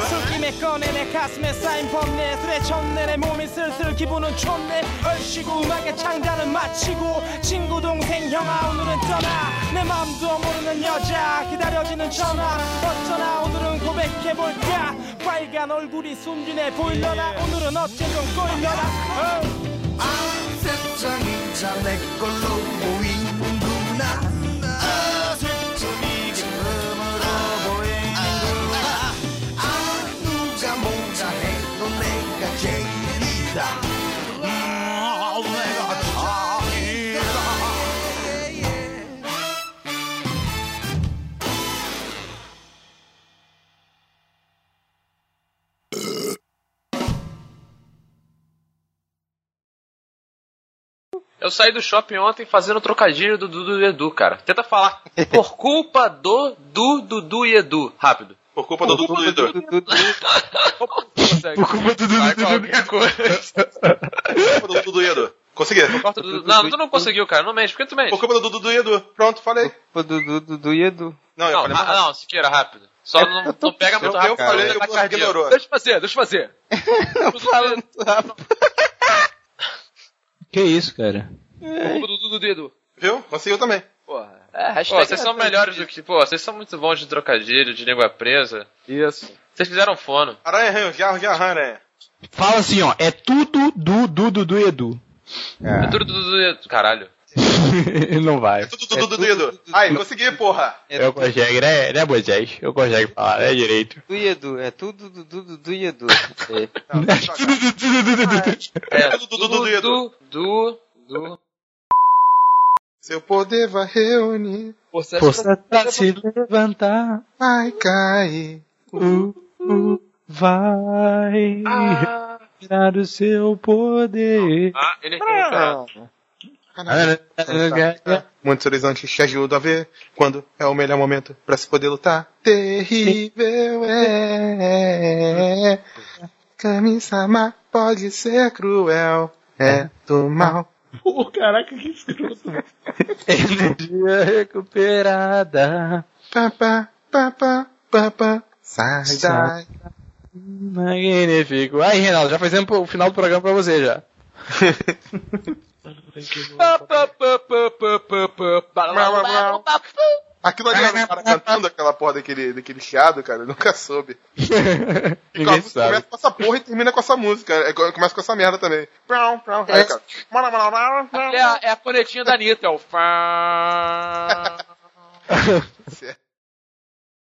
술김에 꺼내 내 가슴에 쌓인 범례. 술에 쳤네 내 몸이 슬슬 기분은 좋네. 얼씨구 음악의 창단은 마치고 친구 동생 형아 오늘은 떠나. 내 맘도 모르는 여자. 기다려지는 전화. 어쩌나 오늘은 고백해볼까? 빨간 얼굴이 숨지네 보이려나 오늘은 어째 좀 꼬이려나 어. 세상이 다내 걸로 saí do shopping ontem fazendo trocadilho do Dudu e Edu, cara. Tenta falar. Por culpa do Du, Dudu e Edu. Rápido. Por culpa do Dudu e Edu. Por culpa do Dudu e qualquer coisa. Por culpa do Dudu e Edu. Consegui. Não, tu não conseguiu, cara. Não mente. Por que tu mente? Por culpa do Dudu e Edu. Pronto, falei. O Dudu, Dudu e Edu. Não, eu Não, falei não, Siqueira, rápido. Só não, não pega muito Eu- rápido. eu falei, cara. o Bruno ignorou. Deixa eu fazer, deixa eu fazer. Não fala muito rápido. Que isso, cara? Culpa do Edu. Viu? Conseguiu também. Porra. É, Pô, hashtag vocês são melhores do que. Pô, vocês são muito bons de trocadilho, de língua presa. Isso. Vocês fizeram fono. Aranha, arranha, jarro de aranha. Fala assim, ó. É tudo do do Dudu e Edu. É tudo Dudu e Edu. Caralho. Não vai. Tudo do Dudu e Edu. Aí, consegui, porra. Eu consegue, né, né, Moisés? Eu consegue falar, né, direito. E Edu, é tudo Dudu, Dudu e Edu. É, Tudo do Dudu e Edu. Du, du. Seu poder vai reunir, Força, Força pra se levantar. vai cair. Uh, uh, vai tirar o seu poder. Ah, ele ah. Muitos horizontes te ajudam a ver quando é o melhor momento pra se poder lutar. Terrível é. Kami-sama pode ser cruel. É do mal. Pô, caraca, que escroto. Energia recuperada. Papá, papá, papá. Sai daí. Magnífico. Aí, Reinaldo, já fazemos o final do programa pra você já. Pa, pa, pa, pa, pa, pa, pa. Aquilo ali é o cara cantando aquela porra daquele, daquele chiado, cara, eu nunca soube. E começa com essa porra e termina com essa música. É, começa com essa merda também. Aí, cara. É a, é a da Anitta, é o.